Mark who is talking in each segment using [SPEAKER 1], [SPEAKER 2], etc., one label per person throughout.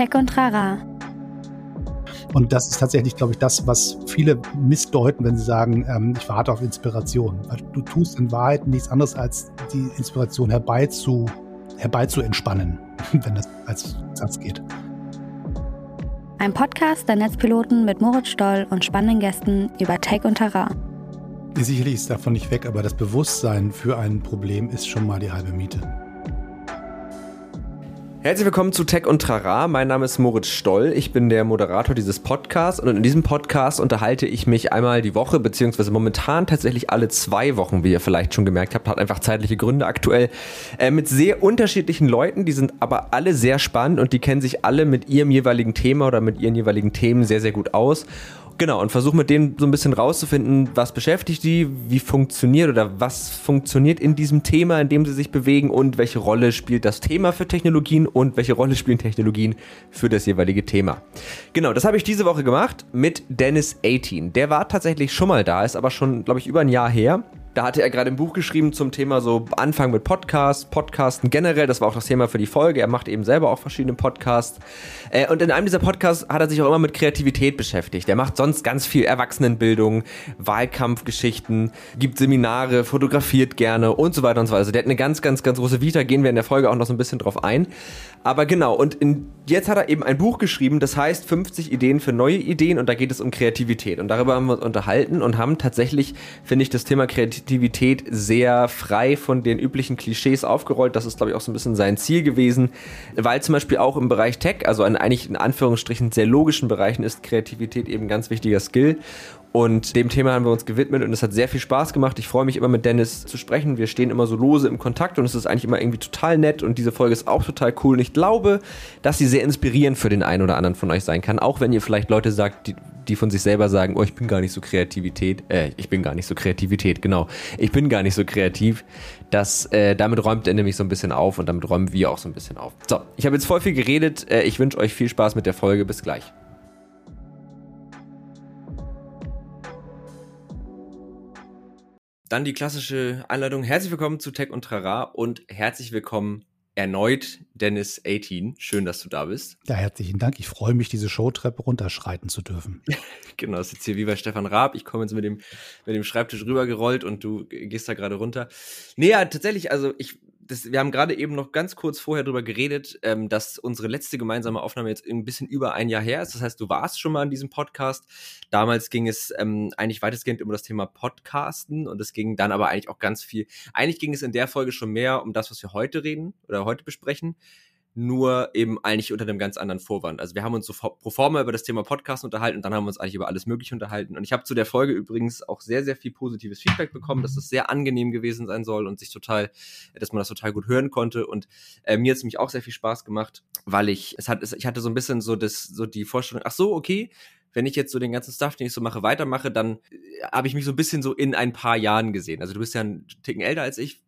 [SPEAKER 1] Tech und Trara.
[SPEAKER 2] Und das ist tatsächlich, glaube ich, das, was viele missdeuten, wenn sie sagen, ähm, ich warte auf Inspiration. Weil du tust in Wahrheit nichts anderes, als die Inspiration herbeizu, herbeizu entspannen, wenn das als Satz geht.
[SPEAKER 1] Ein Podcast der Netzpiloten mit Moritz Stoll und spannenden Gästen über Tech und Terrain.
[SPEAKER 2] Sicherlich ist davon nicht weg, aber das Bewusstsein für ein Problem ist schon mal die halbe Miete.
[SPEAKER 3] Herzlich willkommen zu Tech und Trara. Mein Name ist Moritz Stoll. Ich bin der Moderator dieses Podcasts und in diesem Podcast unterhalte ich mich einmal die Woche, beziehungsweise momentan tatsächlich alle zwei Wochen, wie ihr vielleicht schon gemerkt habt, hat einfach zeitliche Gründe aktuell, äh, mit sehr unterschiedlichen Leuten. Die sind aber alle sehr spannend und die kennen sich alle mit ihrem jeweiligen Thema oder mit ihren jeweiligen Themen sehr, sehr gut aus. Genau, und versuche mit denen so ein bisschen rauszufinden, was beschäftigt die, wie funktioniert oder was funktioniert in diesem Thema, in dem sie sich bewegen und welche Rolle spielt das Thema für Technologien und welche Rolle spielen Technologien für das jeweilige Thema. Genau, das habe ich diese Woche gemacht mit Dennis 18. Der war tatsächlich schon mal da, ist aber schon, glaube ich, über ein Jahr her. Da hatte er gerade ein Buch geschrieben zum Thema so Anfang mit Podcasts, Podcasten generell. Das war auch das Thema für die Folge. Er macht eben selber auch verschiedene Podcasts. Äh, und in einem dieser Podcasts hat er sich auch immer mit Kreativität beschäftigt. Er macht sonst ganz viel Erwachsenenbildung, Wahlkampfgeschichten, gibt Seminare, fotografiert gerne und so weiter und so weiter. Also der hat eine ganz, ganz, ganz große Vita. Gehen wir in der Folge auch noch so ein bisschen drauf ein. Aber genau, und in, jetzt hat er eben ein Buch geschrieben, das heißt 50 Ideen für neue Ideen und da geht es um Kreativität. Und darüber haben wir uns unterhalten und haben tatsächlich, finde ich, das Thema Kreativität sehr frei von den üblichen Klischees aufgerollt. Das ist, glaube ich, auch so ein bisschen sein Ziel gewesen, weil zum Beispiel auch im Bereich Tech, also in eigentlich in Anführungsstrichen sehr logischen Bereichen, ist Kreativität eben ein ganz wichtiger Skill. Und dem Thema haben wir uns gewidmet und es hat sehr viel Spaß gemacht. Ich freue mich immer mit Dennis zu sprechen. Wir stehen immer so lose im Kontakt und es ist eigentlich immer irgendwie total nett und diese Folge ist auch total cool. Und ich glaube, dass sie sehr inspirierend für den einen oder anderen von euch sein kann. Auch wenn ihr vielleicht Leute sagt, die, die von sich selber sagen, oh, ich bin gar nicht so Kreativität. Äh, ich bin gar nicht so Kreativität, genau. Ich bin gar nicht so kreativ. Das, äh, damit räumt er nämlich so ein bisschen auf und damit räumen wir auch so ein bisschen auf. So, ich habe jetzt voll viel geredet. Äh, ich wünsche euch viel Spaß mit der Folge. Bis gleich. Dann die klassische Einladung. Herzlich willkommen zu Tech und Trara und herzlich willkommen erneut Dennis 18. Schön, dass du da bist.
[SPEAKER 2] Ja, herzlichen Dank. Ich freue mich, diese Showtreppe runterschreiten zu dürfen.
[SPEAKER 3] genau, das ist jetzt hier wie bei Stefan Raab. Ich komme jetzt mit dem, mit dem Schreibtisch rübergerollt und du gehst da gerade runter. Nee, ja, tatsächlich, also ich das, wir haben gerade eben noch ganz kurz vorher darüber geredet, ähm, dass unsere letzte gemeinsame Aufnahme jetzt ein bisschen über ein Jahr her ist. Das heißt, du warst schon mal in diesem Podcast. Damals ging es ähm, eigentlich weitestgehend um das Thema Podcasten und es ging dann aber eigentlich auch ganz viel. Eigentlich ging es in der Folge schon mehr um das, was wir heute reden oder heute besprechen nur eben eigentlich unter einem ganz anderen Vorwand. Also wir haben uns so pro forma über das Thema Podcast unterhalten und dann haben wir uns eigentlich über alles Mögliche unterhalten. Und ich habe zu der Folge übrigens auch sehr, sehr viel positives Feedback bekommen, dass es sehr angenehm gewesen sein soll und sich total, dass man das total gut hören konnte. Und äh, mir hat es nämlich auch sehr viel Spaß gemacht, weil ich, es hat, es, ich hatte so ein bisschen so das, so die Vorstellung, ach so, okay, wenn ich jetzt so den ganzen Stuff, den ich so mache, weitermache, dann äh, habe ich mich so ein bisschen so in ein paar Jahren gesehen. Also du bist ja ein Ticken älter als ich,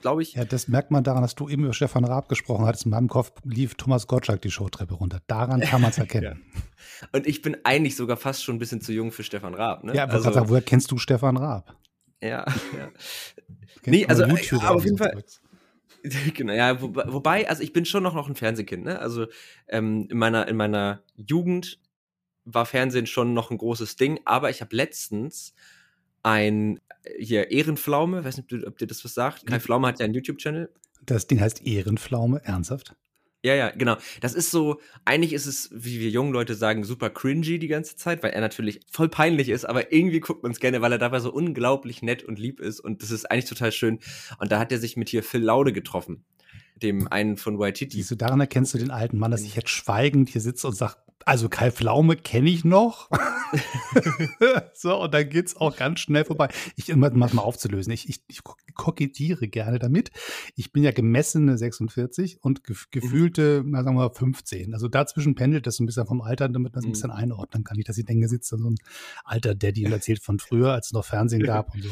[SPEAKER 3] glaube ich.
[SPEAKER 2] Ja, das merkt man daran, dass du eben über Stefan Raab gesprochen hattest. In meinem Kopf lief Thomas Gottschalk die Showtreppe runter. Daran kann man es erkennen.
[SPEAKER 3] ja. Und ich bin eigentlich sogar fast schon ein bisschen zu jung für Stefan Raab. Ne?
[SPEAKER 2] Ja, aber also, sagen, woher kennst du Stefan Raab?
[SPEAKER 3] Ja, ja. nee, also YouTube aber auf jeden Fall. Genau, ja, wo, wobei, also ich bin schon noch, noch ein Fernsehkind, ne? Also ähm, in meiner, in meiner Jugend war Fernsehen schon noch ein großes Ding, aber ich habe letztens ein hier Ehrenpflaume, weiß nicht, ob dir das was sagt. Kai Pflaume hat ja einen YouTube-Channel.
[SPEAKER 2] Das Ding heißt Ehrenpflaume, ernsthaft?
[SPEAKER 3] Ja, ja, genau. Das ist so, eigentlich ist es, wie wir jungen Leute sagen, super cringy die ganze Zeit, weil er natürlich voll peinlich ist, aber irgendwie guckt man es gerne, weil er dabei so unglaublich nett und lieb ist und das ist eigentlich total schön. Und da hat er sich mit hier Phil Laude getroffen, dem einen von Waititi.
[SPEAKER 2] Siehst du, daran erkennst du den alten Mann, dass ich jetzt schweigend hier sitze und sage, also Kai Pflaume kenne ich noch. so, und dann geht es auch ganz schnell vorbei. Ich um mal aufzulösen. Ich, ich, ich kokettiere gerne damit. Ich bin ja gemessene 46 und ge gefühlte, mhm. na, sagen wir 15. Also dazwischen pendelt das so ein bisschen vom Alter, damit man es ein mhm. bisschen einordnen kann. Nicht, dass ich denke, sitzt da so ein alter Daddy und erzählt von früher, als es noch Fernsehen gab und so.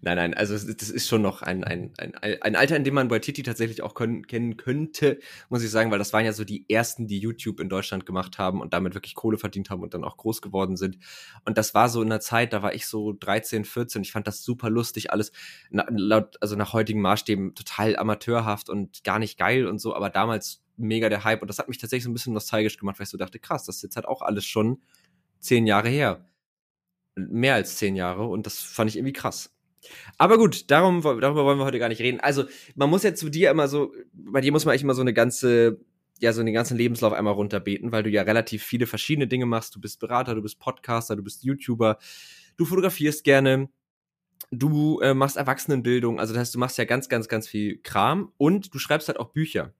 [SPEAKER 3] Nein, nein, also das ist schon noch ein, ein, ein, ein Alter, in dem man Waititi tatsächlich auch können, kennen könnte, muss ich sagen, weil das waren ja so die ersten, die YouTube in Deutschland gemacht haben und damit wirklich Kohle verdient haben und dann auch groß geworden sind. Und das war so in der Zeit, da war ich so 13, 14, ich fand das super lustig, alles laut, also nach heutigen Maßstäben total amateurhaft und gar nicht geil und so, aber damals mega der Hype. Und das hat mich tatsächlich so ein bisschen nostalgisch gemacht, weil ich so dachte, krass, das ist jetzt halt auch alles schon zehn Jahre her. Mehr als zehn Jahre. Und das fand ich irgendwie krass. Aber gut, darum, darüber wollen wir heute gar nicht reden. Also, man muss jetzt zu dir immer so, bei dir muss man eigentlich immer so eine ganze, ja, so einen ganzen Lebenslauf einmal runterbeten, weil du ja relativ viele verschiedene Dinge machst. Du bist Berater, du bist Podcaster, du bist YouTuber, du fotografierst gerne, du äh, machst Erwachsenenbildung, also das heißt, du machst ja ganz, ganz, ganz viel Kram und du schreibst halt auch Bücher.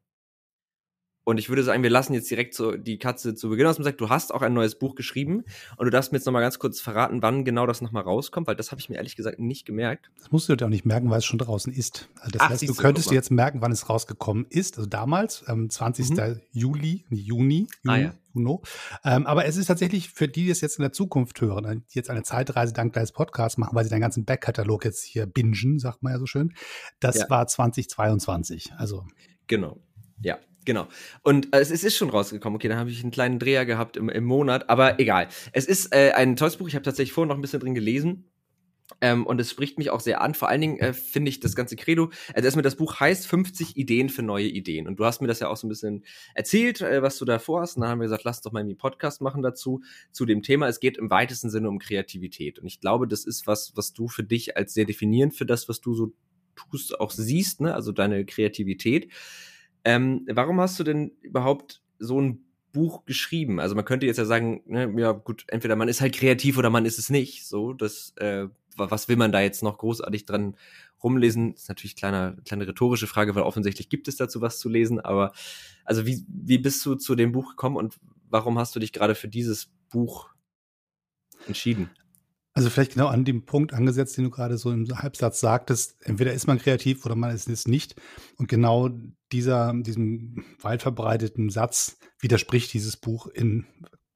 [SPEAKER 3] Und ich würde sagen, wir lassen jetzt direkt so die Katze zu Beginn aus dem Sack. Du hast auch ein neues Buch geschrieben und du darfst mir jetzt nochmal ganz kurz verraten, wann genau das nochmal rauskommt, weil das habe ich mir ehrlich gesagt nicht gemerkt.
[SPEAKER 2] Das musst du dir auch nicht merken, weil es schon draußen ist. Also das Ach, heißt, du könntest dir jetzt merken, wann es rausgekommen ist. Also damals, ähm, 20. Mhm. Juli, Juni, Juni, ah, ja. Juno. Ähm, aber es ist tatsächlich für die, die es jetzt in der Zukunft hören, die jetzt eine Zeitreise dank deines Podcasts machen, weil sie deinen ganzen Backkatalog jetzt hier bingen, sagt man ja so schön. Das ja. war 2022. Also.
[SPEAKER 3] Genau. Ja, Genau. Und äh, es ist schon rausgekommen. Okay, dann habe ich einen kleinen Dreher gehabt im, im Monat, aber egal. Es ist äh, ein tolles Buch. Ich habe tatsächlich vorhin noch ein bisschen drin gelesen. Ähm, und es spricht mich auch sehr an. Vor allen Dingen äh, finde ich das ganze Credo, also erstmal das Buch heißt 50 Ideen für neue Ideen. Und du hast mir das ja auch so ein bisschen erzählt, äh, was du da vorhast. Und dann haben wir gesagt, lass doch mal einen Podcast machen dazu, zu dem Thema. Es geht im weitesten Sinne um Kreativität. Und ich glaube, das ist was, was du für dich als sehr definierend für das, was du so tust, auch siehst, ne? also deine Kreativität. Ähm, warum hast du denn überhaupt so ein Buch geschrieben? Also man könnte jetzt ja sagen, ne, ja gut, entweder man ist halt kreativ oder man ist es nicht. So, das, äh, was will man da jetzt noch großartig dran rumlesen? Das ist natürlich kleine, kleine rhetorische Frage, weil offensichtlich gibt es dazu was zu lesen. Aber also wie, wie bist du zu dem Buch gekommen und warum hast du dich gerade für dieses Buch entschieden?
[SPEAKER 2] Also vielleicht genau an dem Punkt angesetzt, den du gerade so im Halbsatz sagtest, entweder ist man kreativ oder man ist es nicht. Und genau dieser, diesem weit verbreiteten Satz widerspricht dieses Buch in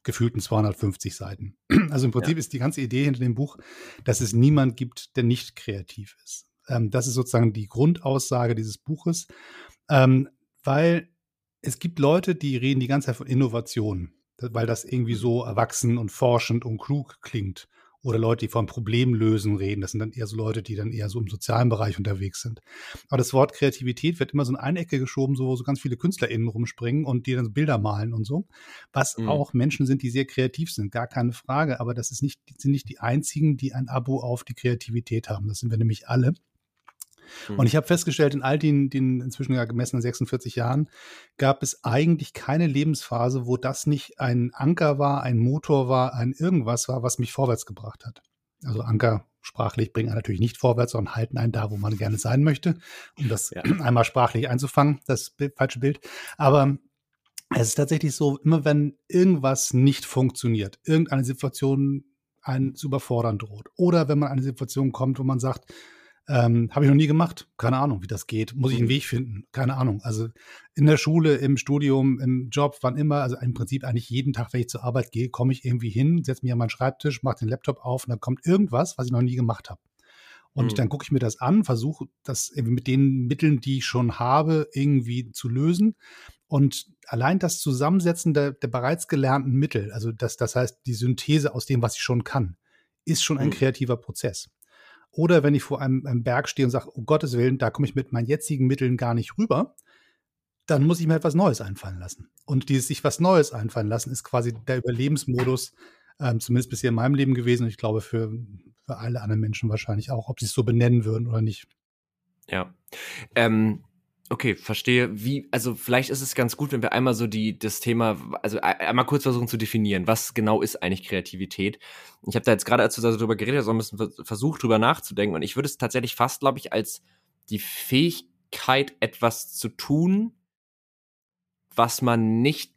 [SPEAKER 2] gefühlten 250 Seiten. Also im Prinzip ja. ist die ganze Idee hinter dem Buch, dass es niemand gibt, der nicht kreativ ist. Ähm, das ist sozusagen die Grundaussage dieses Buches, ähm, weil es gibt Leute, die reden die ganze Zeit von Innovation, weil das irgendwie so erwachsen und forschend und klug klingt oder Leute, die von Problemlösen reden. Das sind dann eher so Leute, die dann eher so im sozialen Bereich unterwegs sind. Aber das Wort Kreativität wird immer so in eine Ecke geschoben, so wo so ganz viele KünstlerInnen rumspringen und die dann so Bilder malen und so. Was mhm. auch Menschen sind, die sehr kreativ sind, gar keine Frage. Aber das ist nicht, sind nicht die einzigen, die ein Abo auf die Kreativität haben. Das sind wir nämlich alle. Mhm. Und ich habe festgestellt, in all den, den inzwischen ja gemessenen 46 Jahren gab es eigentlich keine Lebensphase, wo das nicht ein Anker war, ein Motor war, ein irgendwas war, was mich vorwärts gebracht hat. Also Anker sprachlich bringen einen natürlich nicht vorwärts, sondern halten einen da, wo man gerne sein möchte, um das ja. einmal sprachlich einzufangen, das falsche Bild. Aber es ist tatsächlich so, immer wenn irgendwas nicht funktioniert, irgendeine Situation einen zu überfordern droht, oder wenn man eine Situation kommt, wo man sagt, ähm, Habe ich noch nie gemacht. Keine Ahnung, wie das geht. Muss ich einen mhm. Weg finden. Keine Ahnung. Also in der Schule, im Studium, im Job, wann immer, also im Prinzip eigentlich jeden Tag, wenn ich zur Arbeit gehe, komme ich irgendwie hin, setze mich an meinen Schreibtisch, mache den Laptop auf und dann kommt irgendwas, was ich noch nie gemacht habe. Und mhm. dann gucke ich mir das an, versuche das mit den Mitteln, die ich schon habe, irgendwie zu lösen. Und allein das Zusammensetzen der, der bereits gelernten Mittel, also das, das heißt die Synthese aus dem, was ich schon kann, ist schon ein mhm. kreativer Prozess. Oder wenn ich vor einem, einem Berg stehe und sage, um Gottes Willen, da komme ich mit meinen jetzigen Mitteln gar nicht rüber, dann muss ich mir etwas Neues einfallen lassen. Und dieses sich was Neues einfallen lassen ist quasi der Überlebensmodus, ähm, zumindest bisher in meinem Leben gewesen und ich glaube für, für alle anderen Menschen wahrscheinlich auch, ob sie es so benennen würden oder nicht.
[SPEAKER 3] Ja. Ähm, Okay, verstehe. Wie, also vielleicht ist es ganz gut, wenn wir einmal so die, das Thema, also einmal kurz versuchen zu definieren, was genau ist eigentlich Kreativität. Ich habe da jetzt gerade, als du darüber geredet hast, so ein bisschen versucht, drüber nachzudenken. Und ich würde es tatsächlich fast, glaube ich, als die Fähigkeit, etwas zu tun, was man nicht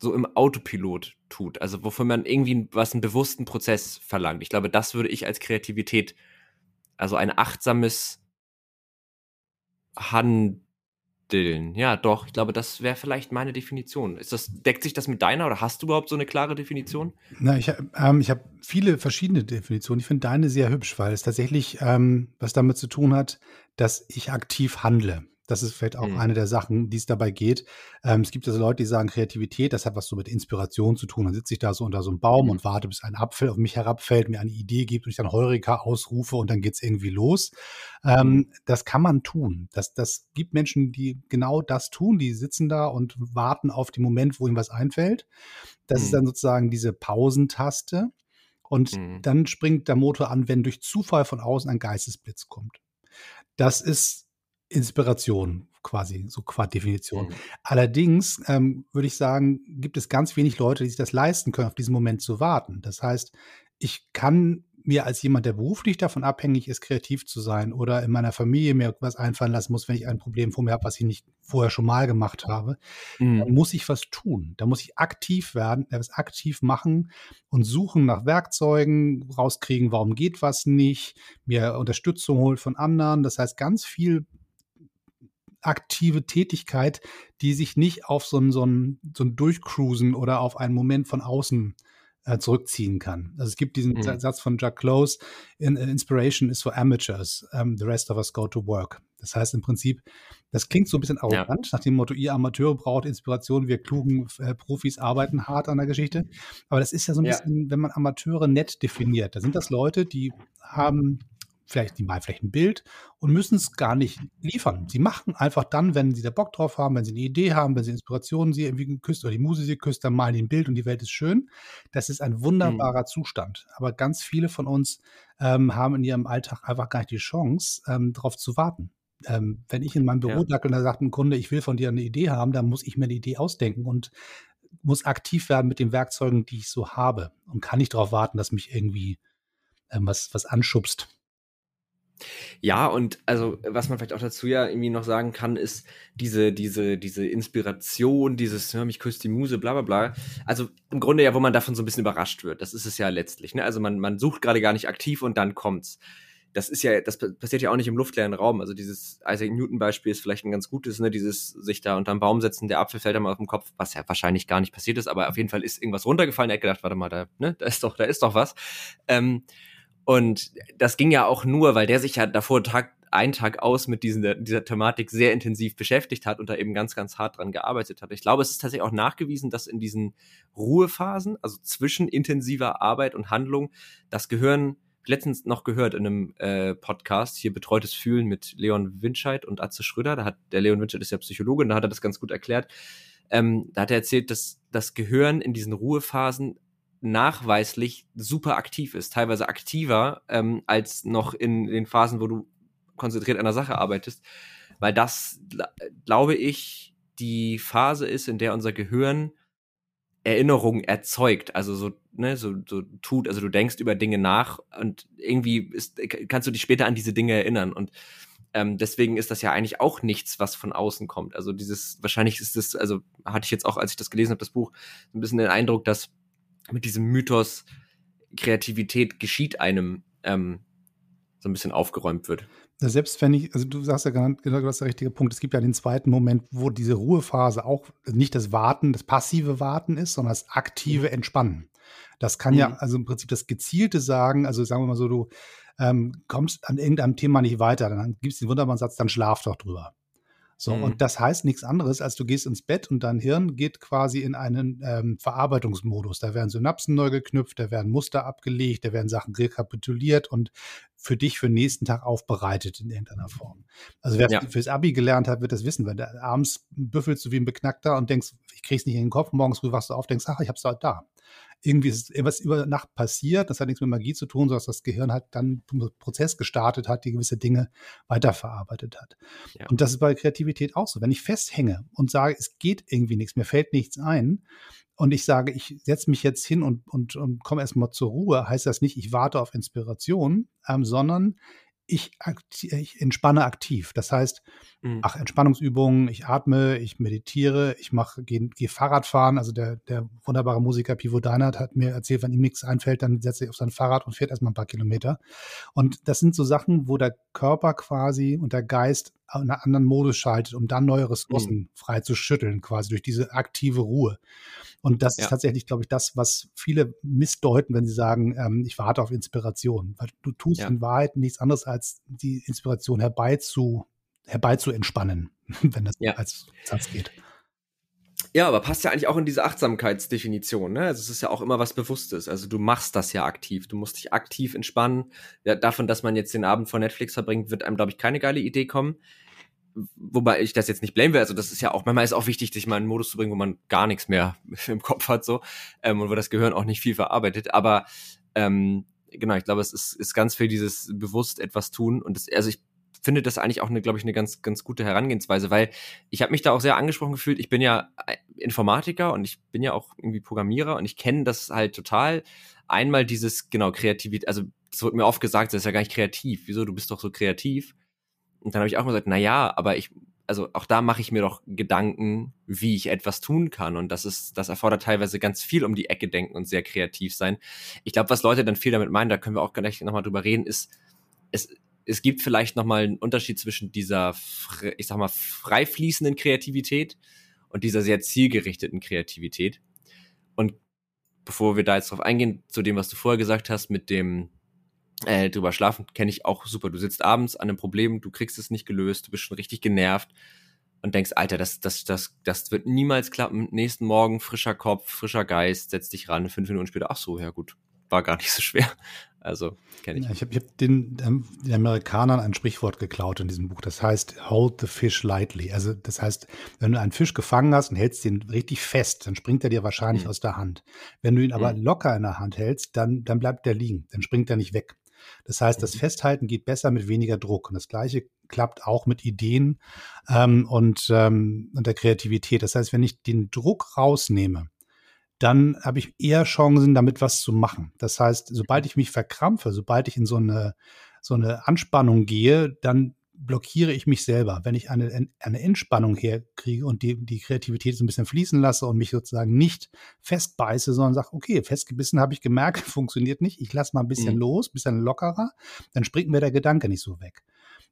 [SPEAKER 3] so im Autopilot tut. Also wofür man irgendwie was einen bewussten Prozess verlangt. Ich glaube, das würde ich als Kreativität, also ein achtsames Handeln Dillen. Ja, doch. Ich glaube, das wäre vielleicht meine Definition. Ist das, deckt sich das mit deiner oder hast du überhaupt so eine klare Definition?
[SPEAKER 2] Na, ich, ähm, ich habe viele verschiedene Definitionen. Ich finde deine sehr hübsch, weil es tatsächlich ähm, was damit zu tun hat, dass ich aktiv handle. Das ist vielleicht auch mhm. eine der Sachen, die es dabei geht. Ähm, es gibt also Leute, die sagen, Kreativität, das hat was so mit Inspiration zu tun. Dann sitze ich da so unter so einem Baum mhm. und warte, bis ein Apfel auf mich herabfällt, mir eine Idee gibt und ich dann Heureka ausrufe und dann geht es irgendwie los. Ähm, mhm. das kann man tun. Das, das gibt Menschen, die genau das tun. Die sitzen da und warten auf den Moment, wo ihnen was einfällt. Das ist mhm. dann sozusagen diese Pausentaste. Und mhm. dann springt der Motor an, wenn durch Zufall von außen ein Geistesblitz kommt. Das ist Inspiration quasi, so qua Definition. Mhm. Allerdings ähm, würde ich sagen, gibt es ganz wenig Leute, die sich das leisten können, auf diesen Moment zu warten. Das heißt, ich kann mir als jemand, der beruflich davon abhängig ist, kreativ zu sein oder in meiner Familie mir was einfallen lassen muss, wenn ich ein Problem vor mir habe, was ich nicht vorher schon mal gemacht habe, mhm. dann muss ich was tun. Da muss ich aktiv werden, etwas aktiv machen und suchen nach Werkzeugen, rauskriegen, warum geht was nicht, mir Unterstützung holen von anderen. Das heißt, ganz viel aktive Tätigkeit, die sich nicht auf so ein, so ein, so ein Durchcruisen oder auf einen Moment von außen äh, zurückziehen kann. Also es gibt diesen mhm. Satz von Jack Close, in, uh, Inspiration is for amateurs, um, the rest of us go to work. Das heißt im Prinzip, das klingt so ein bisschen arrogant, ja. nach dem Motto, ihr Amateure braucht Inspiration, wir klugen äh, Profis arbeiten hart an der Geschichte. Aber das ist ja so ein ja. bisschen, wenn man Amateure nett definiert, da sind das Leute, die haben vielleicht, die malen vielleicht ein Bild und müssen es gar nicht liefern. Sie machen einfach dann, wenn sie da Bock drauf haben, wenn sie eine Idee haben, wenn sie Inspirationen sie irgendwie küsst oder die Muse sie küsst, dann malen die ein Bild und die Welt ist schön. Das ist ein mhm. wunderbarer mhm. Zustand. Aber ganz viele von uns ähm, haben in ihrem Alltag einfach gar nicht die Chance, ähm, darauf zu warten. Ähm, wenn ich in meinem Büro ja. dackel und da sagt ein Kunde, ich will von dir eine Idee haben, dann muss ich mir eine Idee ausdenken und muss aktiv werden mit den Werkzeugen, die ich so habe und kann nicht darauf warten, dass mich irgendwie ähm, was, was anschubst.
[SPEAKER 3] Ja, und also was man vielleicht auch dazu ja irgendwie noch sagen kann, ist diese, diese, diese Inspiration, dieses, ja, mich küsst die Muse, bla bla bla. Also im Grunde ja, wo man davon so ein bisschen überrascht wird. Das ist es ja letztlich. Ne? Also man, man sucht gerade gar nicht aktiv und dann kommt's. Das ist ja, das passiert ja auch nicht im luftleeren Raum. Also dieses Isaac Newton-Beispiel ist vielleicht ein ganz gutes, ne? Dieses sich da unterm Baum setzen, der Apfel fällt einmal auf den Kopf, was ja wahrscheinlich gar nicht passiert ist, aber auf jeden Fall ist irgendwas runtergefallen. Er hat gedacht, warte mal, da, ne, da ist doch, da ist doch was. Ähm, und das ging ja auch nur, weil der sich ja davor Tag ein Tag aus mit diesen, dieser Thematik sehr intensiv beschäftigt hat und da eben ganz, ganz hart dran gearbeitet hat. Ich glaube, es ist tatsächlich auch nachgewiesen, dass in diesen Ruhephasen, also zwischen intensiver Arbeit und Handlung, das Gehirn letztens noch gehört in einem äh, Podcast, hier Betreutes Fühlen mit Leon Winscheid und Atze Schröder. Da hat der Leon Winscheid ist ja Psychologe und da hat er das ganz gut erklärt. Ähm, da hat er erzählt, dass das Gehirn in diesen Ruhephasen nachweislich super aktiv ist, teilweise aktiver ähm, als noch in den Phasen, wo du konzentriert an der Sache arbeitest, weil das, glaube ich, die Phase ist, in der unser Gehirn Erinnerungen erzeugt, also so, ne, so, so tut, also du denkst über Dinge nach und irgendwie ist, kannst du dich später an diese Dinge erinnern. Und ähm, deswegen ist das ja eigentlich auch nichts, was von außen kommt. Also dieses, wahrscheinlich ist das, also hatte ich jetzt auch, als ich das gelesen habe, das Buch, ein bisschen den Eindruck, dass mit diesem Mythos Kreativität geschieht einem ähm, so ein bisschen aufgeräumt wird.
[SPEAKER 2] Selbst wenn ich, also du sagst ja genau, genau das ist der richtige Punkt. Es gibt ja den zweiten Moment, wo diese Ruhephase auch nicht das Warten, das passive Warten ist, sondern das aktive mhm. Entspannen. Das kann mhm. ja also im Prinzip das gezielte Sagen, also sagen wir mal so, du ähm, kommst an irgendeinem Thema nicht weiter, dann gibt es den wunderbaren Satz, dann schlaf doch drüber. So, mhm. und das heißt nichts anderes, als du gehst ins Bett und dein Hirn geht quasi in einen ähm, Verarbeitungsmodus. Da werden Synapsen neu geknüpft, da werden Muster abgelegt, da werden Sachen rekapituliert und für dich für den nächsten Tag aufbereitet in irgendeiner Form. Also wer ja. fürs Abi gelernt hat, wird das wissen, weil da abends büffelst du wie ein Beknackter und denkst, ich krieg's nicht in den Kopf, morgens früh wachst du auf, denkst, ach, ich hab's halt da irgendwie ist etwas über Nacht passiert. Das hat nichts mit Magie zu tun, sondern dass das Gehirn halt dann einen Prozess gestartet hat, die gewisse Dinge weiterverarbeitet hat. Ja. Und das ist bei Kreativität auch so. Wenn ich festhänge und sage, es geht irgendwie nichts, mir fällt nichts ein, und ich sage, ich setze mich jetzt hin und, und, und komme erstmal zur Ruhe, heißt das nicht, ich warte auf Inspiration, ähm, sondern ich, ich entspanne aktiv. Das heißt, mhm. ach, Entspannungsübungen, ich atme, ich meditiere, ich mache, gehe geh Fahrradfahren. Also der, der wunderbare Musiker Pivo Deinert hat mir erzählt, wenn ihm nichts einfällt, dann setzt er auf sein Fahrrad und fährt erstmal ein paar Kilometer. Und das sind so Sachen, wo der Körper quasi und der Geist einen anderen Modus schaltet, um dann neue Ressourcen mhm. frei zu schütteln, quasi durch diese aktive Ruhe. Und das ja. ist tatsächlich, glaube ich, das, was viele missdeuten, wenn sie sagen, ähm, ich warte auf Inspiration. Weil du tust ja. in Wahrheit nichts anderes, als die Inspiration herbeizu, herbeizuentspannen. wenn das ja. als Satz geht.
[SPEAKER 3] Ja, aber passt ja eigentlich auch in diese Achtsamkeitsdefinition. Ne? Also es ist ja auch immer was Bewusstes. Also du machst das ja aktiv. Du musst dich aktiv entspannen. Ja, davon, dass man jetzt den Abend vor Netflix verbringt, wird einem, glaube ich, keine geile Idee kommen. Wobei ich das jetzt nicht blame will. Also das ist ja auch, manchmal ist auch wichtig, sich mal in einen Modus zu bringen, wo man gar nichts mehr im Kopf hat so ähm, und wo das Gehirn auch nicht viel verarbeitet. Aber ähm, genau, ich glaube, es ist, ist ganz viel dieses bewusst etwas tun. Und das, also ich finde das eigentlich auch eine, glaube ich, eine ganz, ganz gute Herangehensweise, weil ich habe mich da auch sehr angesprochen gefühlt. Ich bin ja äh, Informatiker und ich bin ja auch irgendwie Programmierer und ich kenne das halt total. Einmal dieses, genau, Kreativität, also es wird mir oft gesagt, das ist ja gar nicht kreativ. Wieso, du bist doch so kreativ? Und dann habe ich auch gesagt, na ja, aber ich, also auch da mache ich mir doch Gedanken, wie ich etwas tun kann. Und das ist, das erfordert teilweise ganz viel um die Ecke denken und sehr kreativ sein. Ich glaube, was Leute dann viel damit meinen, da können wir auch gleich nochmal drüber reden, ist, es, es gibt vielleicht nochmal einen Unterschied zwischen dieser, ich sag mal, frei fließenden Kreativität und dieser sehr zielgerichteten Kreativität. Und bevor wir da jetzt drauf eingehen, zu dem, was du vorher gesagt hast, mit dem äh, drüber schlafen, kenne ich auch super. Du sitzt abends an einem Problem, du kriegst es nicht gelöst, du bist schon richtig genervt und denkst, Alter, das, das, das, das wird niemals klappen. Nächsten Morgen frischer Kopf, frischer Geist, setz dich ran, fünf Minuten später, ach so, ja gut, war gar nicht so schwer. Also kenne ich.
[SPEAKER 2] Ja, ich habe hab den, ähm, den Amerikanern ein Sprichwort geklaut in diesem Buch. Das heißt, hold the fish lightly. Also das heißt, wenn du einen Fisch gefangen hast und hältst den richtig fest, dann springt er dir wahrscheinlich mhm. aus der Hand. Wenn du ihn aber mhm. locker in der Hand hältst, dann, dann bleibt der liegen. Dann springt er nicht weg. Das heißt, das mhm. Festhalten geht besser mit weniger Druck. Und das Gleiche klappt auch mit Ideen ähm, und, ähm, und der Kreativität. Das heißt, wenn ich den Druck rausnehme, dann habe ich eher Chancen, damit was zu machen. Das heißt, sobald ich mich verkrampfe, sobald ich in so eine, so eine Anspannung gehe, dann blockiere ich mich selber. Wenn ich eine, eine Entspannung herkriege und die, die Kreativität so ein bisschen fließen lasse und mich sozusagen nicht festbeiße, sondern sage, okay, festgebissen habe ich gemerkt, funktioniert nicht, ich lasse mal ein bisschen mhm. los, ein bisschen lockerer, dann springt mir der Gedanke nicht so weg.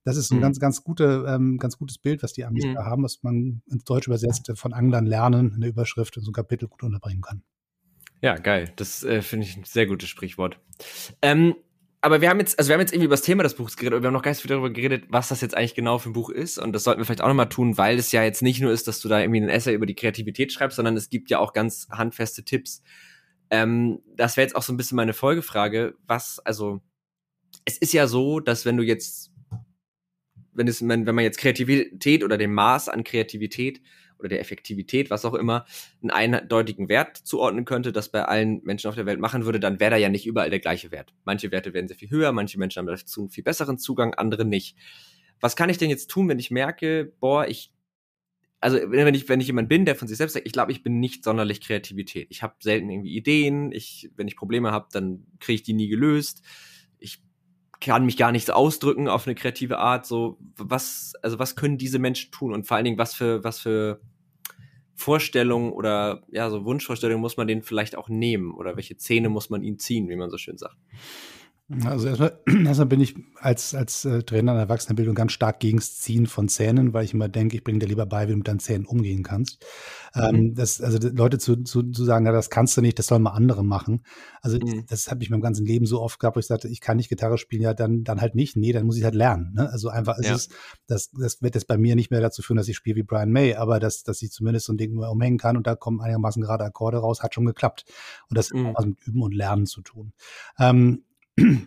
[SPEAKER 2] Das ist ein mhm. ganz, ganz, gute, ähm, ganz gutes Bild, was die Amis mhm. da haben, was man ins Deutsch übersetzt von Anglern lernen, in der Überschrift in so ein Kapitel gut unterbringen kann.
[SPEAKER 3] Ja, geil. Das äh, finde ich ein sehr gutes Sprichwort. Ähm, aber wir haben jetzt, also wir haben jetzt irgendwie über das Thema des Buchs geredet, aber wir haben noch gar nicht viel darüber geredet, was das jetzt eigentlich genau für ein Buch ist. Und das sollten wir vielleicht auch nochmal tun, weil es ja jetzt nicht nur ist, dass du da irgendwie einen Essay über die Kreativität schreibst, sondern es gibt ja auch ganz handfeste Tipps. Ähm, das wäre jetzt auch so ein bisschen meine Folgefrage. Was, also, es ist ja so, dass wenn du jetzt wenn, es, wenn man jetzt Kreativität oder dem Maß an Kreativität oder der Effektivität, was auch immer, einen eindeutigen Wert zuordnen könnte, das bei allen Menschen auf der Welt machen würde, dann wäre da ja nicht überall der gleiche Wert. Manche Werte werden sehr viel höher, manche Menschen haben dazu einen viel besseren Zugang, andere nicht. Was kann ich denn jetzt tun, wenn ich merke, boah, ich also wenn ich wenn ich jemand bin, der von sich selbst sagt, ich glaube, ich bin nicht sonderlich Kreativität. Ich habe selten irgendwie Ideen. Ich wenn ich Probleme habe, dann kriege ich die nie gelöst. Kann mich gar nicht ausdrücken auf eine kreative Art. So, was, also was können diese Menschen tun und vor allen Dingen, was für, was für Vorstellungen oder ja, so Wunschvorstellungen muss man denen vielleicht auch nehmen oder welche Zähne muss man ihnen ziehen, wie man so schön sagt.
[SPEAKER 2] Also erstmal, erstmal bin ich als, als äh, Trainer in Erwachsenenbildung ganz stark gegens Ziehen von Zähnen, weil ich immer denke, ich bringe dir lieber bei, wie du mit deinen Zähnen umgehen kannst. Ähm, mhm. Ähm, das, also Leute zu, zu, zu sagen, ja, das kannst du nicht, das sollen mal andere machen. Also mhm. das habe ich mein ganzen Leben so oft gehabt, wo ich sagte, ich kann nicht Gitarre spielen, ja, dann, dann halt nicht. Nee, dann muss ich halt lernen. Ne? Also einfach, ja. es ist, das, das wird jetzt bei mir nicht mehr dazu führen, dass ich spiele wie Brian May, aber dass, dass ich zumindest so ein Ding nur umhängen kann und da kommen einigermaßen gerade Akkorde raus, hat schon geklappt. Und das mhm. hat was mit Üben und Lernen zu tun. Ähm,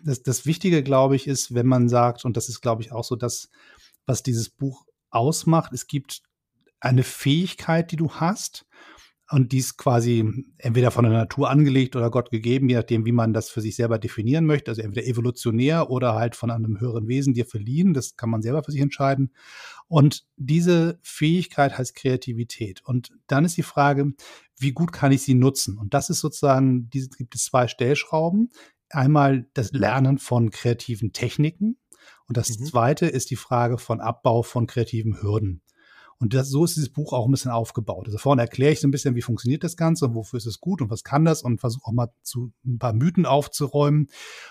[SPEAKER 2] das, das Wichtige, glaube ich, ist, wenn man sagt, und das ist, glaube ich, auch so das, was dieses Buch ausmacht, es gibt eine Fähigkeit, die du hast, und die ist quasi entweder von der Natur angelegt oder Gott gegeben, je nachdem, wie man das für sich selber definieren möchte. Also entweder evolutionär oder halt von einem höheren Wesen dir verliehen. Das kann man selber für sich entscheiden. Und diese Fähigkeit heißt Kreativität. Und dann ist die Frage, wie gut kann ich sie nutzen? Und das ist sozusagen, diese gibt es zwei Stellschrauben einmal das Lernen von kreativen Techniken und das mhm. zweite ist die Frage von Abbau von kreativen Hürden. Und das, so ist dieses Buch auch ein bisschen aufgebaut. Also vorne erkläre ich so ein bisschen, wie funktioniert das Ganze und wofür ist es gut und was kann das und versuche auch mal zu ein paar Mythen aufzuräumen.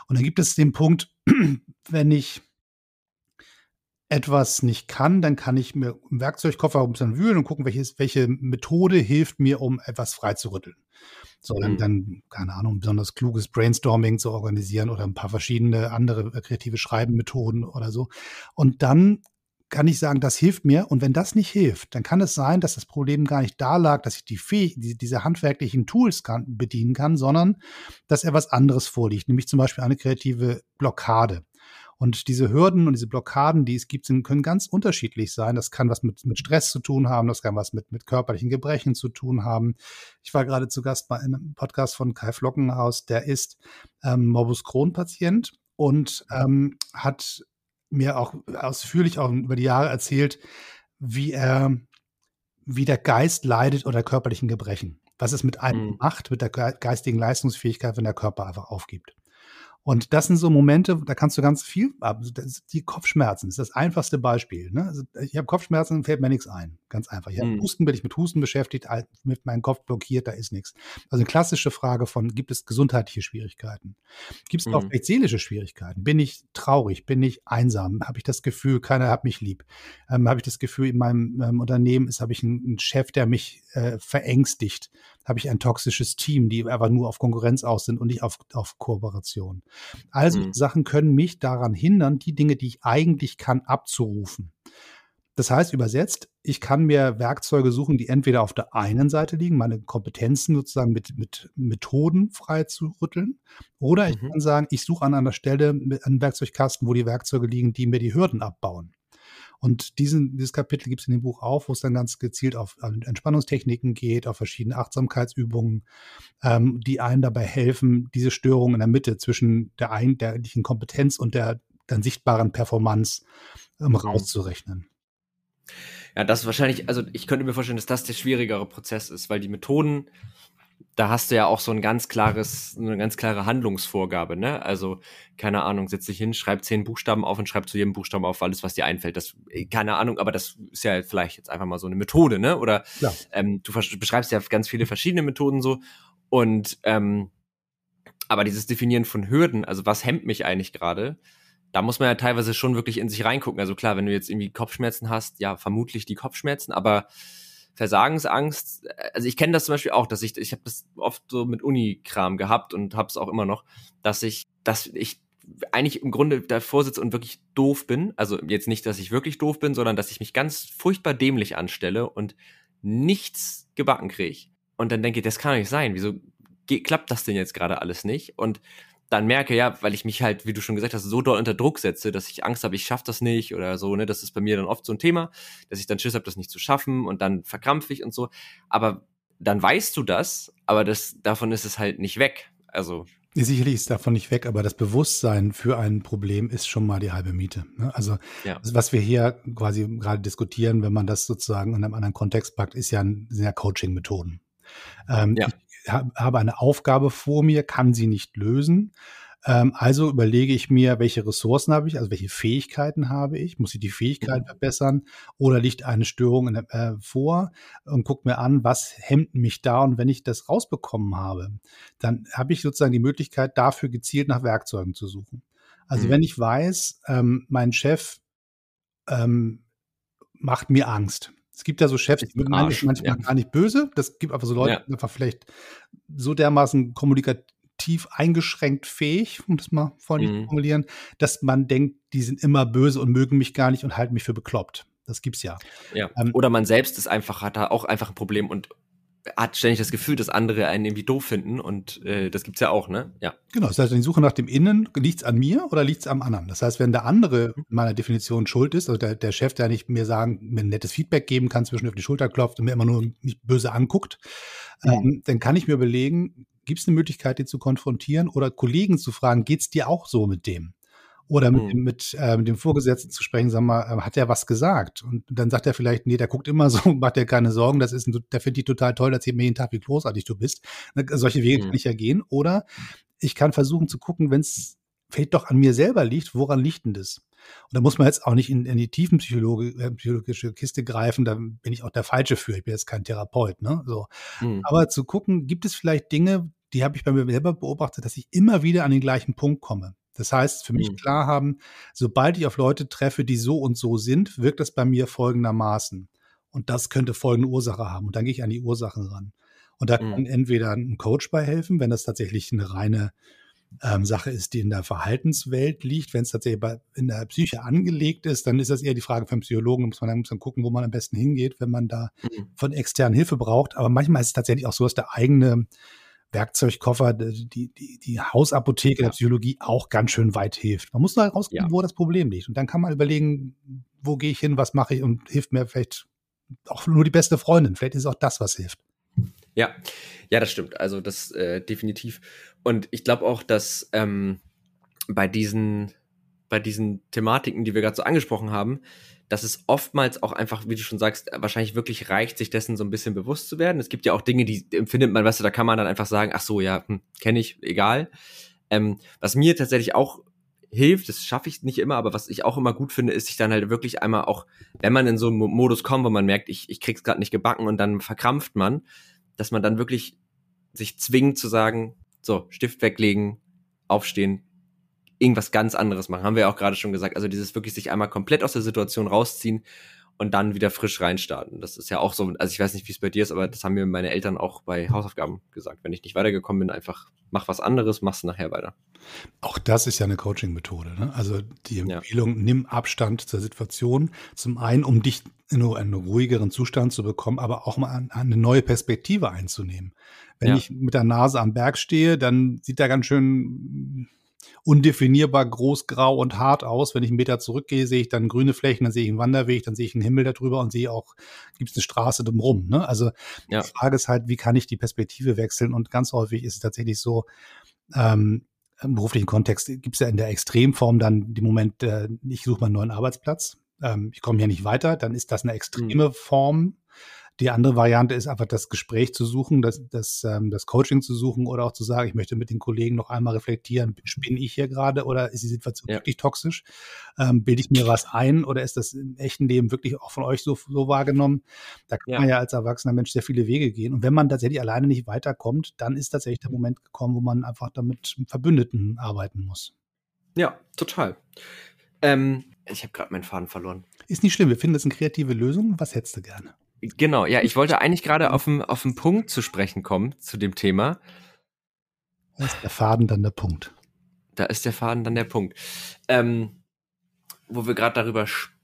[SPEAKER 2] Und dann gibt es den Punkt, wenn ich etwas nicht kann, dann kann ich mir im Werkzeugkoffer ein bisschen wühlen und gucken, welches, welche Methode hilft mir, um etwas freizurütteln. So, dann, mhm. dann, keine Ahnung, besonders kluges Brainstorming zu organisieren oder ein paar verschiedene andere kreative Schreibenmethoden oder so. Und dann kann ich sagen, das hilft mir. Und wenn das nicht hilft, dann kann es sein, dass das Problem gar nicht da lag, dass ich die Fähig die, diese handwerklichen Tools kann, bedienen kann, sondern dass er was anderes vorliegt, nämlich zum Beispiel eine kreative Blockade. Und diese Hürden und diese Blockaden, die es gibt, sind, können ganz unterschiedlich sein. Das kann was mit, mit Stress zu tun haben, das kann was mit, mit körperlichen Gebrechen zu tun haben. Ich war gerade zu Gast bei einem Podcast von Kai Flockenhaus, der ist ähm, Morbus Crohn-Patient und ähm, hat mir auch ausführlich auch über die Jahre erzählt, wie er, wie der Geist leidet unter körperlichen Gebrechen. Was es mit einem mhm. macht, mit der geistigen Leistungsfähigkeit, wenn der Körper einfach aufgibt. Und das sind so Momente, da kannst du ganz viel, die Kopfschmerzen ist das einfachste Beispiel. Ne? Also ich habe Kopfschmerzen, fällt mir nichts ein. Ganz einfach. Ich habe mhm. Husten, bin ich mit Husten beschäftigt, mit meinem Kopf blockiert, da ist nichts. Also eine klassische Frage von, gibt es gesundheitliche Schwierigkeiten? Gibt es mhm. auch vielleicht seelische Schwierigkeiten? Bin ich traurig? Bin ich einsam? Habe ich das Gefühl, keiner hat mich lieb? Ähm, habe ich das Gefühl, in meinem ähm, Unternehmen ist, habe ich einen, einen, Chef, der mich äh, verängstigt? Habe ich ein toxisches Team, die einfach nur auf Konkurrenz aus sind und nicht auf, auf Kooperation? Also mhm. Sachen können mich daran hindern, die Dinge, die ich eigentlich kann, abzurufen. Das heißt übersetzt, ich kann mir Werkzeuge suchen, die entweder auf der einen Seite liegen, meine Kompetenzen sozusagen mit, mit Methoden frei zu rütteln, oder ich mhm. kann sagen, ich suche an einer Stelle einen Werkzeugkasten, wo die Werkzeuge liegen, die mir die Hürden abbauen. Und diesen, dieses Kapitel gibt es in dem Buch auch, wo es dann ganz gezielt auf Entspannungstechniken geht, auf verschiedene Achtsamkeitsübungen, ähm, die einem dabei helfen, diese Störung in der Mitte zwischen der eigentlichen Kompetenz und der dann sichtbaren Performance ähm, mhm. rauszurechnen.
[SPEAKER 3] Ja, das ist wahrscheinlich, also ich könnte mir vorstellen, dass das der schwierigere Prozess ist, weil die Methoden, da hast du ja auch so ein ganz klares, eine ganz klare Handlungsvorgabe, ne? Also, keine Ahnung, setz dich hin, schreib zehn Buchstaben auf und schreib zu jedem Buchstaben auf alles, was dir einfällt. Das, äh, keine Ahnung, aber das ist ja vielleicht jetzt einfach mal so eine Methode, ne? Oder ja. ähm, du beschreibst ja ganz viele verschiedene Methoden so. Und ähm, aber dieses Definieren von Hürden, also was hemmt mich eigentlich gerade, da muss man ja teilweise schon wirklich in sich reingucken. Also klar, wenn du jetzt irgendwie Kopfschmerzen hast, ja, vermutlich die Kopfschmerzen, aber Versagensangst, also ich kenne das zum Beispiel auch, dass ich, ich habe das oft so mit Uni-Kram gehabt und habe es auch immer noch, dass ich, dass ich eigentlich im Grunde davor sitze und wirklich doof bin. Also jetzt nicht, dass ich wirklich doof bin, sondern dass ich mich ganz furchtbar dämlich anstelle und nichts gebacken kriege. Und dann denke ich, das kann doch nicht sein. Wieso klappt das denn jetzt gerade alles nicht? Und dann merke, ja, weil ich mich halt, wie du schon gesagt hast, so doll unter Druck setze, dass ich Angst habe, ich schaffe das nicht oder so, ne, das ist bei mir dann oft so ein Thema, dass ich dann Schiss habe, das nicht zu schaffen und dann verkrampfe ich und so. Aber dann weißt du das, aber das, davon ist es halt nicht weg. Also.
[SPEAKER 2] Sicherlich ist davon nicht weg, aber das Bewusstsein für ein Problem ist schon mal die halbe Miete. Ne? Also, ja. was wir hier quasi gerade diskutieren, wenn man das sozusagen in einem anderen Kontext packt, ist ja, sind ja Coaching-Methoden. Ähm, ja. Ich habe eine Aufgabe vor mir, kann sie nicht lösen. Ähm, also überlege ich mir, welche Ressourcen habe ich, also welche Fähigkeiten habe ich, muss ich die Fähigkeiten mhm. verbessern oder liegt eine Störung der, äh, vor und gucke mir an, was hemmt mich da und wenn ich das rausbekommen habe, dann habe ich sozusagen die Möglichkeit, dafür gezielt nach Werkzeugen zu suchen. Also mhm. wenn ich weiß, ähm, mein Chef ähm, macht mir Angst, es gibt ja so Chefs, die sind manchmal ja. gar nicht böse. Das gibt einfach so Leute, ja. die einfach vielleicht so dermaßen kommunikativ eingeschränkt fähig, um das mal vorhin mhm. zu formulieren, dass man denkt, die sind immer böse und mögen mich gar nicht und halten mich für bekloppt. Das gibt's ja.
[SPEAKER 3] Ja. Ähm, Oder man selbst ist einfach, hat da auch einfach ein Problem und hat ständig das Gefühl, dass andere einen irgendwie doof finden und äh, das gibt's ja auch, ne? Ja.
[SPEAKER 2] Genau, das heißt, die Suche nach dem Innen, liegt's an mir oder liegt's am anderen? Das heißt, wenn der andere mhm. meiner Definition schuld ist, also der, der Chef, der nicht mir sagen, mir ein nettes Feedback geben kann, zwischen auf die Schulter klopft und mir immer nur mich böse anguckt, mhm. ähm, dann kann ich mir überlegen, gibt's eine Möglichkeit, die zu konfrontieren oder Kollegen zu fragen, geht's dir auch so mit dem? Oder mit, mhm. mit, äh, mit dem Vorgesetzten zu sprechen, sag mal, äh, hat er was gesagt? Und dann sagt er vielleicht, nee, der guckt immer so, macht dir keine Sorgen, das ist ein, der findet dich total toll, erzählt mir jeden Tag, wie großartig du bist. Ne, solche Wege mhm. kann ich ja gehen. Oder ich kann versuchen zu gucken, wenn es vielleicht doch an mir selber liegt, woran liegt denn das? Und da muss man jetzt auch nicht in, in die tiefen äh, psychologische Kiste greifen, da bin ich auch der Falsche für. Ich bin jetzt kein Therapeut, ne? So. Mhm. Aber zu gucken, gibt es vielleicht Dinge, die habe ich bei mir selber beobachtet, dass ich immer wieder an den gleichen Punkt komme. Das heißt, für mich mhm. klar haben, sobald ich auf Leute treffe, die so und so sind, wirkt das bei mir folgendermaßen. Und das könnte folgende Ursache haben. Und dann gehe ich an die Ursachen ran. Und da kann mhm. entweder ein Coach bei helfen, wenn das tatsächlich eine reine ähm, Sache ist, die in der Verhaltenswelt liegt. Wenn es tatsächlich bei, in der Psyche angelegt ist, dann ist das eher die Frage für einen Psychologen. Da muss man dann, muss man gucken, wo man am besten hingeht, wenn man da mhm. von externen Hilfe braucht. Aber manchmal ist es tatsächlich auch so, dass der eigene Werkzeugkoffer, die, die, die Hausapotheke ja. der Psychologie auch ganz schön weit hilft. Man muss nur herausfinden, ja. wo das Problem liegt. Und dann kann man überlegen, wo gehe ich hin, was mache ich und hilft mir vielleicht auch nur die beste Freundin. Vielleicht ist auch das, was hilft.
[SPEAKER 3] Ja, ja, das stimmt. Also das äh, definitiv. Und ich glaube auch, dass ähm, bei diesen bei diesen Thematiken, die wir gerade so angesprochen haben, dass es oftmals auch einfach, wie du schon sagst, wahrscheinlich wirklich reicht, sich dessen so ein bisschen bewusst zu werden. Es gibt ja auch Dinge, die empfindet man, weißt du, da kann man dann einfach sagen, ach so, ja, hm, kenne ich, egal. Ähm, was mir tatsächlich auch hilft, das schaffe ich nicht immer, aber was ich auch immer gut finde, ist sich dann halt wirklich einmal auch, wenn man in so einen Modus kommt, wo man merkt, ich, ich krieg's gerade nicht gebacken und dann verkrampft man, dass man dann wirklich sich zwingt zu sagen, so, Stift weglegen, aufstehen, irgendwas ganz anderes machen. Haben wir ja auch gerade schon gesagt. Also dieses wirklich sich einmal komplett aus der Situation rausziehen und dann wieder frisch reinstarten. Das ist ja auch so, also ich weiß nicht, wie es bei dir ist, aber das haben mir meine Eltern auch bei Hausaufgaben gesagt. Wenn ich nicht weitergekommen bin, einfach mach was anderes, machst nachher weiter.
[SPEAKER 2] Auch das ist ja eine Coaching-Methode. Ne? Also die Empfehlung, ja. nimm Abstand zur Situation. Zum einen, um dich in einen ruhigeren Zustand zu bekommen, aber auch mal eine neue Perspektive einzunehmen. Wenn ja. ich mit der Nase am Berg stehe, dann sieht der ganz schön undefinierbar groß, grau und hart aus. Wenn ich einen Meter zurückgehe, sehe ich dann grüne Flächen, dann sehe ich einen Wanderweg, dann sehe ich einen Himmel darüber und sehe auch, gibt es eine Straße drumherum. Ne? Also ja. die Frage ist halt, wie kann ich die Perspektive wechseln? Und ganz häufig ist es tatsächlich so, ähm, im beruflichen Kontext gibt es ja in der Extremform dann den Moment, äh, ich suche mal einen neuen Arbeitsplatz. Ähm, ich komme hier nicht weiter, dann ist das eine extreme mhm. Form die andere Variante ist einfach das Gespräch zu suchen, das, das, ähm, das Coaching zu suchen oder auch zu sagen, ich möchte mit den Kollegen noch einmal reflektieren, spinne ich hier gerade oder ist die Situation ja. wirklich toxisch? Ähm, bilde ich mir was ein oder ist das im echten Leben wirklich auch von euch so, so wahrgenommen? Da kann ja. man ja als erwachsener Mensch sehr viele Wege gehen. Und wenn man tatsächlich alleine nicht weiterkommt, dann ist tatsächlich der Moment gekommen, wo man einfach damit Verbündeten arbeiten muss.
[SPEAKER 3] Ja, total. Ähm, ich habe gerade meinen Faden verloren.
[SPEAKER 2] Ist nicht schlimm, wir finden das eine kreative Lösung. Was hättest du gerne?
[SPEAKER 3] Genau, ja, ich wollte eigentlich gerade auf den auf Punkt zu sprechen kommen zu dem Thema.
[SPEAKER 2] Da ist der Faden dann der Punkt.
[SPEAKER 3] Da ist der Faden dann der Punkt. Ähm, wo wir gerade darüber sprechen,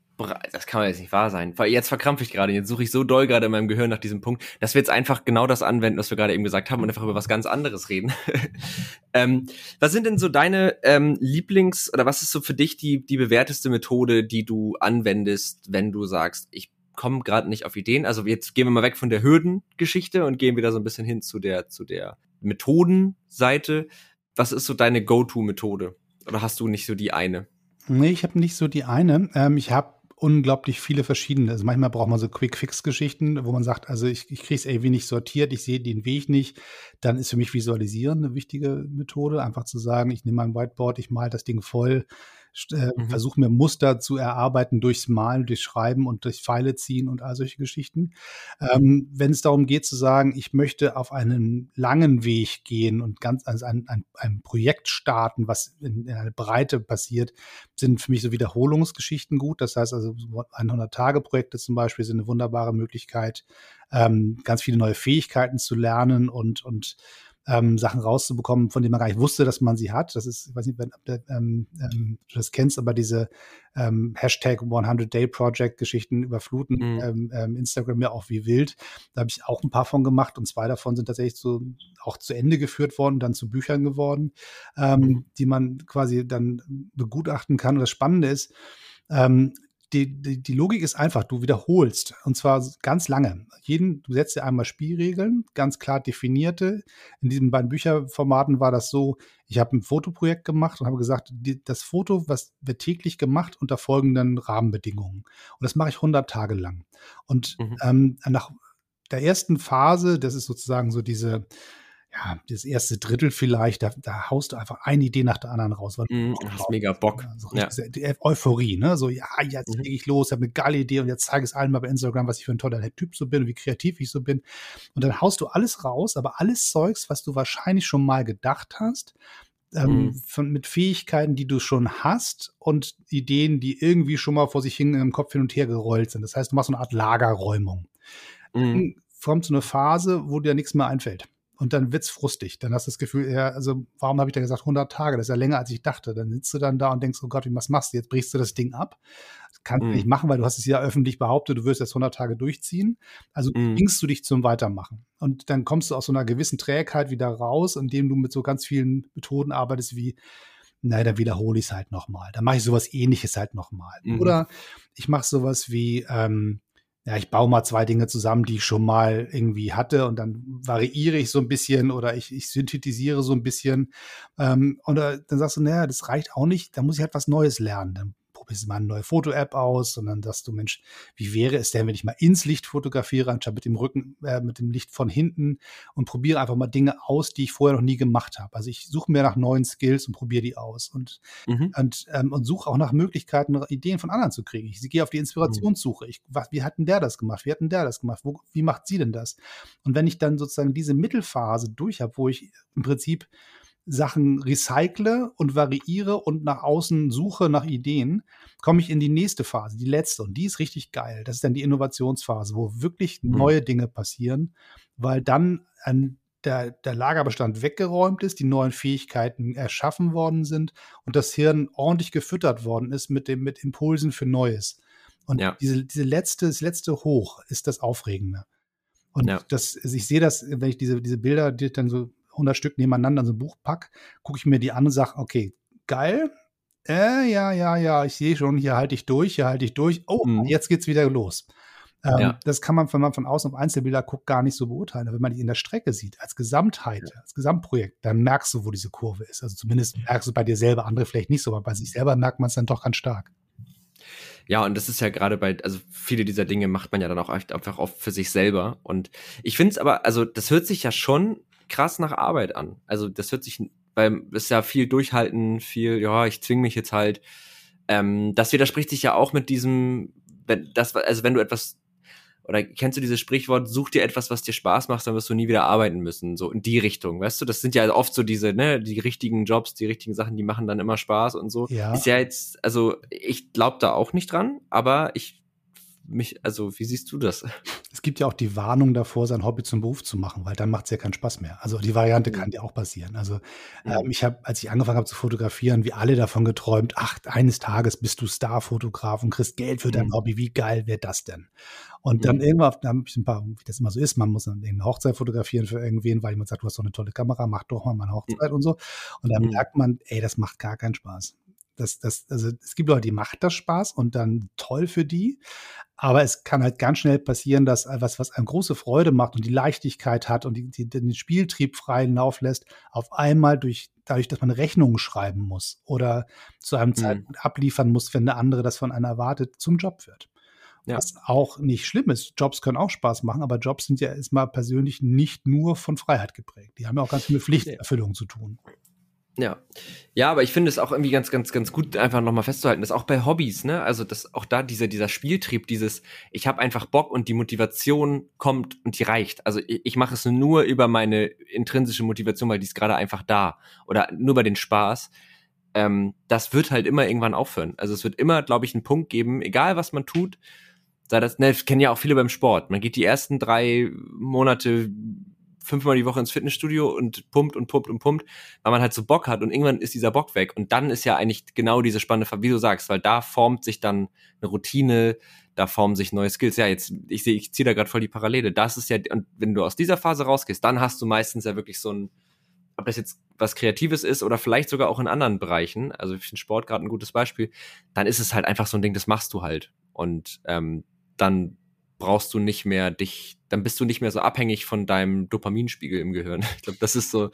[SPEAKER 3] das kann jetzt nicht wahr sein. Jetzt verkrampfe ich gerade, jetzt suche ich so doll gerade in meinem Gehirn nach diesem Punkt, dass wir jetzt einfach genau das anwenden, was wir gerade eben gesagt haben und einfach über was ganz anderes reden. ähm, was sind denn so deine ähm, Lieblings- oder was ist so für dich die, die bewährteste Methode, die du anwendest, wenn du sagst, ich komme gerade nicht auf Ideen. Also jetzt gehen wir mal weg von der Hürdengeschichte und gehen wieder so ein bisschen hin zu der, zu der Methodenseite. Was ist so deine Go-To-Methode? Oder hast du nicht so die eine?
[SPEAKER 2] Nee, ich habe nicht so die eine. Ähm, ich habe unglaublich viele verschiedene. Also manchmal braucht man so Quick-Fix-Geschichten, wo man sagt, also ich, ich kriege es irgendwie nicht sortiert, ich sehe den Weg nicht. Dann ist für mich Visualisieren eine wichtige Methode. Einfach zu sagen, ich nehme mein Whiteboard, ich male das Ding voll, äh, mhm. versuche mir Muster zu erarbeiten durchs Malen, durch Schreiben und durch Pfeile ziehen und all solche Geschichten. Ähm, wenn es darum geht zu sagen, ich möchte auf einen langen Weg gehen und ganz also ein, ein, ein Projekt starten, was in, in eine Breite passiert, sind für mich so Wiederholungsgeschichten gut. Das heißt also 100-Tage-Projekte zum Beispiel sind eine wunderbare Möglichkeit, ähm, ganz viele neue Fähigkeiten zu lernen und, und ähm, Sachen rauszubekommen, von denen man gar nicht wusste, dass man sie hat. Das ist, ich weiß nicht, wenn ähm, ähm, du das kennst, aber diese ähm, Hashtag 100-Day-Project-Geschichten überfluten mhm. ähm, ähm, Instagram ja auch wie wild. Da habe ich auch ein paar von gemacht und zwei davon sind tatsächlich so auch zu Ende geführt worden, dann zu Büchern geworden, ähm, mhm. die man quasi dann begutachten kann. Und das Spannende ist, ähm, die, die, die Logik ist einfach, du wiederholst und zwar ganz lange. Jeden, du setzt dir einmal Spielregeln, ganz klar definierte. In diesen beiden Bücherformaten war das so, ich habe ein Fotoprojekt gemacht und habe gesagt, die, das Foto, was wird täglich gemacht unter folgenden Rahmenbedingungen. Und das mache ich 100 Tage lang. Und mhm. ähm, nach der ersten Phase, das ist sozusagen so diese ja, das erste Drittel vielleicht, da, da haust du einfach eine Idee nach der anderen raus. Weil
[SPEAKER 3] mm, du hast mega Bock.
[SPEAKER 2] So ja. Euphorie, ne? So, ja, jetzt mhm. lege ich los, habe eine geile Idee und jetzt zeige ich es allen mal bei Instagram, was ich für ein toller Typ so bin und wie kreativ ich so bin. Und dann haust du alles raus, aber alles Zeugs, was du wahrscheinlich schon mal gedacht hast, ähm, mhm. von, mit Fähigkeiten, die du schon hast und Ideen, die irgendwie schon mal vor sich hin im Kopf hin und her gerollt sind. Das heißt, du machst so eine Art Lagerräumung. Mhm. Dann kommt so eine Phase, wo dir nichts mehr einfällt Und dann wird's frustig. Dann hast du das Gefühl, ja, also warum habe ich da gesagt 100 Tage? Das ist ja länger, als ich dachte. Dann sitzt du dann da und denkst, oh Gott, wie was machst du? Jetzt brichst du das Ding ab. Das kannst du
[SPEAKER 3] Mhm.
[SPEAKER 2] nicht machen, weil du hast es ja öffentlich behauptet, du wirst jetzt 100 Tage durchziehen. Also
[SPEAKER 3] Mhm.
[SPEAKER 2] bringst du dich zum Weitermachen. Und dann kommst du aus so einer gewissen Trägheit wieder raus, indem du mit so ganz vielen Methoden arbeitest wie na, dann wiederhole ich es halt nochmal. Dann mache ich sowas ähnliches halt nochmal.
[SPEAKER 3] Mhm.
[SPEAKER 2] Oder ich mache sowas wie, ähm, ja, ich baue mal zwei Dinge zusammen, die ich schon mal irgendwie hatte und dann variiere ich so ein bisschen oder ich, ich synthetisiere so ein bisschen. Ähm, oder dann sagst du, naja, das reicht auch nicht, da muss ich halt was Neues lernen. Dann probierst du mal eine neue Foto-App aus dann sagst du, Mensch, wie wäre es denn, wenn ich mal ins Licht fotografiere, anstatt mit dem Rücken, äh, mit dem Licht von hinten und probiere einfach mal Dinge aus, die ich vorher noch nie gemacht habe. Also ich suche mir nach neuen Skills und probiere die aus und
[SPEAKER 3] Mhm.
[SPEAKER 2] und, ähm, und suche auch nach Möglichkeiten, Ideen von anderen zu kriegen. Ich gehe auf die Inspirationssuche. Ich, was, wie hat denn der das gemacht? Wie hat denn der das gemacht? Wo, wie macht sie denn das? Und wenn ich dann sozusagen diese Mittelphase durch habe, wo ich im Prinzip Sachen recycle und variiere und nach außen suche nach Ideen, komme ich in die nächste Phase, die letzte. Und die ist richtig geil. Das ist dann die Innovationsphase, wo wirklich
[SPEAKER 3] Mhm.
[SPEAKER 2] neue Dinge passieren, weil dann ein, der, der Lagerbestand weggeräumt ist, die neuen Fähigkeiten erschaffen worden sind und das Hirn ordentlich gefüttert worden ist mit, dem, mit Impulsen für Neues. Und
[SPEAKER 3] Ja.
[SPEAKER 2] diese, diese letzte, das letzte Hoch ist das Aufregende. Und
[SPEAKER 3] Ja.
[SPEAKER 2] das, also ich sehe das, wenn ich diese, diese Bilder, die ich dann so 100 Stück nebeneinander in so ein Buch pack, gucke ich mir die an und sage, okay, geil. Äh, ja, ja, ja, ich sehe schon, hier halte ich durch, hier halte ich durch. Oh,
[SPEAKER 3] Mhm.
[SPEAKER 2] jetzt geht's wieder los. Ähm,
[SPEAKER 3] Ja.
[SPEAKER 2] Das kann man, wenn man von außen auf Einzelbilder guckt, gar nicht so beurteilen. Aber wenn man die in der Strecke sieht, als Gesamtheit, als Gesamtprojekt, dann merkst du, wo diese Kurve ist. Also zumindest merkst du bei dir selber, andere vielleicht nicht so, aber bei sich selber merkt man es dann doch ganz stark.
[SPEAKER 3] Ja, und das ist ja gerade bei, also viele dieser Dinge macht man ja dann auch einfach oft für sich selber. Und ich finde es aber, also das hört sich ja schon krass nach Arbeit an. Also das hört sich, beim, ist ja viel durchhalten, viel, ja, ich zwing mich jetzt halt. Ähm, das widerspricht sich ja auch mit diesem, wenn das, also wenn du etwas, oder kennst du dieses Sprichwort, such dir etwas, was dir Spaß macht, dann wirst du nie wieder arbeiten müssen, so in die Richtung, weißt du? Das sind ja oft so diese, ne, die richtigen Jobs, die richtigen Sachen, die machen dann immer Spaß und so.
[SPEAKER 2] Ja.
[SPEAKER 3] Ist ja jetzt, also ich glaube da auch nicht dran, aber ich mich, also wie siehst du das?
[SPEAKER 2] Es gibt ja auch die Warnung davor, sein Hobby zum Beruf zu machen, weil dann macht es ja keinen Spaß mehr. Also die Variante
[SPEAKER 3] Mhm.
[SPEAKER 2] kann ja auch passieren. Also ähm, ich habe, als ich angefangen habe zu fotografieren, wie alle davon geträumt, ach, eines Tages bist du Starfotograf und kriegst Geld für dein
[SPEAKER 3] Mhm.
[SPEAKER 2] Hobby. Wie geil wäre das denn? Und dann
[SPEAKER 3] Mhm.
[SPEAKER 2] irgendwann, dann habe ich ein paar, wie das immer so ist, man muss dann irgendeine Hochzeit fotografieren für irgendwen, weil jemand sagt, du hast doch eine tolle Kamera, mach doch mal eine Hochzeit und so. Und dann
[SPEAKER 3] Mhm.
[SPEAKER 2] merkt man, ey, das macht gar keinen Spaß. Das, das, also es gibt Leute, die macht das Spaß und dann toll für die. Aber es kann halt ganz schnell passieren, dass was, was einem große Freude macht und die Leichtigkeit hat und die, die, den Spieltrieb freien Lauf lässt, auf einmal durch, dadurch, dass man Rechnungen schreiben muss oder zu einem
[SPEAKER 3] Mhm.
[SPEAKER 2] Zeitpunkt abliefern muss, wenn der andere das von einem erwartet, zum Job wird.
[SPEAKER 3] Ja.
[SPEAKER 2] Was auch nicht schlimm ist. Jobs können auch Spaß machen, aber Jobs sind ja erstmal persönlich nicht nur von Freiheit geprägt. Die haben ja auch ganz viel mit Pflichterfüllung zu tun.
[SPEAKER 3] Ja. Ja, aber ich finde es auch irgendwie ganz, ganz, ganz gut, einfach nochmal festzuhalten, dass auch bei Hobbys, ne, also dass auch da dieser, dieser Spieltrieb, dieses, ich habe einfach Bock und die Motivation kommt und die reicht. Also ich, ich mache es nur über meine intrinsische Motivation, weil die ist gerade einfach da. Oder nur über den Spaß. Ähm, das wird halt immer irgendwann aufhören. Also es wird immer, glaube ich, einen Punkt geben, egal was man tut, sei das, ne, kennen ja auch viele beim Sport. Man geht die ersten drei Monate fünfmal die Woche ins Fitnessstudio und pumpt und pumpt und pumpt, weil man halt so Bock hat und irgendwann ist dieser Bock weg und dann ist ja eigentlich genau diese spannende wie du sagst, weil da formt sich dann eine Routine, da formen sich neue Skills. Ja, jetzt ich sehe, ich ziehe da gerade voll die Parallele. Das ist ja und wenn du aus dieser Phase rausgehst, dann hast du meistens ja wirklich so ein ob das jetzt was Kreatives ist oder vielleicht sogar auch in anderen Bereichen, also ich finde Sport gerade ein gutes Beispiel, dann ist es halt einfach so ein Ding, das machst du halt. Und ähm, dann brauchst du nicht mehr dich, dann bist du nicht mehr so abhängig von deinem Dopaminspiegel im Gehirn. Ich glaube, das ist so,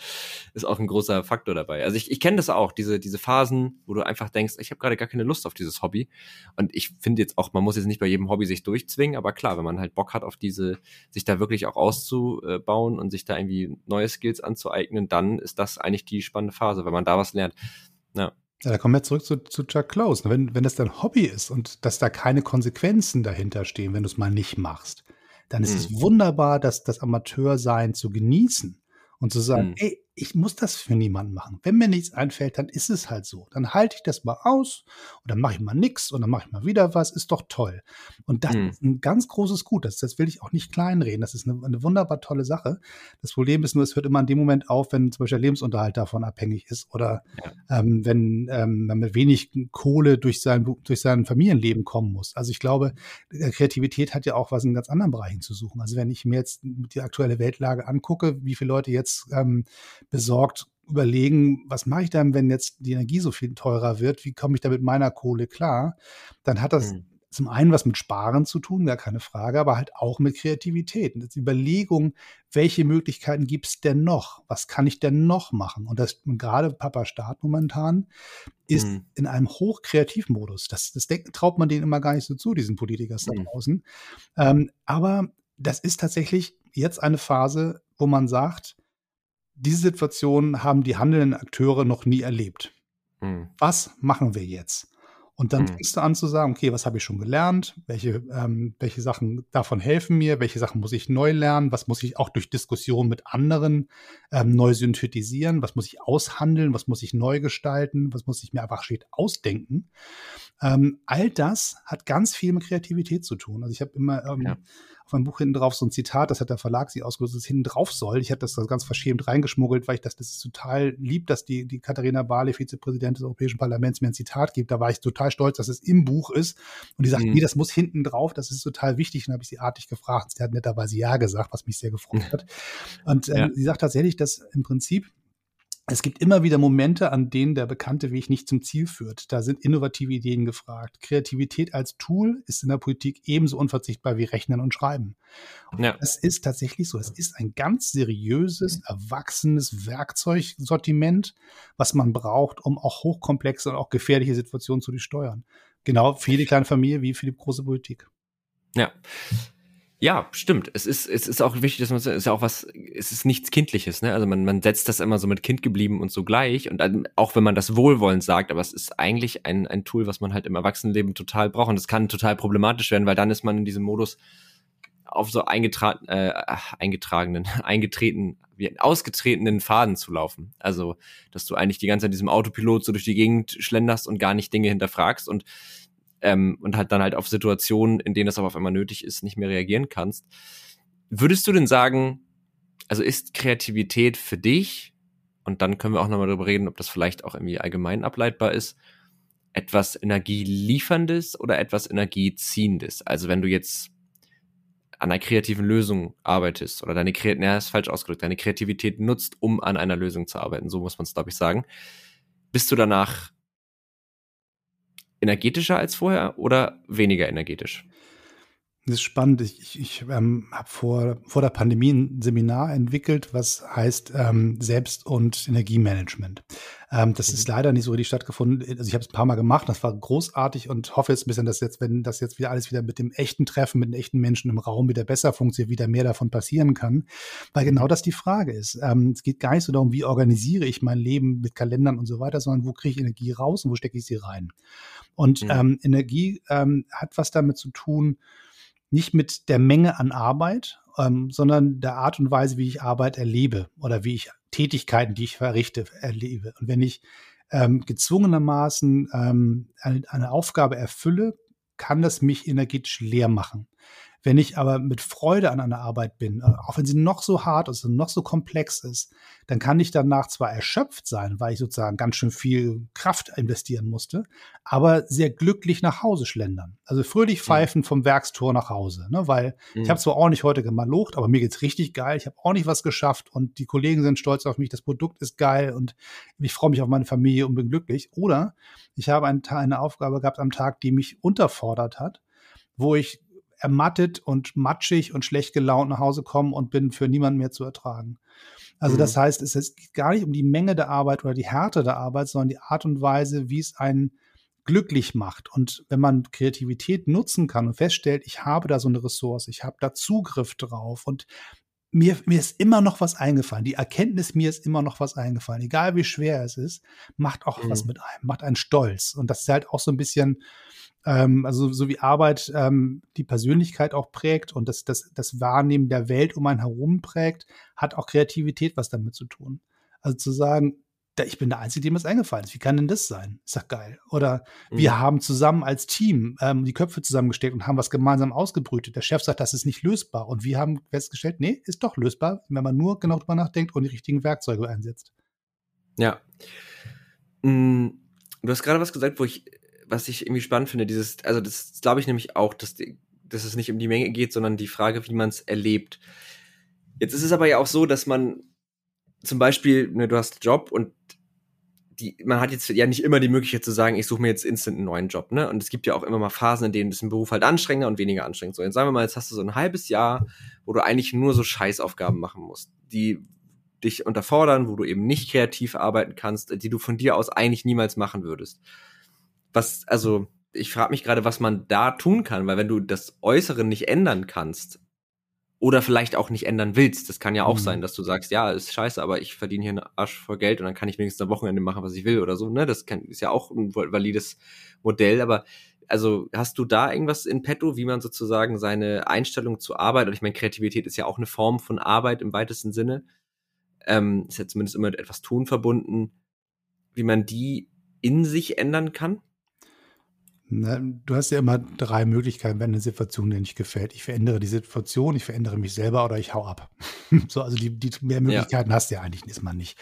[SPEAKER 3] ist auch ein großer Faktor dabei. Also ich, ich kenne das auch, diese, diese Phasen, wo du einfach denkst, ich habe gerade gar keine Lust auf dieses Hobby. Und ich finde jetzt auch, man muss jetzt nicht bei jedem Hobby sich durchzwingen, aber klar, wenn man halt Bock hat auf diese, sich da wirklich auch auszubauen und sich da irgendwie neue Skills anzueignen, dann ist das eigentlich die spannende Phase, wenn man da was lernt. Ja.
[SPEAKER 2] Ja, da kommen wir zurück zu, zu Chuck Close. Wenn, wenn das dein Hobby ist und dass da keine Konsequenzen dahinter stehen, wenn du es mal nicht machst, dann ist
[SPEAKER 3] Mhm.
[SPEAKER 2] es wunderbar, dass das Amateursein zu genießen und zu sagen,
[SPEAKER 3] Mhm.
[SPEAKER 2] ey, ich muss das für niemanden machen. Wenn mir nichts einfällt, dann ist es halt so. Dann halte ich das mal aus und dann mache ich mal nichts und dann mache ich mal wieder was. Ist doch toll. Und das mhm. ist ein ganz großes Gut. Das, das will ich auch nicht kleinreden. Das ist eine, eine, wunderbar tolle Sache. Das Problem ist nur, es hört immer in dem Moment auf, wenn zum Beispiel der Lebensunterhalt davon abhängig ist oder ja. ähm, wenn ähm, man mit wenig Kohle durch sein, durch sein Familienleben kommen muss. Also ich glaube, Kreativität hat ja auch was in ganz anderen Bereichen zu suchen. Also wenn ich mir jetzt die aktuelle Weltlage angucke, wie viele Leute jetzt ähm, besorgt überlegen, was mache ich dann, wenn jetzt die Energie so viel teurer wird? Wie komme ich da mit meiner Kohle klar? Dann hat das mhm. zum einen was mit Sparen zu tun, gar keine Frage, aber halt auch mit Kreativität. Und die Überlegung, welche Möglichkeiten gibt es denn noch? Was kann ich denn noch machen? Und das und gerade Papa Staat momentan ist mhm. in einem Hochkreativmodus. Das, das denkt, traut man denen immer gar nicht so zu, diesen Politikern mhm. da draußen. Ähm, aber das ist tatsächlich jetzt eine Phase, wo man sagt, diese Situation haben die handelnden Akteure noch nie erlebt. Mhm. Was machen wir jetzt? Und dann mhm. fängst du an zu sagen, okay, was habe ich schon gelernt? Welche, ähm, welche Sachen davon helfen mir? Welche Sachen muss ich neu lernen? Was muss ich auch durch Diskussion mit anderen ähm, neu synthetisieren? Was muss ich aushandeln? Was muss ich neu gestalten? Was muss ich mir einfach steht ausdenken? Ähm, all das hat ganz viel mit Kreativität zu tun. Also ich habe immer ähm, ja auf meinem Buch hinten drauf so ein Zitat, das hat der Verlag sich ausgesucht, das hinten drauf soll. Ich habe das ganz verschämt reingeschmuggelt, weil ich das, das ist total lieb, dass die, die Katharina Barley, Vizepräsidentin des Europäischen Parlaments, mir ein Zitat gibt. Da war ich total stolz, dass es im Buch ist. Und die sagt, mhm. nee, das muss hinten drauf, das ist total wichtig. Und habe ich sie artig gefragt. Sie hat netterweise Ja gesagt, was mich sehr gefreut hat. Und ähm, ja. sie sagt tatsächlich, dass im Prinzip es gibt immer wieder Momente, an denen der bekannte Weg nicht zum Ziel führt. Da sind innovative Ideen gefragt. Kreativität als Tool ist in der Politik ebenso unverzichtbar wie Rechnen und Schreiben. Und ja. Das ist tatsächlich so. Es ist ein ganz seriöses, erwachsenes Werkzeugsortiment, was man braucht, um auch hochkomplexe und auch gefährliche Situationen zu steuern. Genau für jede kleine Familie wie für die große Politik.
[SPEAKER 3] Ja. Ja, stimmt. Es ist, es ist auch wichtig, dass man, es ist ja auch was, es ist nichts Kindliches, ne? Also man, man setzt das immer so mit Kind geblieben und so gleich. Und dann, auch wenn man das wohlwollend sagt, aber es ist eigentlich ein, ein Tool, was man halt im Erwachsenenleben total braucht. Und das kann total problematisch werden, weil dann ist man in diesem Modus auf so eingetragen, äh, eingetragenen, eingetreten, wie ausgetretenen Faden zu laufen. Also, dass du eigentlich die ganze Zeit diesem Autopilot so durch die Gegend schlenderst und gar nicht Dinge hinterfragst und ähm, und halt dann halt auf Situationen, in denen das aber auf einmal nötig ist, nicht mehr reagieren kannst. Würdest du denn sagen, also ist Kreativität für dich, und dann können wir auch nochmal darüber reden, ob das vielleicht auch irgendwie allgemein ableitbar ist, etwas Energielieferndes oder etwas Energieziehendes? Also wenn du jetzt an einer kreativen Lösung arbeitest oder deine Kreativität, naja, ist falsch ausgedrückt, deine Kreativität nutzt, um an einer Lösung zu arbeiten, so muss man es, glaube ich, sagen. Bist du danach energetischer als vorher oder weniger energetisch?
[SPEAKER 2] Das ist spannend. Ich, ich, ich ähm, habe vor, vor der Pandemie ein Seminar entwickelt, was heißt ähm, Selbst- und Energiemanagement. Ähm, das mhm. ist leider nicht so richtig stattgefunden. Also ich habe es ein paar Mal gemacht, das war großartig und hoffe jetzt ein bisschen, dass jetzt, wenn das jetzt wieder alles wieder mit dem echten Treffen, mit den echten Menschen im Raum wieder besser funktioniert, wieder mehr davon passieren kann. Weil genau das die Frage ist. Ähm, es geht gar nicht so darum, wie organisiere ich mein Leben mit Kalendern und so weiter, sondern wo kriege ich Energie raus und wo stecke ich sie rein. Und mhm. ähm, Energie ähm, hat was damit zu tun, nicht mit der Menge an Arbeit, ähm, sondern der Art und Weise, wie ich Arbeit erlebe oder wie ich Tätigkeiten, die ich verrichte, erlebe. Und wenn ich ähm, gezwungenermaßen ähm, eine, eine Aufgabe erfülle, kann das mich energetisch leer machen. Wenn ich aber mit Freude an einer Arbeit bin, äh, auch wenn sie noch so hart ist und noch so komplex ist, dann kann ich danach zwar erschöpft sein, weil ich sozusagen ganz schön viel Kraft investieren musste, aber sehr glücklich nach Hause schlendern. Also fröhlich mhm. pfeifen vom Werkstor nach Hause, ne? weil mhm. ich habe zwar ordentlich heute gemalocht, aber mir geht's richtig geil. Ich habe ordentlich was geschafft und die Kollegen sind stolz auf mich. Das Produkt ist geil und ich freue mich auf meine Familie und bin glücklich. Oder ich habe eine Aufgabe gehabt am Tag, die mich unterfordert hat, wo ich ermattet und matschig und schlecht gelaunt nach Hause kommen und bin für niemanden mehr zu ertragen. Also mhm. das heißt, es geht gar nicht um die Menge der Arbeit oder die Härte der Arbeit, sondern die Art und Weise, wie es einen glücklich macht. Und wenn man Kreativität nutzen kann und feststellt, ich habe da so eine Ressource, ich habe da Zugriff drauf und mir, mir ist immer noch was eingefallen. Die Erkenntnis, mir ist immer noch was eingefallen. Egal wie schwer es ist, macht auch mhm. was mit einem, macht einen stolz. Und das ist halt auch so ein bisschen, ähm, also so wie Arbeit ähm, die Persönlichkeit auch prägt und das, das, das Wahrnehmen der Welt um einen herum prägt, hat auch Kreativität was damit zu tun. Also zu sagen, ich bin der Einzige, dem es eingefallen ist. Wie kann denn das sein? Ist doch geil. Oder mhm. wir haben zusammen als Team ähm, die Köpfe zusammengesteckt und haben was gemeinsam ausgebrütet. Der Chef sagt, das ist nicht lösbar. Und wir haben festgestellt, nee, ist doch lösbar, wenn man nur genau drüber nachdenkt und die richtigen Werkzeuge einsetzt.
[SPEAKER 3] Ja. Mhm. Du hast gerade was gesagt, wo ich, was ich irgendwie spannend finde, dieses, also das glaube ich nämlich auch, dass, die, dass es nicht um die Menge geht, sondern die Frage, wie man es erlebt. Jetzt ist es aber ja auch so, dass man zum Beispiel, ne, du hast einen Job und die, man hat jetzt ja nicht immer die Möglichkeit zu sagen, ich suche mir jetzt instant einen neuen Job, ne? Und es gibt ja auch immer mal Phasen, in denen das ein Beruf halt anstrengender und weniger anstrengend so. Jetzt sagen wir mal, jetzt hast du so ein halbes Jahr, wo du eigentlich nur so Scheißaufgaben machen musst, die dich unterfordern, wo du eben nicht kreativ arbeiten kannst, die du von dir aus eigentlich niemals machen würdest. Was, also, ich frage mich gerade, was man da tun kann, weil wenn du das Äußere nicht ändern kannst, oder vielleicht auch nicht ändern willst. Das kann ja auch mhm. sein, dass du sagst, ja, ist scheiße, aber ich verdiene hier einen Arsch voll Geld und dann kann ich wenigstens am Wochenende machen, was ich will oder so. Ne? Das kann, ist ja auch ein valides Modell, aber also hast du da irgendwas in petto, wie man sozusagen seine Einstellung zur Arbeit, und ich meine, Kreativität ist ja auch eine Form von Arbeit im weitesten Sinne, ähm, ist ja zumindest immer mit etwas tun verbunden, wie man die in sich ändern kann?
[SPEAKER 2] Na, du hast ja immer drei Möglichkeiten, wenn eine Situation dir nicht gefällt. Ich verändere die Situation, ich verändere mich selber oder ich hau ab. so, also die, die mehr Möglichkeiten ja. hast du ja eigentlich ist man nicht.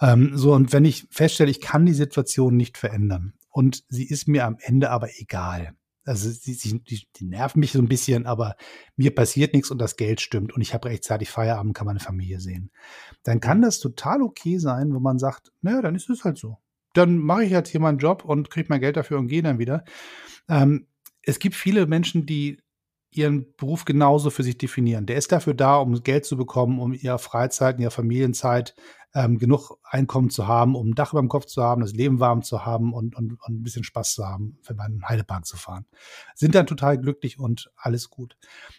[SPEAKER 2] Ähm, so, und wenn ich feststelle, ich kann die Situation nicht verändern und sie ist mir am Ende aber egal. Also sie, sie, die, die nerven mich so ein bisschen, aber mir passiert nichts und das Geld stimmt und ich habe rechtzeitig Feierabend, kann meine Familie sehen. Dann kann das total okay sein, wo man sagt, naja, dann ist es halt so dann mache ich jetzt hier meinen Job und kriege mein Geld dafür und gehe dann wieder. Ähm, es gibt viele Menschen, die ihren Beruf genauso für sich definieren. Der ist dafür da, um Geld zu bekommen, um ihre Freizeit, in ihrer Familienzeit ähm, genug Einkommen zu haben, um ein Dach über dem Kopf zu haben, das Leben warm zu haben und, und, und ein bisschen Spaß zu haben, für meinen Heidepark zu fahren. Sind dann total glücklich und alles gut.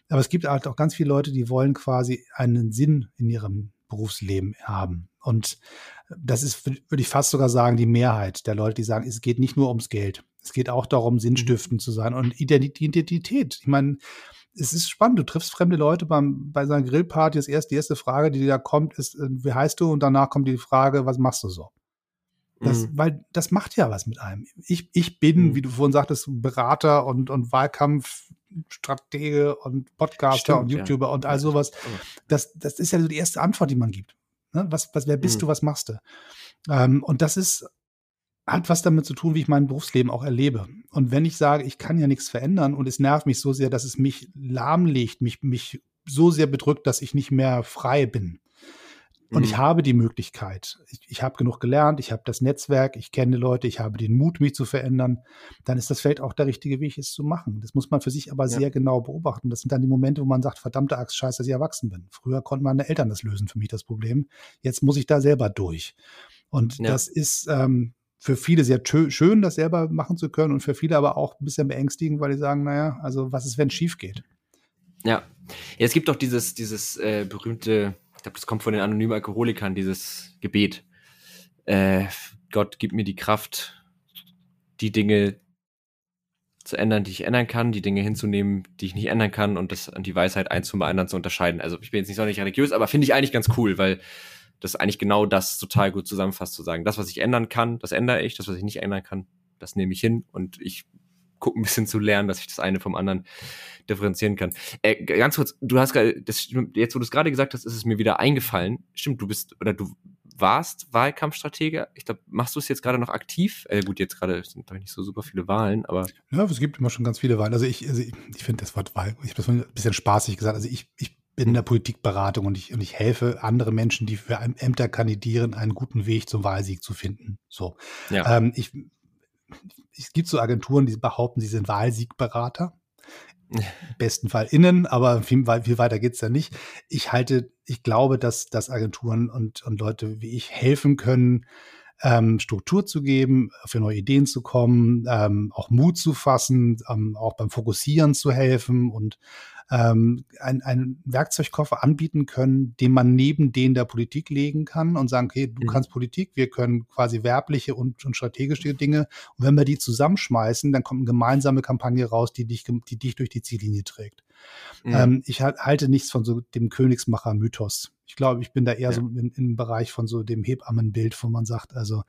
[SPEAKER 2] Aber es gibt halt auch ganz viele Leute, die wollen quasi einen Sinn in ihrem Berufsleben haben. Und das ist, würde ich fast sogar sagen, die Mehrheit der Leute, die sagen, es geht nicht nur ums Geld. Es geht auch darum, sinnstiftend zu sein und Identität. Ich meine, es ist spannend. Du triffst fremde Leute beim, bei seiner Grillparty. Das erste, die erste Frage, die da kommt, ist, äh, wie heißt du? Und danach kommt die Frage, was machst du so? Das, mhm. Weil das macht ja was mit einem. Ich, ich bin, mhm. wie du vorhin sagtest, Berater und, und Wahlkampfstratege und Podcaster Stimmt, und YouTuber ja. und all sowas. Das, das ist ja so die erste Antwort, die man gibt. Ne? Was, was, wer bist mhm. du, was machst du? Ähm, und das ist, hat was damit zu tun, wie ich mein Berufsleben auch erlebe. Und wenn ich sage, ich kann ja nichts verändern und es nervt mich so sehr, dass es mich lahmlegt, mich, mich so sehr bedrückt, dass ich nicht mehr frei bin, und mhm. ich habe die Möglichkeit. Ich, ich habe genug gelernt, ich habe das Netzwerk, ich kenne Leute, ich habe den Mut, mich zu verändern. Dann ist das vielleicht auch der richtige Weg, es zu machen. Das muss man für sich aber ja. sehr genau beobachten. Das sind dann die Momente, wo man sagt, verdammte Axt, scheiße, dass ich erwachsen bin. Früher konnten meine Eltern das lösen für mich, das Problem. Jetzt muss ich da selber durch. Und ja. das ist ähm, für viele sehr schön, das selber machen zu können und für viele aber auch ein bisschen beängstigend, weil die sagen, naja, also was ist, wenn es schief geht?
[SPEAKER 3] Ja. ja, es gibt doch dieses, dieses äh, berühmte ich glaube, das kommt von den anonymen Alkoholikern, dieses Gebet. Äh, Gott, gib mir die Kraft, die Dinge zu ändern, die ich ändern kann, die Dinge hinzunehmen, die ich nicht ändern kann und das an die Weisheit eins zum anderen zu unterscheiden. Also ich bin jetzt nicht so nicht religiös, aber finde ich eigentlich ganz cool, weil das eigentlich genau das total gut zusammenfasst, zu sagen, das, was ich ändern kann, das ändere ich, das, was ich nicht ändern kann, das nehme ich hin und ich gucken, ein bisschen zu lernen, dass ich das eine vom anderen differenzieren kann. Äh, ganz kurz, du hast gerade, jetzt wo du es gerade gesagt hast, ist es mir wieder eingefallen. Stimmt, du bist oder du warst Wahlkampfstratege. Ich glaube, machst du es jetzt gerade noch aktiv? Äh, gut, jetzt gerade sind doch nicht so super viele Wahlen, aber.
[SPEAKER 2] Ja, es gibt immer schon ganz viele Wahlen. Also ich, also ich, ich finde das Wort Wahl, ich habe das ein bisschen spaßig gesagt. Also ich, ich bin in der Politikberatung und ich, und ich helfe andere Menschen, die für Ämter kandidieren, einen guten Weg zum Wahlsieg zu finden. So. Ja. Ähm, ich es gibt so Agenturen, die behaupten, sie sind Wahlsiegberater. Im besten Fall innen, aber viel, viel weiter geht's da nicht. Ich halte, ich glaube, dass, dass Agenturen und, und Leute wie ich helfen können, ähm, Struktur zu geben, für neue Ideen zu kommen, ähm, auch Mut zu fassen, ähm, auch beim Fokussieren zu helfen und ähm, ein, einen Werkzeugkoffer anbieten können, den man neben den der Politik legen kann und sagen, okay, du mhm. kannst Politik, wir können quasi werbliche und, und strategische Dinge. Und wenn wir die zusammenschmeißen, dann kommt eine gemeinsame Kampagne raus, die dich, die dich durch die Ziellinie trägt. Mhm. Ähm, ich halte nichts von so dem Königsmacher-Mythos. Ich glaube, ich bin da eher ja. so im, im, Bereich von so dem Hebammenbild, wo man sagt, also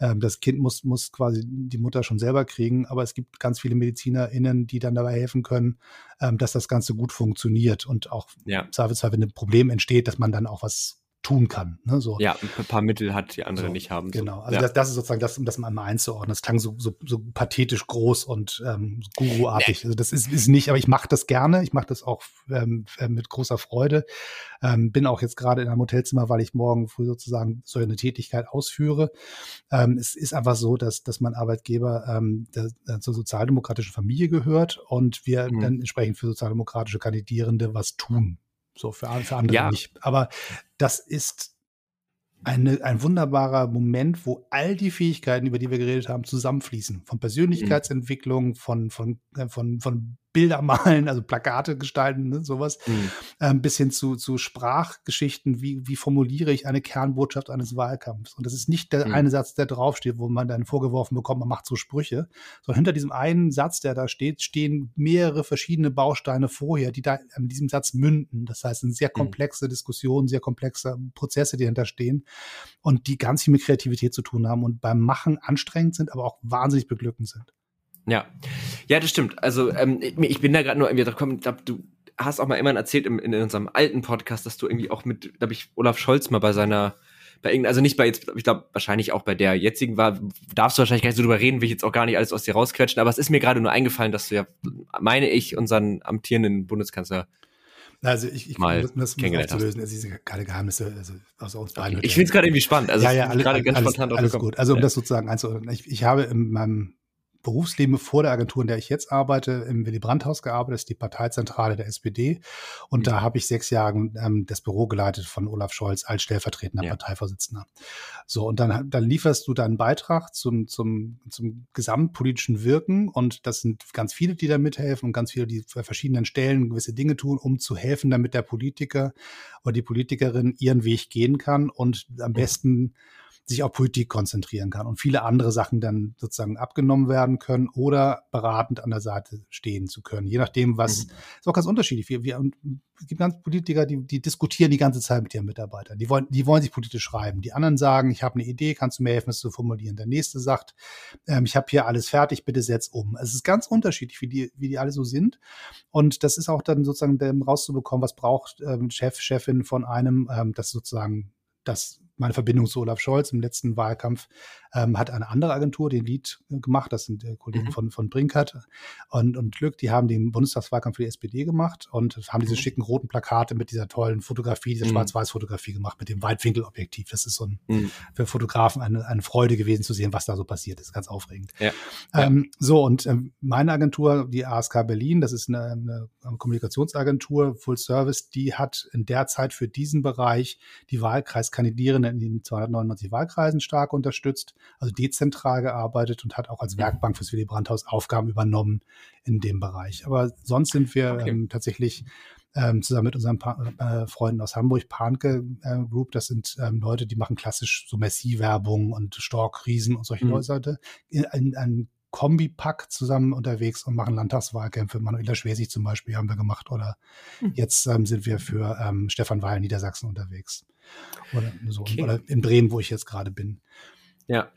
[SPEAKER 2] ähm, das Kind muss, muss quasi die Mutter schon selber kriegen, aber es gibt ganz viele MedizinerInnen, die dann dabei helfen können, ähm, dass das Ganze gut funktioniert und auch, ja. wenn ein Problem entsteht, dass man dann auch was tun kann. Ne, so.
[SPEAKER 3] Ja, ein paar Mittel hat, die andere so, nicht haben.
[SPEAKER 2] Genau, also ja. das, das, ist sozusagen das, um das mal einzuordnen. Das klang so, so, so pathetisch groß und ähm, guruartig. Nee. Also das ist, ist nicht, aber ich mache das gerne. Ich mache das auch ähm, äh, mit großer Freude. Ähm, bin auch jetzt gerade in einem Hotelzimmer, weil ich morgen früh sozusagen so eine Tätigkeit ausführe. Ähm, es ist einfach so, dass, dass mein Arbeitgeber ähm, der, der zur sozialdemokratischen Familie gehört und wir mhm. dann entsprechend für sozialdemokratische Kandidierende was tun. So für, für andere ja. nicht. Aber das ist eine, ein wunderbarer Moment, wo all die Fähigkeiten, über die wir geredet haben, zusammenfließen. Von mhm. Persönlichkeitsentwicklung, von, von, äh, von, von Bilder malen, also Plakate gestalten, ne, sowas, mhm. ähm, bis hin zu, zu Sprachgeschichten, wie, wie formuliere ich eine Kernbotschaft eines Wahlkampfs. Und das ist nicht der mhm. eine Satz, der draufsteht, wo man dann vorgeworfen bekommt, man macht so Sprüche, sondern hinter diesem einen Satz, der da steht, stehen mehrere verschiedene Bausteine vorher, die da in diesem Satz münden. Das heißt, eine sehr mhm. komplexe mhm. Diskussion, sehr komplexe Prozesse, die dahinter stehen und die ganz viel mit Kreativität zu tun haben und beim Machen anstrengend sind, aber auch wahnsinnig beglückend sind.
[SPEAKER 3] Ja, ja, das stimmt. Also ähm, ich bin da gerade nur irgendwie drauf gekommen, du hast auch mal immer erzählt im, in unserem alten Podcast, dass du irgendwie auch mit, da habe ich Olaf Scholz mal bei seiner, bei irgendeiner, also nicht bei jetzt, ich glaube wahrscheinlich auch bei der jetzigen war, darfst du wahrscheinlich gar nicht so drüber reden, will ich jetzt auch gar nicht alles aus dir rausquetschen, aber es ist mir gerade nur eingefallen, dass du ja, meine ich, unseren amtierenden Bundeskanzler
[SPEAKER 2] also ich, ich mal das, das aufzulösen. Es sind keine Geheimnisse also aus uns beiden.
[SPEAKER 3] Okay. Ich finde es gerade irgendwie spannend.
[SPEAKER 2] Also ja, ja, alle, gerade ganz alles, spontan alles gut. Also um ja. das sozusagen einzuordnen. Ich, ich habe in meinem Berufsleben vor der Agentur, in der ich jetzt arbeite, im Willy Brandt-Haus gearbeitet, ist die Parteizentrale der SPD. Und mhm. da habe ich sechs Jahre ähm, das Büro geleitet von Olaf Scholz als stellvertretender ja. Parteivorsitzender. So, und dann, dann lieferst du deinen Beitrag zum, zum, zum gesamtpolitischen Wirken. Und das sind ganz viele, die da mithelfen und ganz viele, die für verschiedenen Stellen gewisse Dinge tun, um zu helfen, damit der Politiker oder die Politikerin ihren Weg gehen kann und am besten sich auf Politik konzentrieren kann und viele andere Sachen dann sozusagen abgenommen werden können oder beratend an der Seite stehen zu können. Je nachdem, was, mhm. ist auch ganz unterschiedlich. Wir, wir, es gibt ganz Politiker, die, die diskutieren die ganze Zeit mit ihren Mitarbeitern. Die wollen, die wollen sich politisch schreiben. Die anderen sagen, ich habe eine Idee, kannst du mir helfen, es zu formulieren. Der nächste sagt, ähm, ich habe hier alles fertig, bitte setz um. Es ist ganz unterschiedlich, wie die, wie die alle so sind. Und das ist auch dann sozusagen rauszubekommen, was braucht ähm, Chef, Chefin von einem, ähm, das sozusagen das meine Verbindung zu Olaf Scholz im letzten Wahlkampf ähm, hat eine andere Agentur den Lied gemacht. Das sind äh, Kollegen mhm. von, von Brinkert und, und Glück. Die haben den Bundestagswahlkampf für die SPD gemacht und haben diese mhm. schicken roten Plakate mit dieser tollen Fotografie, dieser mhm. Schwarz-Weiß-Fotografie gemacht mit dem Weitwinkelobjektiv. Das ist so ein, mhm. für Fotografen eine, eine Freude gewesen zu sehen, was da so passiert ist. Ganz aufregend. Ja. Ähm, so, und ähm, meine Agentur, die ASK Berlin, das ist eine, eine Kommunikationsagentur, Full Service, die hat in der Zeit für diesen Bereich die Wahlkreiskandidierenden in den 299 Wahlkreisen stark unterstützt also dezentral gearbeitet und hat auch als mhm. Werkbank fürs Willy Brandt-Haus Aufgaben übernommen in dem Bereich. Aber sonst sind wir okay. ähm, tatsächlich ähm, zusammen mit unseren pa äh, Freunden aus Hamburg, Panke äh, Group, das sind ähm, Leute, die machen klassisch so Messi-Werbung und Stork-Riesen und solche mhm. Leute, in, in, in Kombipack zusammen unterwegs und machen Landtagswahlkämpfe. Manuela Schwesig zum Beispiel haben wir gemacht oder mhm. jetzt ähm, sind wir für ähm, Stefan Weil Niedersachsen unterwegs. Oder, so, okay. oder in Bremen, wo ich jetzt gerade bin.
[SPEAKER 3] Ja.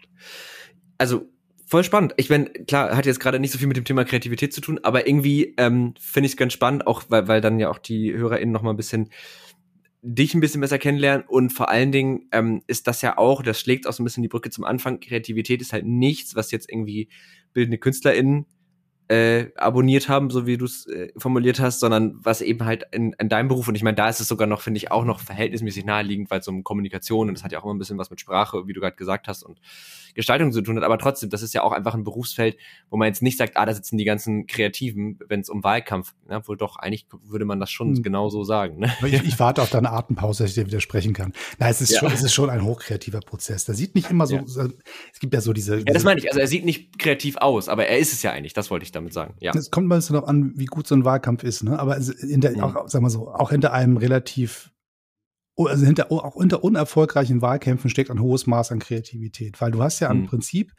[SPEAKER 3] Also voll spannend. Ich meine, klar, hat jetzt gerade nicht so viel mit dem Thema Kreativität zu tun, aber irgendwie ähm, finde ich es ganz spannend, auch weil, weil dann ja auch die HörerInnen noch mal ein bisschen dich ein bisschen besser kennenlernen und vor allen Dingen ähm, ist das ja auch, das schlägt auch so ein bisschen die Brücke zum Anfang, Kreativität ist halt nichts, was jetzt irgendwie bildende KünstlerInnen äh, abonniert haben, so wie du es äh, formuliert hast, sondern was eben halt in, in deinem Beruf, und ich meine, da ist es sogar noch, finde ich, auch noch verhältnismäßig naheliegend, weil es um Kommunikation und das hat ja auch immer ein bisschen was mit Sprache, wie du gerade gesagt hast, und Gestaltung zu tun hat. Aber trotzdem, das ist ja auch einfach ein Berufsfeld, wo man jetzt nicht sagt, ah, da sitzen die ganzen Kreativen, wenn es um Wahlkampf, ne? wohl doch, eigentlich würde man das schon hm. genau so sagen. Ne?
[SPEAKER 2] Ich, ich, warte auf deine Atempause, dass ich dir widersprechen kann. Nein, es ist, ja. schon, es ist schon ein hochkreativer Prozess. Der sieht nicht immer so, ja. es gibt ja so diese, diese.
[SPEAKER 3] Ja, das meine ich. Also er sieht nicht kreativ aus, aber er ist es ja eigentlich, das wollte ich damit sagen. Ja.
[SPEAKER 2] Es kommt mal ein bisschen noch an, wie gut so ein Wahlkampf ist, ne? Aber in der, mhm. auch, sag mal so, auch hinter einem relativ also hinter, auch unter unerfolgreichen Wahlkämpfen steckt ein hohes Maß an Kreativität, weil du hast ja mhm. im Prinzip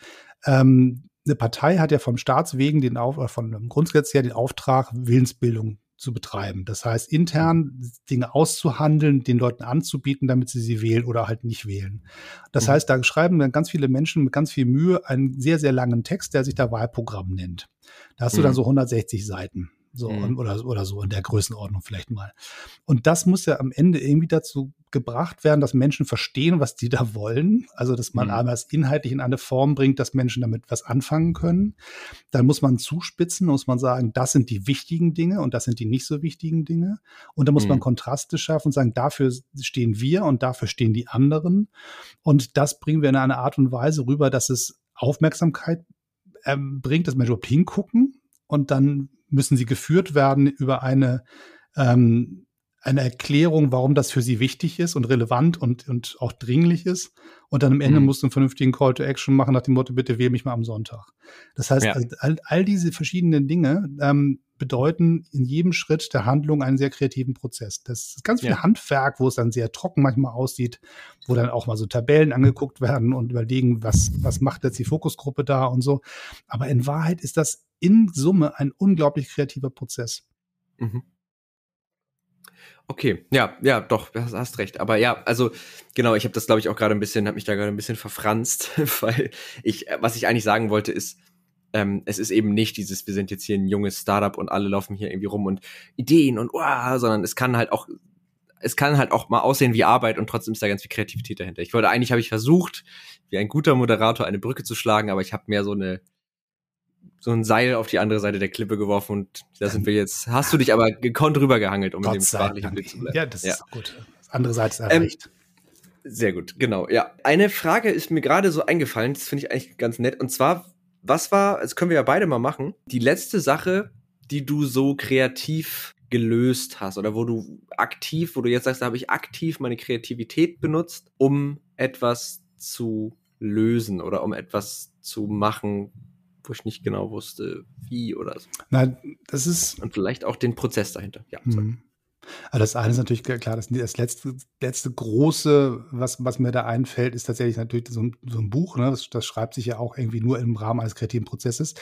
[SPEAKER 2] ähm, eine Partei hat ja vom Staatswegen den Auf, von dem Grundgesetz her den Auftrag, Willensbildung zu betreiben. Das heißt, intern Dinge auszuhandeln, den Leuten anzubieten, damit sie sie wählen oder halt nicht wählen. Das mhm. heißt, da schreiben dann ganz viele Menschen mit ganz viel Mühe einen sehr, sehr langen Text, der sich da Wahlprogramm nennt. Da hast du dann mhm. so 160 Seiten. So, mhm. oder, oder so in der Größenordnung vielleicht mal. Und das muss ja am Ende irgendwie dazu gebracht werden, dass Menschen verstehen, was die da wollen. Also, dass man mhm. einmal es inhaltlich in eine Form bringt, dass Menschen damit was anfangen können. Dann muss man zuspitzen, muss man sagen, das sind die wichtigen Dinge und das sind die nicht so wichtigen Dinge. Und dann muss mhm. man Kontraste schaffen und sagen, dafür stehen wir und dafür stehen die anderen. Und das bringen wir in eine Art und Weise rüber, dass es Aufmerksamkeit ähm, bringt, dass Menschen überhaupt hingucken und dann müssen sie geführt werden über eine, ähm, eine Erklärung, warum das für sie wichtig ist und relevant und, und auch dringlich ist. Und dann am Ende mhm. musst du einen vernünftigen Call to Action machen nach dem Motto, bitte wähl mich mal am Sonntag. Das heißt, ja. all, all, diese verschiedenen Dinge ähm, bedeuten in jedem Schritt der Handlung einen sehr kreativen Prozess. Das ist ganz viel ja. Handwerk, wo es dann sehr trocken manchmal aussieht, wo dann auch mal so Tabellen angeguckt werden und überlegen, was, was macht jetzt die Fokusgruppe da und so. Aber in Wahrheit ist das in Summe ein unglaublich kreativer Prozess. Mhm.
[SPEAKER 3] Okay, ja, ja, doch, hast, hast recht. Aber ja, also genau, ich habe das, glaube ich, auch gerade ein bisschen, habe mich da gerade ein bisschen verfranst, weil ich, was ich eigentlich sagen wollte, ist, ähm, es ist eben nicht dieses, wir sind jetzt hier ein junges Startup und alle laufen hier irgendwie rum und Ideen und wow, sondern es kann halt auch, es kann halt auch mal aussehen wie Arbeit und trotzdem ist da ganz viel Kreativität dahinter. Ich wollte eigentlich, habe ich versucht, wie ein guter Moderator eine Brücke zu schlagen, aber ich habe mehr so eine so ein Seil auf die andere Seite der Klippe geworfen und da sind wir jetzt. Hast du dich aber gekonnt rübergehangelt, um Gott in dem sprachlichen Bild zu bleiben.
[SPEAKER 2] Ja, das ja. ist gut. Das andere Seite ist erreicht. Ähm,
[SPEAKER 3] sehr gut, genau. Ja, eine Frage ist mir gerade so eingefallen. Das finde ich eigentlich ganz nett. Und zwar, was war, das können wir ja beide mal machen, die letzte Sache, die du so kreativ gelöst hast oder wo du aktiv, wo du jetzt sagst, da habe ich aktiv meine Kreativität benutzt, um etwas zu lösen oder um etwas zu machen, wo ich nicht genau wusste, wie oder so.
[SPEAKER 2] Nein, das ist.
[SPEAKER 3] Und vielleicht auch den Prozess dahinter. Ja, mhm.
[SPEAKER 2] Also das eine ist natürlich klar, das, das letzte, letzte große, was, was mir da einfällt, ist tatsächlich natürlich so ein, so ein Buch. Ne? Das, das, schreibt sich ja auch irgendwie nur im Rahmen eines kreativen Prozesses.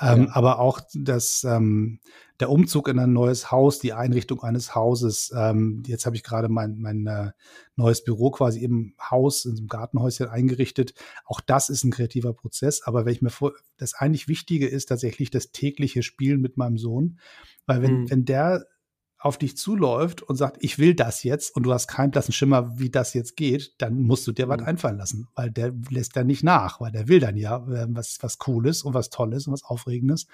[SPEAKER 2] Ähm, ja. Aber auch das, ähm, der Umzug in ein neues Haus, die Einrichtung eines Hauses. Ähm, jetzt habe ich gerade mein, mein äh, neues Büro quasi im Haus, in so einem Gartenhäuschen eingerichtet. Auch das ist ein kreativer Prozess. Aber wenn ich mir vor, das eigentlich Wichtige ist tatsächlich das tägliche Spielen mit meinem Sohn. Weil wenn, mhm. wenn der auf dich zuläuft und sagt, ich will das jetzt und du hast keinen blassen Schimmer, wie das jetzt geht, dann musst du dir was mhm. einfallen lassen, weil der lässt dann nicht nach, weil der will dann ja äh, was, was Cooles und was Tolles und was Aufregendes.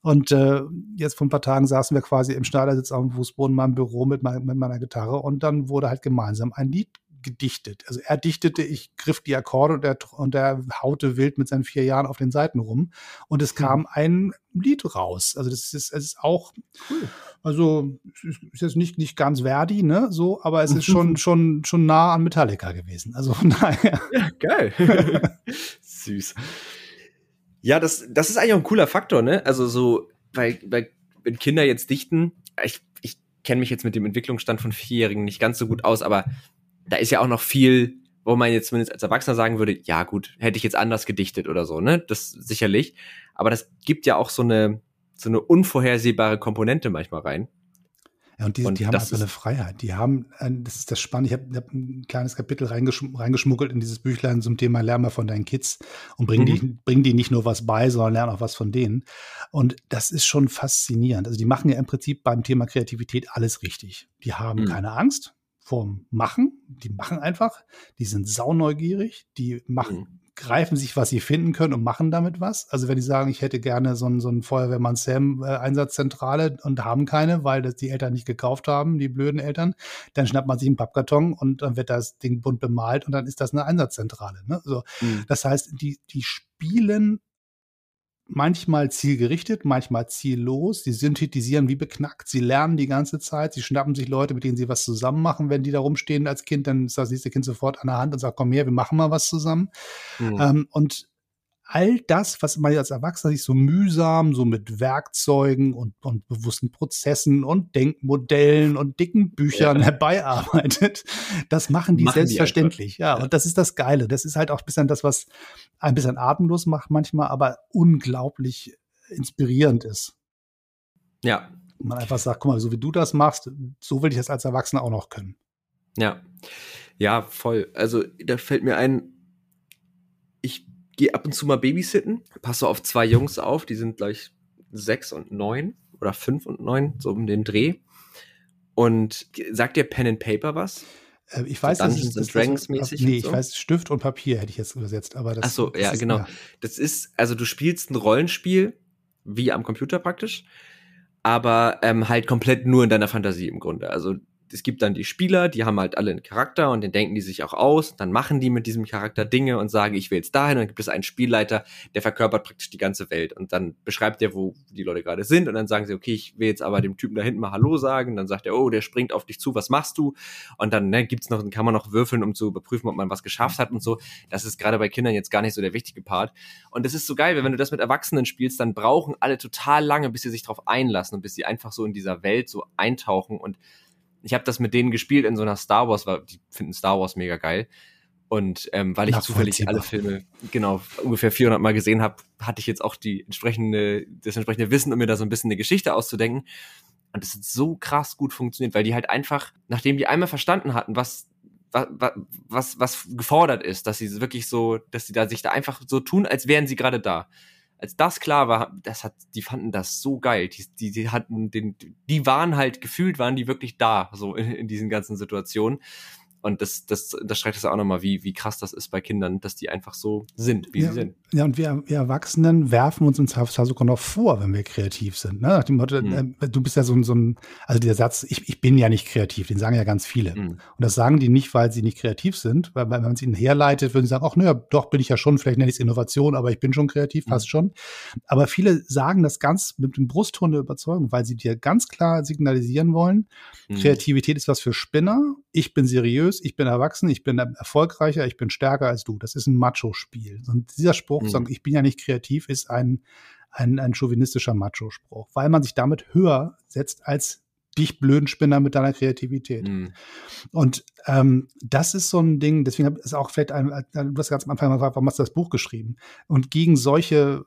[SPEAKER 2] Und äh, jetzt vor ein paar Tagen saßen wir quasi im Schneidersitz auf dem Fußboden in meinem Büro mit, mein, mit meiner Gitarre und dann wurde halt gemeinsam ein Lied gedichtet. Also er dichtete, ich griff die Akkorde und er, und er haute wild mit seinen vier Jahren auf den Seiten rum. Und es kam ein Lied raus. Also das ist, es ist auch, cool. also ist jetzt nicht, nicht ganz Verdi, ne, so, aber es ist schon, schon, schon nah an Metallica gewesen. Also von daher.
[SPEAKER 3] Ja, geil. Süß. Ja, das, das ist eigentlich auch ein cooler Faktor, ne? Also so, weil, weil wenn Kinder jetzt dichten, ich, ich kenne mich jetzt mit dem Entwicklungsstand von Vierjährigen nicht ganz so gut aus, aber da ist ja auch noch viel, wo man jetzt zumindest als Erwachsener sagen würde, ja gut, hätte ich jetzt anders gedichtet oder so, ne? Das sicherlich. Aber das gibt ja auch so eine, so eine unvorhersehbare Komponente manchmal rein.
[SPEAKER 2] Ja, und die, und die haben einfach eine Freiheit. Die haben, das ist das Spannende, ich habe hab ein kleines Kapitel reingeschm reingeschmuggelt in dieses Büchlein zum Thema Lern mal von deinen Kids und bring, mhm. die, bring die nicht nur was bei, sondern lern auch was von denen. Und das ist schon faszinierend. Also die machen ja im Prinzip beim Thema Kreativität alles richtig. Die haben mhm. keine Angst, vorm Machen. Die machen einfach. Die sind sauneugierig. Die machen, mhm. greifen sich, was sie finden können und machen damit was. Also wenn die sagen, ich hätte gerne so einen, so einen Feuerwehrmann Sam äh, und haben keine, weil das die Eltern nicht gekauft haben, die blöden Eltern, dann schnappt man sich einen Pappkarton und dann wird das Ding bunt bemalt und dann ist das eine Einsatzzentrale. Ne? So, mhm. Das heißt, die, die spielen manchmal zielgerichtet, manchmal ziellos. Sie synthetisieren wie beknackt. Sie lernen die ganze Zeit. Sie schnappen sich Leute, mit denen sie was zusammen machen. Wenn die da rumstehen als Kind, dann ist das nächste Kind sofort an der Hand und sagt, komm her, wir machen mal was zusammen. Mhm. Ähm, und all das, was man als Erwachsener sich so mühsam, so mit Werkzeugen und, und bewussten Prozessen und Denkmodellen und dicken Büchern ja. herbeiarbeitet, das machen die machen selbstverständlich. Die ja, ja, und das ist das Geile. Das ist halt auch ein bisschen das, was ein bisschen atemlos macht manchmal, aber unglaublich inspirierend ist.
[SPEAKER 3] Ja,
[SPEAKER 2] Man einfach sagt, guck mal, so wie du das machst, so will ich das als Erwachsener auch noch können.
[SPEAKER 3] Ja. Ja, voll. Also da fällt mir ein, gehe ab und zu mal babysitten, passe auf zwei Jungs auf, die sind gleich sechs und neun oder fünf und neun, so um den Dreh. Und sagt dir Pen and Paper was?
[SPEAKER 2] Äh, ich weiß,
[SPEAKER 3] so Dungeons
[SPEAKER 2] das
[SPEAKER 3] and Dragons mäßig.
[SPEAKER 2] Nee, so? ich weiß, Stift und Papier hätte ich jetzt übersetzt, aber das.
[SPEAKER 3] Ach so, das ja, ist, genau. Ja. Das ist, also du spielst ein Rollenspiel, wie am Computer praktisch, aber ähm, halt komplett nur in deiner Fantasie im Grunde. Also es gibt dann die Spieler, die haben halt alle einen Charakter und den denken die sich auch aus. Dann machen die mit diesem Charakter Dinge und sagen, ich will jetzt dahin. Und dann gibt es einen Spielleiter, der verkörpert praktisch die ganze Welt. Und dann beschreibt der, wo die Leute gerade sind. Und dann sagen sie, okay, ich will jetzt aber dem Typen da hinten mal Hallo sagen. Und dann sagt er, oh, der springt auf dich zu, was machst du? Und dann ne, gibt's noch, kann man noch würfeln, um zu überprüfen, ob man was geschafft hat und so. Das ist gerade bei Kindern jetzt gar nicht so der wichtige Part. Und das ist so geil, weil wenn du das mit Erwachsenen spielst, dann brauchen alle total lange, bis sie sich darauf einlassen und bis sie einfach so in dieser Welt so eintauchen und ich habe das mit denen gespielt in so einer Star Wars, weil die finden Star Wars mega geil. Und ähm, weil ich zufällig alle Filme genau ungefähr 400 Mal gesehen habe, hatte ich jetzt auch die entsprechende, das entsprechende Wissen, um mir da so ein bisschen eine Geschichte auszudenken. Und das hat so krass gut funktioniert, weil die halt einfach, nachdem die einmal verstanden hatten, was was, was, was gefordert ist, dass sie wirklich so, dass sie da sich da einfach so tun, als wären sie gerade da als das klar war, das hat, die fanden das so geil. Die, die, die hatten den, die waren halt gefühlt, waren die wirklich da, so in, in diesen ganzen Situationen. Und das, das, das streicht es auch nochmal, wie, wie krass das ist bei Kindern, dass die einfach so sind, wie
[SPEAKER 2] ja,
[SPEAKER 3] sie sind.
[SPEAKER 2] Ja, und wir, wir Erwachsenen werfen uns im Zweifelsfall sogar noch vor, wenn wir kreativ sind. Ne? Nach dem Motto, mhm. äh, du bist ja so, ein, so ein, also der Satz, ich, ich bin ja nicht kreativ, den sagen ja ganz viele. Mhm. Und das sagen die nicht, weil sie nicht kreativ sind, weil wenn man es ihnen herleitet, würden sie sagen, ach naja, doch bin ich ja schon, vielleicht nenne ich es Innovation, aber ich bin schon kreativ, mhm. passt schon. Aber viele sagen das ganz mit dem Brustton der Überzeugung, weil sie dir ganz klar signalisieren wollen, mhm. Kreativität ist was für Spinner, ich bin seriös, ich bin erwachsen, ich bin erfolgreicher, ich bin stärker als du. Das ist ein Macho-Spiel. Und dieser Spruch, mhm. sagen, ich bin ja nicht kreativ, ist ein, ein, ein chauvinistischer Macho-Spruch, weil man sich damit höher setzt als dich blöden Spinner mit deiner Kreativität. Mhm. Und ähm, das ist so ein Ding, deswegen ist auch vielleicht ein, du hast ganz am Anfang gefragt, warum hast du das Buch geschrieben? Und gegen solche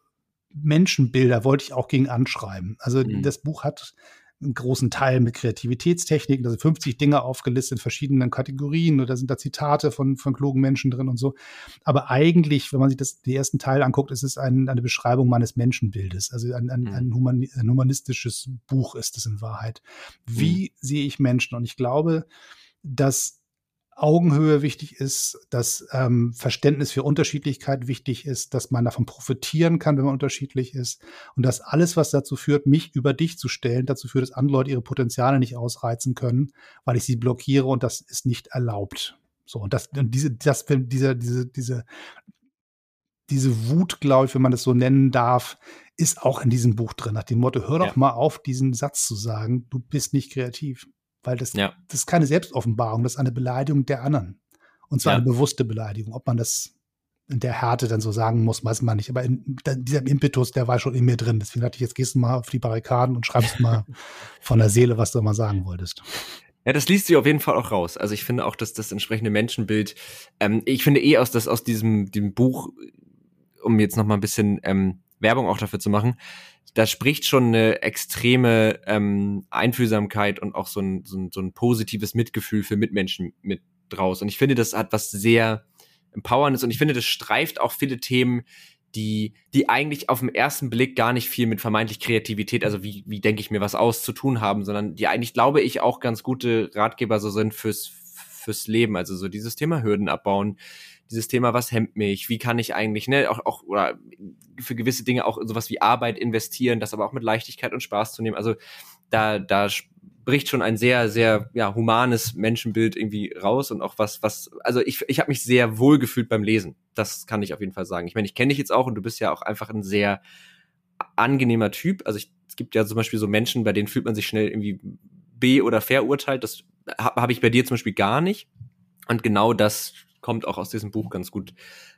[SPEAKER 2] Menschenbilder wollte ich auch gegen anschreiben. Also mhm. das Buch hat einen großen Teil mit Kreativitätstechniken. Da sind 50 Dinge aufgelistet in verschiedenen Kategorien oder sind da Zitate von, von klugen Menschen drin und so. Aber eigentlich, wenn man sich das, den ersten Teil anguckt, ist es ein, eine Beschreibung meines Menschenbildes. Also ein, ein, ein, mhm. human, ein humanistisches Buch ist es in Wahrheit. Wie mhm. sehe ich Menschen? Und ich glaube, dass Augenhöhe wichtig ist, dass ähm, Verständnis für Unterschiedlichkeit wichtig ist, dass man davon profitieren kann, wenn man unterschiedlich ist und dass alles, was dazu führt, mich über dich zu stellen, dazu führt, dass andere Leute ihre Potenziale nicht ausreizen können, weil ich sie blockiere und das ist nicht erlaubt. So und das und diese das diese diese diese diese Wut, glaube ich, wenn man das so nennen darf, ist auch in diesem Buch drin. Nach dem Motto, hör doch ja. mal auf, diesen Satz zu sagen, du bist nicht kreativ. Weil das, ja. das ist keine Selbstoffenbarung, das ist eine Beleidigung der anderen. Und zwar ja. eine bewusste Beleidigung. Ob man das in der Härte dann so sagen muss, weiß man nicht. Aber in, in diesem Impetus, der war schon in mir drin. Deswegen dachte ich, jetzt gehst du mal auf die Barrikaden und schreibst mal von der Seele, was du mal sagen wolltest.
[SPEAKER 3] Ja, das liest sich auf jeden Fall auch raus. Also ich finde auch, dass das entsprechende Menschenbild, ähm, ich finde eh aus, dass aus diesem, diesem Buch, um jetzt noch mal ein bisschen ähm, Werbung auch dafür zu machen, da spricht schon eine extreme ähm, Einfühlsamkeit und auch so ein, so, ein, so ein positives Mitgefühl für Mitmenschen mit draus. Und ich finde, das hat was sehr Empowerndes und ich finde, das streift auch viele Themen, die, die eigentlich auf den ersten Blick gar nicht viel mit vermeintlich Kreativität, also wie, wie denke ich mir was aus, zu tun haben, sondern die eigentlich, glaube ich, auch ganz gute Ratgeber so sind fürs, fürs Leben. Also so dieses Thema Hürden abbauen, dieses Thema, was hemmt mich, wie kann ich eigentlich, ne, auch, auch, oder für gewisse Dinge auch sowas wie Arbeit investieren, das aber auch mit Leichtigkeit und Spaß zu nehmen. Also da, da bricht schon ein sehr, sehr ja, humanes Menschenbild irgendwie raus und auch was, was, also ich, ich habe mich sehr wohl gefühlt beim Lesen. Das kann ich auf jeden Fall sagen. Ich meine, ich kenne dich jetzt auch und du bist ja auch einfach ein sehr angenehmer Typ. Also ich, es gibt ja zum Beispiel so Menschen, bei denen fühlt man sich schnell irgendwie be- oder verurteilt. Das habe hab ich bei dir zum Beispiel gar nicht. Und genau das kommt auch aus diesem Buch ganz gut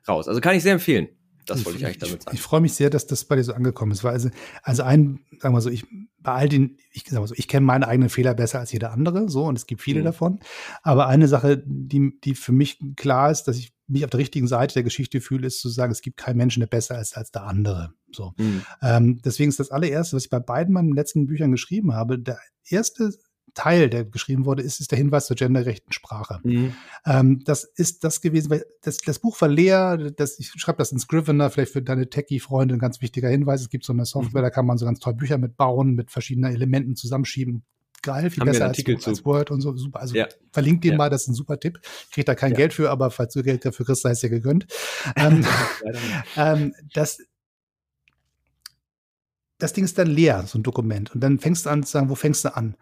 [SPEAKER 3] raus. Also kann ich sehr empfehlen. Das wollte ich eigentlich damit sagen.
[SPEAKER 2] Ich, ich freue mich sehr, dass das bei dir so angekommen ist, weil also, also ein, sagen wir so, ich, bei all den, ich sag mal so, ich kenne meine eigenen Fehler besser als jeder andere, so, und es gibt viele mhm. davon. Aber eine Sache, die, die für mich klar ist, dass ich mich auf der richtigen Seite der Geschichte fühle, ist zu sagen, es gibt keinen Menschen, der besser ist als der andere. So. Mhm. Ähm, deswegen ist das allererste, was ich bei beiden meinen letzten Büchern geschrieben habe, der erste Teil, der geschrieben wurde, ist, ist der Hinweis zur gendergerechten Sprache. Mhm. Ähm, das ist das gewesen, weil das, das Buch war leer, das, ich schreibe das in Scrivener, vielleicht für deine Techie-Freunde ein ganz wichtiger Hinweis. Es gibt so eine Software, mhm. da kann man so ganz toll Bücher mitbauen, mit verschiedenen Elementen zusammenschieben. Geil, viel Haben besser als, als, Word und so. Super. Also ja. verlinkt den ja. mal, das ist ein super Tipp. Kriegt da kein ja. Geld für, aber falls du Geld dafür kriegst, sei es dir gegönnt. ähm, ähm, das, das Ding ist dann leer, so ein Dokument. Und dann fängst du an zu sagen, wo fängst du an?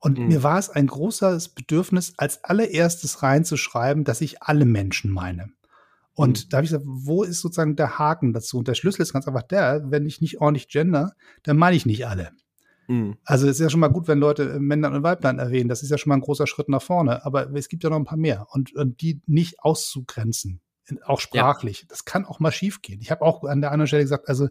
[SPEAKER 2] Und mhm. mir war es ein großes Bedürfnis, als allererstes reinzuschreiben, dass ich alle Menschen meine. Und mhm. da habe ich gesagt, wo ist sozusagen der Haken dazu? Und der Schlüssel ist ganz einfach der, wenn ich nicht ordentlich gender, dann meine ich nicht alle. Mhm. Also es ist ja schon mal gut, wenn Leute Männern und Weiblein erwähnen. Das ist ja schon mal ein großer Schritt nach vorne. Aber es gibt ja noch ein paar mehr. Und, und die nicht auszugrenzen auch sprachlich. Ja. Das kann auch mal schiefgehen. Ich habe auch an der anderen Stelle gesagt, also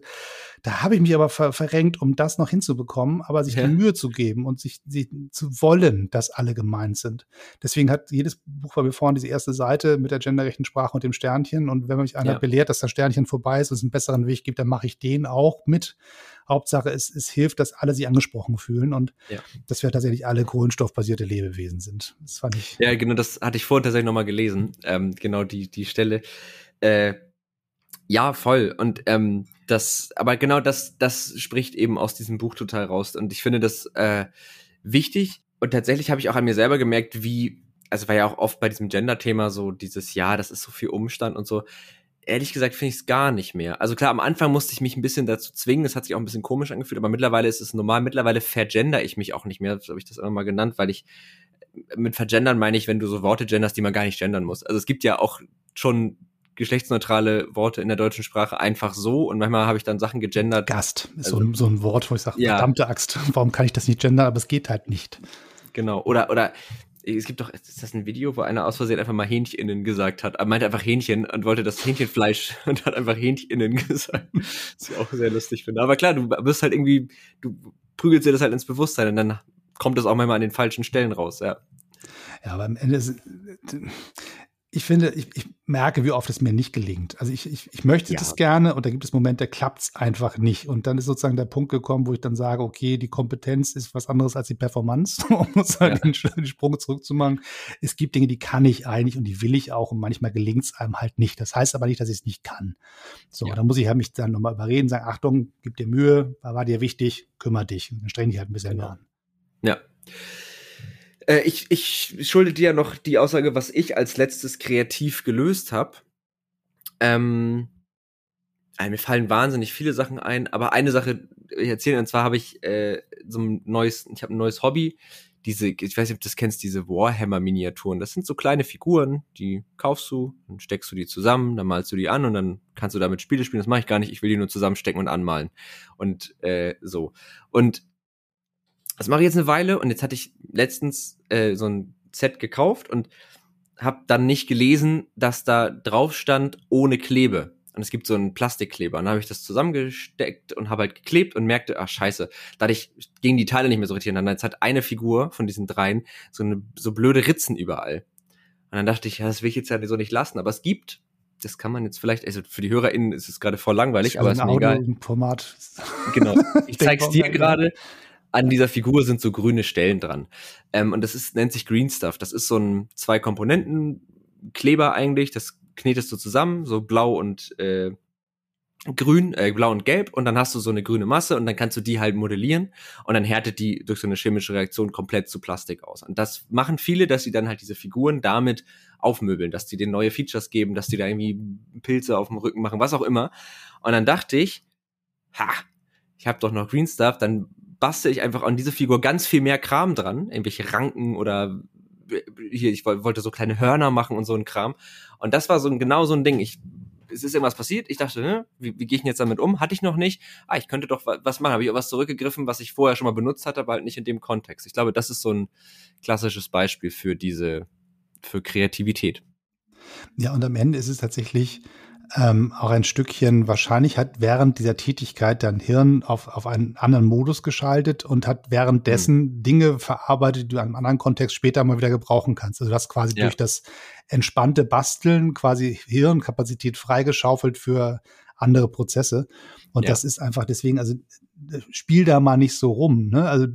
[SPEAKER 2] da habe ich mich aber ver verrenkt, um das noch hinzubekommen, aber sich ja. die Mühe zu geben und sich, sich zu wollen, dass alle gemeint sind. Deswegen hat jedes Buch bei mir vorne diese erste Seite mit der genderrechten Sprache und dem Sternchen. Und wenn mich einer ja. belehrt, dass das Sternchen vorbei ist und es einen besseren Weg gibt, dann mache ich den auch mit. Hauptsache, es, es hilft, dass alle sich angesprochen fühlen und ja. dass wir tatsächlich alle kohlenstoffbasierte Lebewesen sind. Das fand ich.
[SPEAKER 3] Ja, genau, das hatte ich vorhin tatsächlich nochmal gelesen. Ähm, genau die, die Stelle. Äh, ja, voll. Und ähm, das, aber genau das, das spricht eben aus diesem Buch total raus. Und ich finde das äh, wichtig. Und tatsächlich habe ich auch an mir selber gemerkt, wie, also war ja auch oft bei diesem Gender-Thema so dieses, ja, das ist so viel Umstand und so ehrlich gesagt finde ich es gar nicht mehr. Also klar, am Anfang musste ich mich ein bisschen dazu zwingen, das hat sich auch ein bisschen komisch angefühlt, aber mittlerweile ist es normal. Mittlerweile vergender ich mich auch nicht mehr, so habe ich das immer mal genannt, weil ich mit vergendern meine ich, wenn du so Worte genderst, die man gar nicht gendern muss. Also es gibt ja auch schon geschlechtsneutrale Worte in der deutschen Sprache einfach so und manchmal habe ich dann Sachen gegendert.
[SPEAKER 2] Gast ist also, so, ein, so ein Wort, wo ich sage, ja. verdammte Axt, warum kann ich das nicht gendern, aber es geht halt nicht.
[SPEAKER 3] Genau, oder, oder es gibt doch, ist das ein Video, wo einer aus Versehen einfach mal Hähncheninnen gesagt hat? Er meinte einfach Hähnchen und wollte das Hähnchenfleisch und hat einfach Hähncheninnen gesagt. Was ich auch sehr lustig finde. Aber klar, du bist halt irgendwie, du prügelst dir das halt ins Bewusstsein und dann kommt das auch manchmal an den falschen Stellen raus, ja.
[SPEAKER 2] Ja, aber am Ende ist, ich finde, ich, ich, merke, wie oft es mir nicht gelingt. Also ich, ich, ich möchte ja. das gerne und da gibt es Momente, da klappt es einfach nicht. Und dann ist sozusagen der Punkt gekommen, wo ich dann sage, okay, die Kompetenz ist was anderes als die Performance, um sozusagen ja. den, den, Sprung zurückzumachen. Es gibt Dinge, die kann ich eigentlich und die will ich auch und manchmal gelingt es einem halt nicht. Das heißt aber nicht, dass ich es nicht kann. So, ja. da muss ich halt mich dann nochmal überreden, sagen, Achtung, gib dir Mühe, war dir wichtig, kümmere dich. Und dann streng dich halt ein bisschen genau. an.
[SPEAKER 3] Ja. Äh, ich, ich schulde dir ja noch die Aussage, was ich als letztes kreativ gelöst habe. Ähm, also mir fallen wahnsinnig viele Sachen ein, aber eine Sache ich erzähle, und zwar habe ich äh, so ein neues, ich habe ein neues Hobby. Diese, ich weiß nicht, ob du das kennst, diese Warhammer-Miniaturen. Das sind so kleine Figuren, die kaufst du, dann steckst du die zusammen, dann malst du die an und dann kannst du damit Spiele spielen. Das mache ich gar nicht, ich will die nur zusammenstecken und anmalen. Und äh, so. Und das mache ich jetzt eine Weile und jetzt hatte ich letztens äh, so ein Set gekauft und habe dann nicht gelesen, dass da drauf stand ohne Klebe. Und es gibt so einen Plastikkleber. Und dann habe ich das zusammengesteckt und habe halt geklebt und merkte, ach scheiße, dadurch gingen die Teile nicht mehr so richtig ineinander. Jetzt hat eine Figur von diesen dreien so eine so blöde Ritzen überall. Und dann dachte ich, ja, das will ich jetzt ja so nicht lassen. Aber es gibt, das kann man jetzt vielleicht, also für die HörerInnen ist es gerade voll langweilig, aber es ist mir egal.
[SPEAKER 2] Format.
[SPEAKER 3] Genau. Ich zeig's dir gerade an dieser Figur sind so grüne Stellen dran. Ähm, und das ist, nennt sich Green Stuff. Das ist so ein zwei Komponenten Kleber eigentlich. Das knetest du zusammen, so blau und äh, grün, äh, blau und gelb und dann hast du so eine grüne Masse und dann kannst du die halt modellieren und dann härtet die durch so eine chemische Reaktion komplett zu Plastik aus. Und das machen viele, dass sie dann halt diese Figuren damit aufmöbeln, dass die denen neue Features geben, dass die da irgendwie Pilze auf dem Rücken machen, was auch immer. Und dann dachte ich, ha, ich habe doch noch Green Stuff, dann bastel ich einfach an diese Figur ganz viel mehr Kram dran, irgendwelche Ranken oder hier, ich wollte so kleine Hörner machen und so ein Kram. Und das war so ein, genau so ein Ding. Ich, es ist irgendwas passiert. Ich dachte, ne, wie, wie gehe ich denn jetzt damit um? Hatte ich noch nicht. Ah, ich könnte doch was machen. Habe ich auch was zurückgegriffen, was ich vorher schon mal benutzt hatte, aber halt nicht in dem Kontext. Ich glaube, das ist so ein klassisches Beispiel für diese, für Kreativität.
[SPEAKER 2] Ja, und am Ende ist es tatsächlich, ähm, auch ein Stückchen, wahrscheinlich hat während dieser Tätigkeit dein Hirn auf, auf einen anderen Modus geschaltet und hat währenddessen mhm. Dinge verarbeitet, die du in einem anderen Kontext später mal wieder gebrauchen kannst. Also das quasi ja. durch das entspannte Basteln quasi Hirnkapazität freigeschaufelt für andere Prozesse. Und ja. das ist einfach deswegen, also spiel da mal nicht so rum. Ne? Also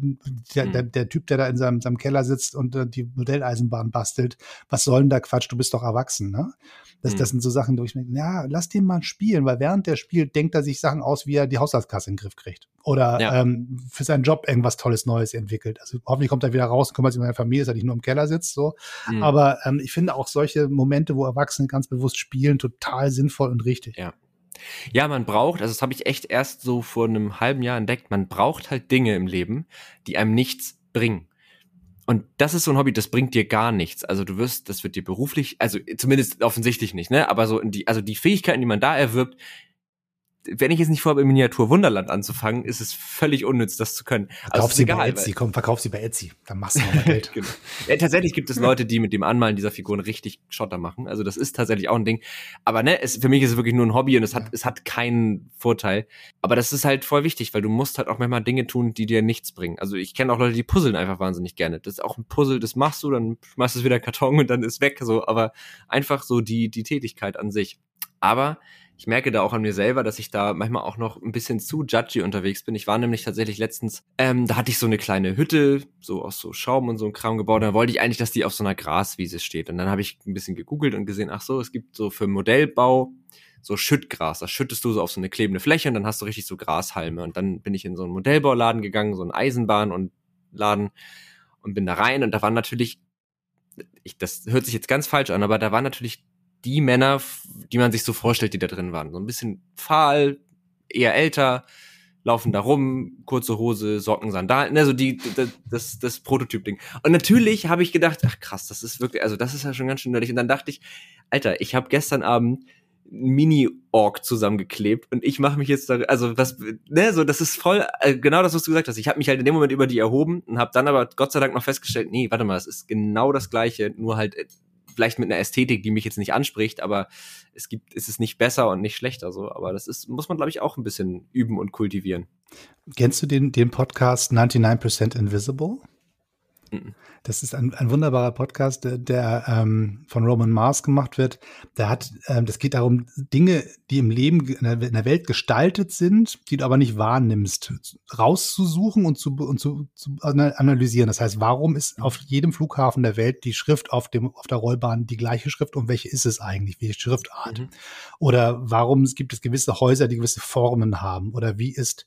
[SPEAKER 2] der, der, mhm. der Typ, der da in seinem, seinem Keller sitzt und äh, die Modelleisenbahn bastelt, was soll denn da Quatsch? Du bist doch erwachsen. Ne? Das, das mhm. sind so Sachen, wo ich mir, ja, lass den mal spielen, weil während der spielt, denkt er sich Sachen aus, wie er die Haushaltskasse in den Griff kriegt. Oder ja. ähm, für seinen Job irgendwas Tolles Neues entwickelt. Also hoffentlich kommt er wieder raus und kümmert sich um seine Familie, dass er nicht nur im Keller sitzt. So. Mhm. Aber ähm, ich finde auch solche Momente, wo Erwachsene ganz bewusst spielen, total sinnvoll und richtig.
[SPEAKER 3] Ja. Ja, man braucht, also das habe ich echt erst so vor einem halben Jahr entdeckt, man braucht halt Dinge im Leben, die einem nichts bringen. Und das ist so ein Hobby, das bringt dir gar nichts. Also du wirst, das wird dir beruflich, also zumindest offensichtlich nicht, ne? Aber so die, also die Fähigkeiten, die man da erwirbt, wenn ich jetzt nicht vorhabe, im Miniatur Wunderland anzufangen, ist es völlig unnütz, das zu können.
[SPEAKER 2] Verkauf also sie egal, bei Etsy, komm, verkauf sie bei Etsy, dann machst du nochmal Geld. genau.
[SPEAKER 3] ja, tatsächlich gibt es Leute, die mit dem Anmalen dieser Figuren richtig Schotter machen. Also das ist tatsächlich auch ein Ding. Aber ne, es, für mich ist es wirklich nur ein Hobby und es hat, es hat keinen Vorteil. Aber das ist halt voll wichtig, weil du musst halt auch manchmal Dinge tun, die dir nichts bringen. Also ich kenne auch Leute, die puzzeln einfach wahnsinnig gerne. Das ist auch ein Puzzle, das machst du, dann machst du es wieder Karton und dann ist weg, so. Aber einfach so die, die Tätigkeit an sich. Aber ich merke da auch an mir selber, dass ich da manchmal auch noch ein bisschen zu judgy unterwegs bin. Ich war nämlich tatsächlich letztens, ähm, da hatte ich so eine kleine Hütte, so aus so Schaum und so ein Kram gebaut. Da wollte ich eigentlich, dass die auf so einer Graswiese steht. Und dann habe ich ein bisschen gegoogelt und gesehen, ach so, es gibt so für Modellbau so Schüttgras. Das schüttest du so auf so eine klebende Fläche und dann hast du richtig so Grashalme. Und dann bin ich in so einen Modellbauladen gegangen, so einen Eisenbahn und Laden und bin da rein und da waren natürlich, ich, das hört sich jetzt ganz falsch an, aber da waren natürlich die Männer, die man sich so vorstellt, die da drin waren. So ein bisschen fahl, eher älter, laufen da rum, kurze Hose, Socken, Sandalen, also die, das, das, das Prototyp-Ding. Und natürlich habe ich gedacht, ach krass, das ist wirklich, also das ist ja schon ganz schön nerdig. Und dann dachte ich, Alter, ich habe gestern Abend Mini-Org zusammengeklebt und ich mache mich jetzt da, also was, ne, so das ist voll, äh, genau das, was du gesagt hast. Ich habe mich halt in dem Moment über die erhoben und habe dann aber Gott sei Dank noch festgestellt, nee, warte mal, es ist genau das Gleiche, nur halt vielleicht mit einer Ästhetik, die mich jetzt nicht anspricht, aber es gibt, es ist nicht besser und nicht schlechter so. Aber das ist, muss man, glaube ich, auch ein bisschen üben und kultivieren.
[SPEAKER 2] Kennst du den, den Podcast 99% Invisible? Mhm. Das ist ein, ein wunderbarer Podcast, der, der ähm, von Roman Mars gemacht wird. Der hat, ähm, das geht darum, Dinge, die im Leben in der, in der, Welt gestaltet sind, die du aber nicht wahrnimmst, rauszusuchen und zu, und zu, zu analysieren. Das heißt, warum ist auf jedem Flughafen der Welt die Schrift auf dem auf der Rollbahn die gleiche Schrift und welche ist es eigentlich? Welche Schriftart? Mhm. Oder warum gibt es gewisse Häuser, die gewisse Formen haben? Oder wie ist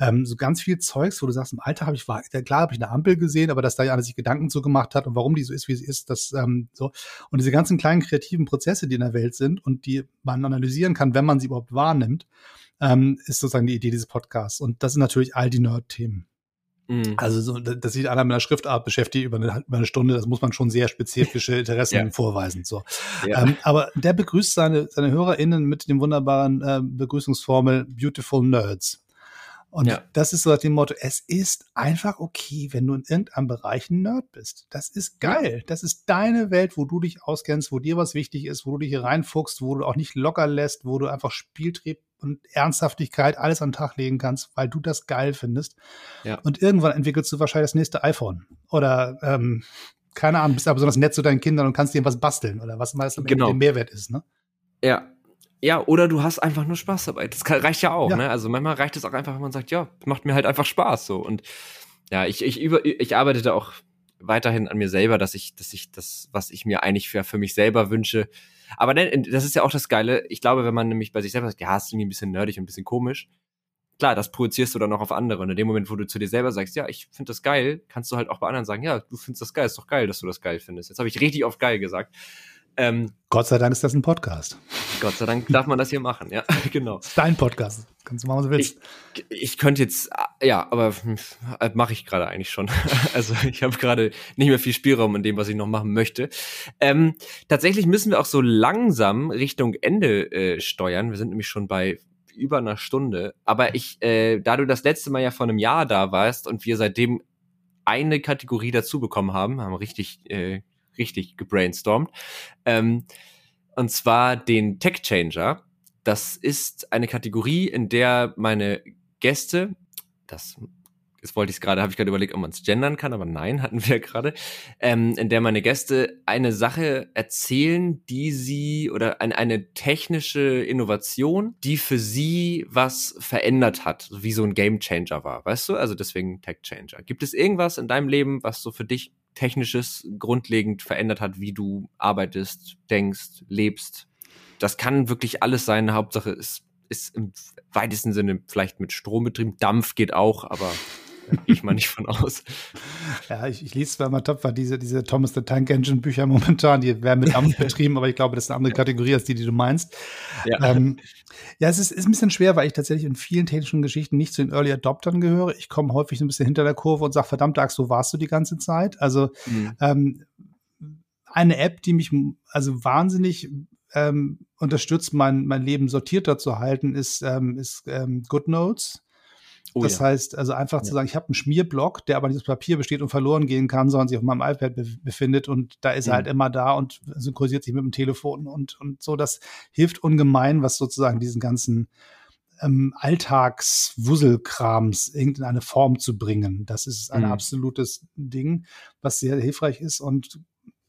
[SPEAKER 2] ähm, so ganz viel Zeugs, wo du sagst, im Alter habe ich, klar habe ich eine Ampel gesehen, aber dass da ja sich Gedanken so gemacht hat und warum die so ist, wie sie ist, das ähm, so. Und diese ganzen kleinen kreativen Prozesse, die in der Welt sind und die man analysieren kann, wenn man sie überhaupt wahrnimmt, ähm, ist sozusagen die Idee dieses Podcasts. Und das sind natürlich all die Nerd-Themen. Mhm. Also, so, dass sich einer mit einer Schriftart beschäftigt über eine, über eine, Stunde, das muss man schon sehr spezifische Interessen ja. vorweisen. So. Ja. Ähm, aber der begrüßt seine, seine HörerInnen mit dem wunderbaren äh, Begrüßungsformel Beautiful Nerds. Und ja. das ist so nach dem Motto, es ist einfach okay, wenn du in irgendeinem Bereich ein Nerd bist. Das ist geil. Ja. Das ist deine Welt, wo du dich auskennst, wo dir was wichtig ist, wo du dich hier reinfuchst, wo du auch nicht locker lässt, wo du einfach Spieltrieb und Ernsthaftigkeit alles an den Tag legen kannst, weil du das geil findest. Ja. Und irgendwann entwickelst du wahrscheinlich das nächste iPhone. Oder ähm, keine Ahnung, bist aber besonders nett zu deinen Kindern und kannst dir was basteln oder was mal genau. der Mehrwert ist, ne?
[SPEAKER 3] Ja, ja, oder du hast einfach nur Spaß dabei. Das kann, reicht ja auch, ja. ne? Also manchmal reicht es auch einfach, wenn man sagt, ja, macht mir halt einfach Spaß so. Und ja, ich, ich, über, ich arbeite da auch weiterhin an mir selber, dass ich, dass ich das, was ich mir eigentlich für, für mich selber wünsche. Aber ne, das ist ja auch das Geile. Ich glaube, wenn man nämlich bei sich selber sagt, ja, ist irgendwie ein bisschen nerdig und ein bisschen komisch, klar, das projizierst du dann auch auf andere. Und in dem Moment, wo du zu dir selber sagst, ja, ich finde das geil, kannst du halt auch bei anderen sagen, ja, du findest das geil, ist doch geil, dass du das geil findest. Jetzt habe ich richtig oft geil gesagt.
[SPEAKER 2] Ähm, Gott sei Dank ist das ein Podcast.
[SPEAKER 3] Gott sei Dank darf man das hier machen, ja, genau.
[SPEAKER 2] Dein Podcast. Kannst du machen, was du willst.
[SPEAKER 3] Ich, ich könnte jetzt, ja, aber äh, mache ich gerade eigentlich schon. Also ich habe gerade nicht mehr viel Spielraum in dem, was ich noch machen möchte. Ähm, tatsächlich müssen wir auch so langsam Richtung Ende äh, steuern. Wir sind nämlich schon bei über einer Stunde. Aber ich, äh, da du das letzte Mal ja vor einem Jahr da warst und wir seitdem eine Kategorie dazu bekommen haben, haben richtig äh, richtig gebrainstormt. Ähm, und zwar den Tech Changer. Das ist eine Kategorie, in der meine Gäste, das jetzt wollte ich es gerade, habe ich gerade überlegt, ob man es gendern kann, aber nein, hatten wir gerade, ähm, in der meine Gäste eine Sache erzählen, die sie oder ein, eine technische Innovation, die für sie was verändert hat, wie so ein Game Changer war, weißt du? Also deswegen Tech Changer. Gibt es irgendwas in deinem Leben, was so für dich technisches grundlegend verändert hat, wie du arbeitest, denkst, lebst? Das kann wirklich alles sein. Hauptsache es ist im weitesten Sinne vielleicht mit Strom betrieben. Dampf geht auch, aber ich mal nicht von aus.
[SPEAKER 2] Ja, ich, ich lese zwar immer Topfer diese, diese Thomas the Tank Engine Bücher momentan, die werden mit Dampf betrieben, aber ich glaube, das ist eine andere Kategorie als die, die du meinst. Ja, ähm, ja es ist, ist ein bisschen schwer, weil ich tatsächlich in vielen technischen Geschichten nicht zu den Early Adoptern gehöre. Ich komme häufig so ein bisschen hinter der Kurve und sage, verdammt, Dax, so warst du die ganze Zeit. Also mhm. ähm, eine App, die mich also wahnsinnig ähm, unterstützt, mein, mein Leben sortierter zu halten, ist, ähm, ist ähm, GoodNotes. Oh, das ja. heißt, also einfach ja. zu sagen, ich habe einen Schmierblock, der aber dieses Papier besteht und verloren gehen kann, sondern sich auf meinem iPad be befindet und da ist mhm. er halt immer da und synchronisiert sich mit dem Telefon und, und so. Das hilft ungemein, was sozusagen diesen ganzen ähm, Alltagswuselkrams in eine Form zu bringen. Das ist ein mhm. absolutes Ding, was sehr hilfreich ist und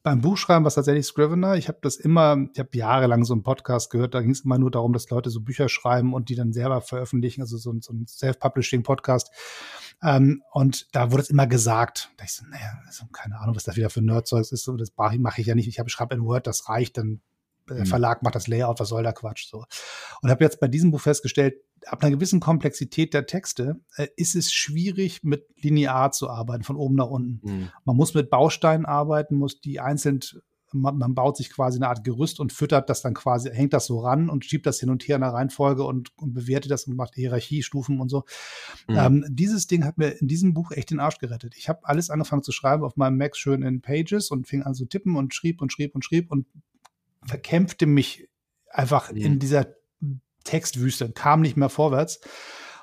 [SPEAKER 2] beim Buchschreiben war es tatsächlich Scrivener. Ich habe das immer, ich habe jahrelang so einen Podcast gehört, da ging es immer nur darum, dass Leute so Bücher schreiben und die dann selber veröffentlichen, also so, so ein Self-Publishing-Podcast. Ähm, und da wurde es immer gesagt. Da ich so, naja, also keine Ahnung, was das wieder für Nerdzeugs ist. So, das mache ich ja nicht. Ich habe schreibe in Word, das reicht, dann der mhm. Verlag macht das Layout, was soll der Quatsch so. Und habe jetzt bei diesem Buch festgestellt, ab einer gewissen Komplexität der Texte äh, ist es schwierig, mit linear zu arbeiten, von oben nach unten. Mhm. Man muss mit Bausteinen arbeiten, muss die einzeln, man, man, baut sich quasi eine Art Gerüst und füttert das dann quasi, hängt das so ran und schiebt das hin und her in der Reihenfolge und, und bewertet das und macht Hierarchiestufen und so. Mhm. Ähm, dieses Ding hat mir in diesem Buch echt den Arsch gerettet. Ich habe alles angefangen zu schreiben auf meinem Mac schön in Pages und fing an zu tippen und schrieb und schrieb und schrieb und verkämpfte mich einfach mhm. in dieser Textwüste, kam nicht mehr vorwärts.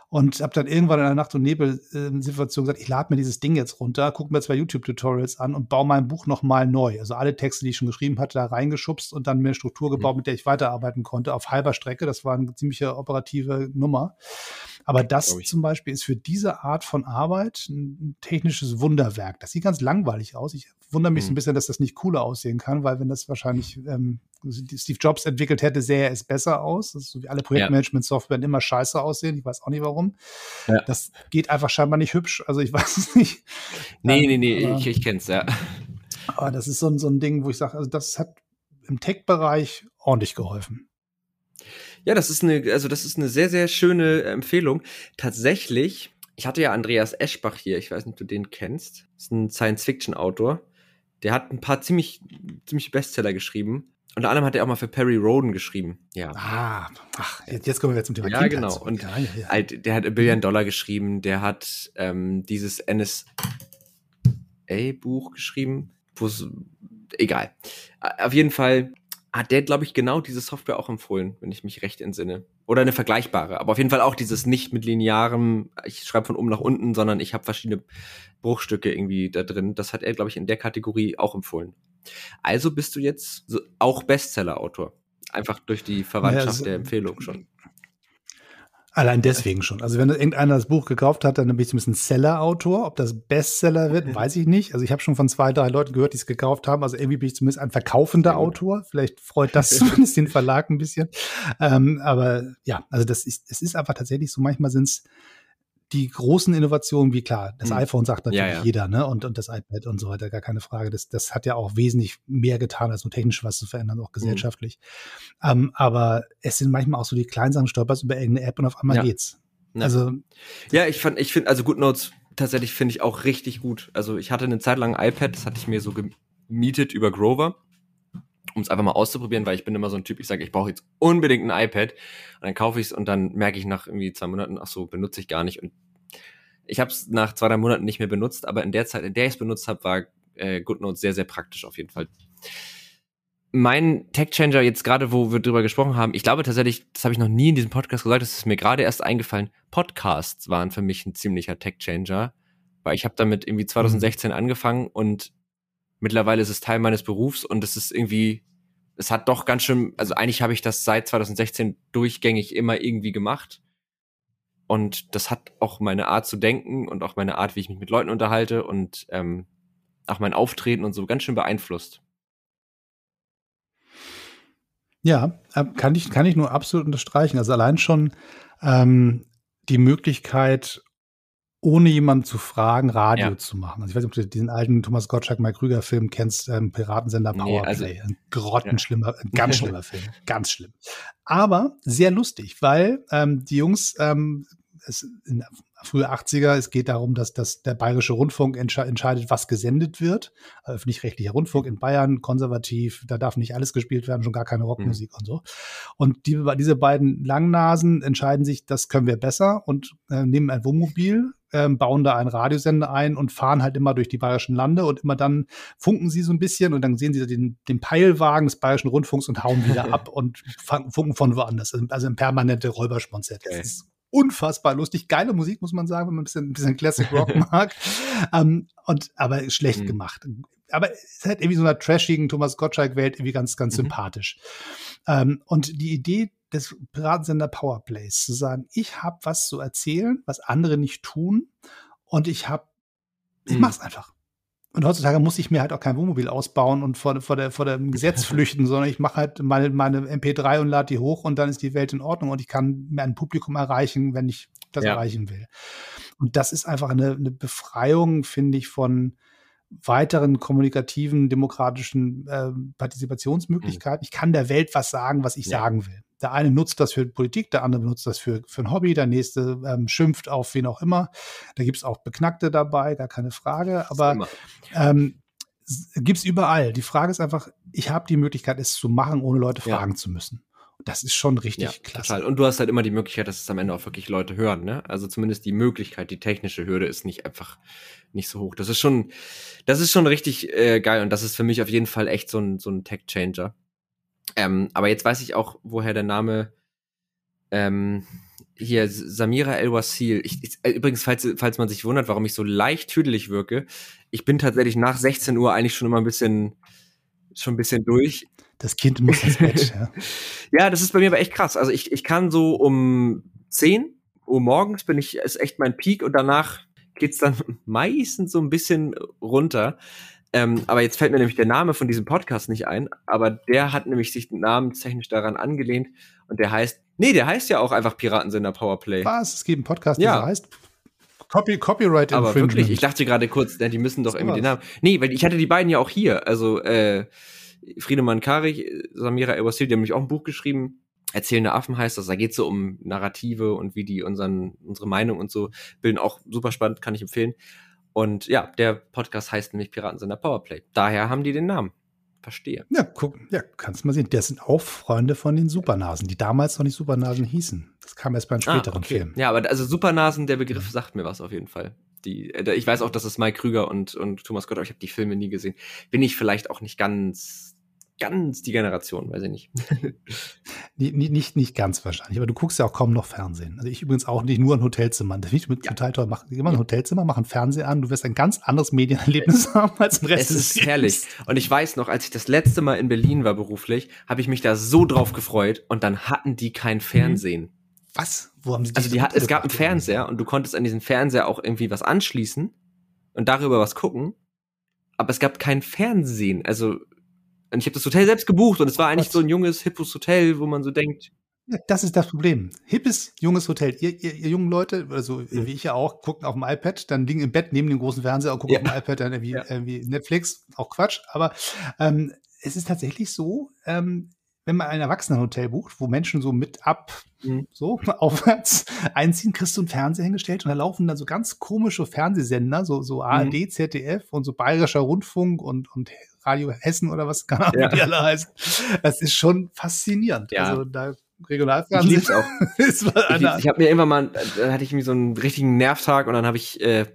[SPEAKER 2] Und habe dann irgendwann in einer Nacht- und Nebel-Situation gesagt, ich lade mir dieses Ding jetzt runter, gucke mir zwei YouTube-Tutorials an und baue mein Buch nochmal neu. Also alle Texte, die ich schon geschrieben hatte, da reingeschubst und dann mir eine Struktur mhm. gebaut, mit der ich weiterarbeiten konnte, auf halber Strecke. Das war eine ziemliche operative Nummer. Aber das zum Beispiel ist für diese Art von Arbeit ein technisches Wunderwerk. Das sieht ganz langweilig aus. Ich wundere mich mhm. so ein bisschen, dass das nicht cooler aussehen kann, weil wenn das wahrscheinlich ähm, Steve Jobs entwickelt hätte, sähe es besser aus. Das ist so wie alle Projektmanagement-Software immer scheiße aussehen. Ich weiß auch nicht warum. Ja. Das geht einfach scheinbar nicht hübsch. Also ich weiß es nicht.
[SPEAKER 3] Nee, ähm, nee, nee, aber, ich, ich kenn's, ja.
[SPEAKER 2] Aber das ist so ein, so ein Ding, wo ich sage, also das hat im Tech-Bereich ordentlich geholfen.
[SPEAKER 3] Ja, das ist eine, also das ist eine sehr, sehr schöne Empfehlung. Tatsächlich, ich hatte ja Andreas Eschbach hier, ich weiß nicht, ob du den kennst. Das ist ein Science-Fiction-Autor. Der hat ein paar ziemlich, ziemlich Bestseller geschrieben. Unter anderem hat er auch mal für Perry Roden geschrieben. Ja.
[SPEAKER 2] Ah, ach, jetzt kommen wir zum Thema
[SPEAKER 3] Ja, genau. Und ja, ja, ja. Halt, der hat A Billion Dollar geschrieben. Der hat ähm, dieses NSA-Buch geschrieben. Wo egal. Auf jeden Fall hat der, glaube ich, genau diese Software auch empfohlen, wenn ich mich recht entsinne. Oder eine vergleichbare. Aber auf jeden Fall auch dieses nicht mit linearem, ich schreibe von oben nach unten, sondern ich habe verschiedene Bruchstücke irgendwie da drin. Das hat er, glaube ich, in der Kategorie auch empfohlen. Also bist du jetzt auch Bestseller-Autor. Einfach durch die Verwandtschaft ja, so, der Empfehlung schon.
[SPEAKER 2] Allein deswegen schon. Also wenn irgendeiner das Buch gekauft hat, dann bin ich zumindest ein Seller-Autor. Ob das Bestseller wird, weiß ich nicht. Also ich habe schon von zwei, drei Leuten gehört, die es gekauft haben. Also irgendwie bin ich zumindest ein verkaufender Autor. Vielleicht freut das zumindest den Verlag ein bisschen. Ähm, aber ja, also das ist, es ist einfach tatsächlich so, manchmal sind es die großen Innovationen, wie klar, das hm. iPhone sagt natürlich ja, ja. jeder, ne? Und, und das iPad und so weiter, gar keine Frage. Das, das hat ja auch wesentlich mehr getan, als nur technisch was zu verändern, auch hm. gesellschaftlich. Mhm. Ähm, aber es sind manchmal auch so die kleinsamen Stolpers über irgendeine App und auf einmal ja. geht's.
[SPEAKER 3] Also. Ja, ich fand, ich finde, also GoodNotes tatsächlich finde ich auch richtig gut. Also ich hatte eine Zeit lang ein iPad, das hatte ich mir so gemietet über Grover um es einfach mal auszuprobieren, weil ich bin immer so ein Typ, ich sage, ich brauche jetzt unbedingt ein iPad und dann kaufe ich es und dann merke ich nach irgendwie zwei Monaten, ach so, benutze ich gar nicht und ich habe es nach zwei, drei Monaten nicht mehr benutzt, aber in der Zeit, in der ich es benutzt habe, war äh, GoodNotes sehr, sehr praktisch auf jeden Fall. Mein Tech-Changer jetzt gerade, wo wir drüber gesprochen haben, ich glaube tatsächlich, das habe ich noch nie in diesem Podcast gesagt, das ist mir gerade erst eingefallen, Podcasts waren für mich ein ziemlicher Tech-Changer, weil ich habe damit irgendwie 2016 mhm. angefangen und mittlerweile ist es Teil meines Berufs und es ist irgendwie, es hat doch ganz schön, also eigentlich habe ich das seit 2016 durchgängig immer irgendwie gemacht. Und das hat auch meine Art zu denken und auch meine Art, wie ich mich mit Leuten unterhalte und ähm, auch mein Auftreten und so ganz schön beeinflusst.
[SPEAKER 2] Ja, ähm, kann ich, kann ich nur absolut unterstreichen. Also allein schon ähm, die Möglichkeit, ohne jemanden zu fragen, Radio ja. zu machen. Also ich weiß nicht, ob du diesen alten Thomas Gottschalk, Mike Krüger Film kennst, ähm, Piratensender Powerplay. Nee, also, ein grottenschlimmer, ja. ein ganz schlimmer Film. Ganz schlimm. Aber sehr lustig, weil ähm, die Jungs ähm, es in frühe 80er, es geht darum, dass, dass der Bayerische Rundfunk entsche entscheidet, was gesendet wird. Öffentlich-rechtlicher Rundfunk in Bayern, konservativ, da darf nicht alles gespielt werden, schon gar keine Rockmusik mhm. und so. Und die, diese beiden Langnasen entscheiden sich, das können wir besser und äh, nehmen ein Wohnmobil, äh, bauen da einen Radiosender ein und fahren halt immer durch die bayerischen Lande und immer dann funken sie so ein bisschen und dann sehen sie den, den Peilwagen des bayerischen Rundfunks und hauen wieder ab und funken von woanders. Also ein permanente Räubersponset. Okay. Das ist unfassbar lustig. Geile Musik, muss man sagen, wenn man ein bisschen, ein bisschen Classic Rock mag. ähm, und, aber schlecht mhm. gemacht. Aber es ist halt irgendwie so einer trashigen Thomas Gottschalk-Welt irgendwie ganz, ganz mhm. sympathisch. Ähm, und die Idee des Piratensender Powerplays zu sagen, ich habe was zu erzählen, was andere nicht tun und ich habe, ich mhm. mach's einfach. Und heutzutage muss ich mir halt auch kein Wohnmobil ausbauen und vor, vor, der, vor dem Gesetz flüchten, sondern ich mache halt meine, meine MP3 und lade die hoch und dann ist die Welt in Ordnung und ich kann mir ein Publikum erreichen, wenn ich das ja. erreichen will. Und das ist einfach eine, eine Befreiung, finde ich, von weiteren kommunikativen, demokratischen äh, Partizipationsmöglichkeiten. Mhm. Ich kann der Welt was sagen, was ich ja. sagen will. Der eine nutzt das für Politik, der andere nutzt das für, für ein Hobby, der nächste ähm, schimpft auf wen auch immer. Da gibt's auch Beknackte dabei, gar keine Frage. Aber ähm, gibt's überall. Die Frage ist einfach, ich habe die Möglichkeit, es zu machen, ohne Leute ja. fragen zu müssen. Das ist schon richtig ja, klasse. Total.
[SPEAKER 3] Und du hast halt immer die Möglichkeit, dass es am Ende auch wirklich Leute hören, ne? Also zumindest die Möglichkeit, die technische Hürde ist nicht einfach nicht so hoch. Das ist schon, das ist schon richtig äh, geil und das ist für mich auf jeden Fall echt so ein, so ein Tech-Changer. Ähm, aber jetzt weiß ich auch, woher der Name ähm, hier Samira El-Wasil. Äh, übrigens, falls, falls man sich wundert, warum ich so leicht tüdelig wirke, ich bin tatsächlich nach 16 Uhr eigentlich schon immer ein bisschen schon ein bisschen durch.
[SPEAKER 2] Das Kind muss ins Bett, ja.
[SPEAKER 3] ja, das ist bei mir aber echt krass. Also ich, ich kann so um 10 Uhr morgens bin ich, ist echt mein Peak und danach geht's dann meistens so ein bisschen runter. Ähm, aber jetzt fällt mir nämlich der Name von diesem Podcast nicht ein, aber der hat nämlich sich namenstechnisch daran angelehnt und der heißt, nee, der heißt ja auch einfach Piratensender Powerplay.
[SPEAKER 2] Was? Es gibt einen Podcast, der ja. heißt Copy, Copyright
[SPEAKER 3] Aber wirklich, ich dachte gerade kurz, die müssen doch irgendwie den Namen. Nee, weil ich hatte die beiden ja auch hier. Also äh, Friedemann Karich, Samira El-Wasil, die haben nämlich auch ein Buch geschrieben. Erzählende Affen heißt das. Da geht es so um Narrative und wie die unseren, unsere Meinung und so bilden. Auch super spannend, kann ich empfehlen. Und ja, der Podcast heißt nämlich Piratensender Powerplay. Daher haben die den Namen. Verstehe.
[SPEAKER 2] Ja, guck, ja, kannst mal sehen. Der sind auch Freunde von den Supernasen, die damals noch nicht Supernasen hießen. Das kam erst beim ah, späteren ah, okay. Film.
[SPEAKER 3] Ja, aber also Supernasen, der Begriff sagt mir was auf jeden Fall. Die, äh, ich weiß auch, dass es Mike Krüger und, und Thomas Gott, aber ich habe die Filme nie gesehen. Bin ich vielleicht auch nicht ganz ganz die Generation, weiß ich nicht.
[SPEAKER 2] nicht, nicht. Nicht ganz wahrscheinlich, aber du guckst ja auch kaum noch Fernsehen. Also ich übrigens auch nicht nur ein Hotelzimmer. Das finde ich ja. total toll. Mach immer ein Hotelzimmer, mach ein Fernseher an, du wirst ein ganz anderes Medienerlebnis haben als im Rest
[SPEAKER 3] es des ist herrlich. Und ich weiß noch, als ich das letzte Mal in Berlin war beruflich, habe ich mich da so drauf gefreut und dann hatten die kein mhm. Fernsehen.
[SPEAKER 2] Was? Wo haben sie
[SPEAKER 3] Also die hat, es gab einen Fernseher und du konntest an diesen Fernseher auch irgendwie was anschließen und darüber was gucken. Aber es gab kein Fernsehen. Also und ich habe das Hotel selbst gebucht und es war eigentlich Was? so ein junges, hippes Hotel, wo man so denkt.
[SPEAKER 2] Ja, das ist das Problem. Hippes, junges Hotel. Ihr, ihr, ihr jungen Leute, also mhm. wie ich ja auch, gucken auf dem iPad, dann liegen im Bett neben dem großen Fernseher und gucken ja. auf dem iPad dann irgendwie, ja. irgendwie Netflix. Auch Quatsch. Aber ähm, es ist tatsächlich so, ähm, wenn man ein Erwachsenenhotel bucht, wo Menschen so mit ab mhm. so aufwärts einziehen, kriegst du einen Fernseher hingestellt und da laufen dann so ganz komische Fernsehsender, so, so ARD, mhm. ZDF und so Bayerischer Rundfunk und, und Radio Hessen oder was, keine Ahnung, ja. wie die alle heißen. Das ist schon faszinierend.
[SPEAKER 3] Ja.
[SPEAKER 2] Also da Regionalfernsehen.
[SPEAKER 3] Ich auch. ist ich ich habe mir irgendwann mal, da hatte ich mir so einen richtigen Nervtag und dann habe ich, äh,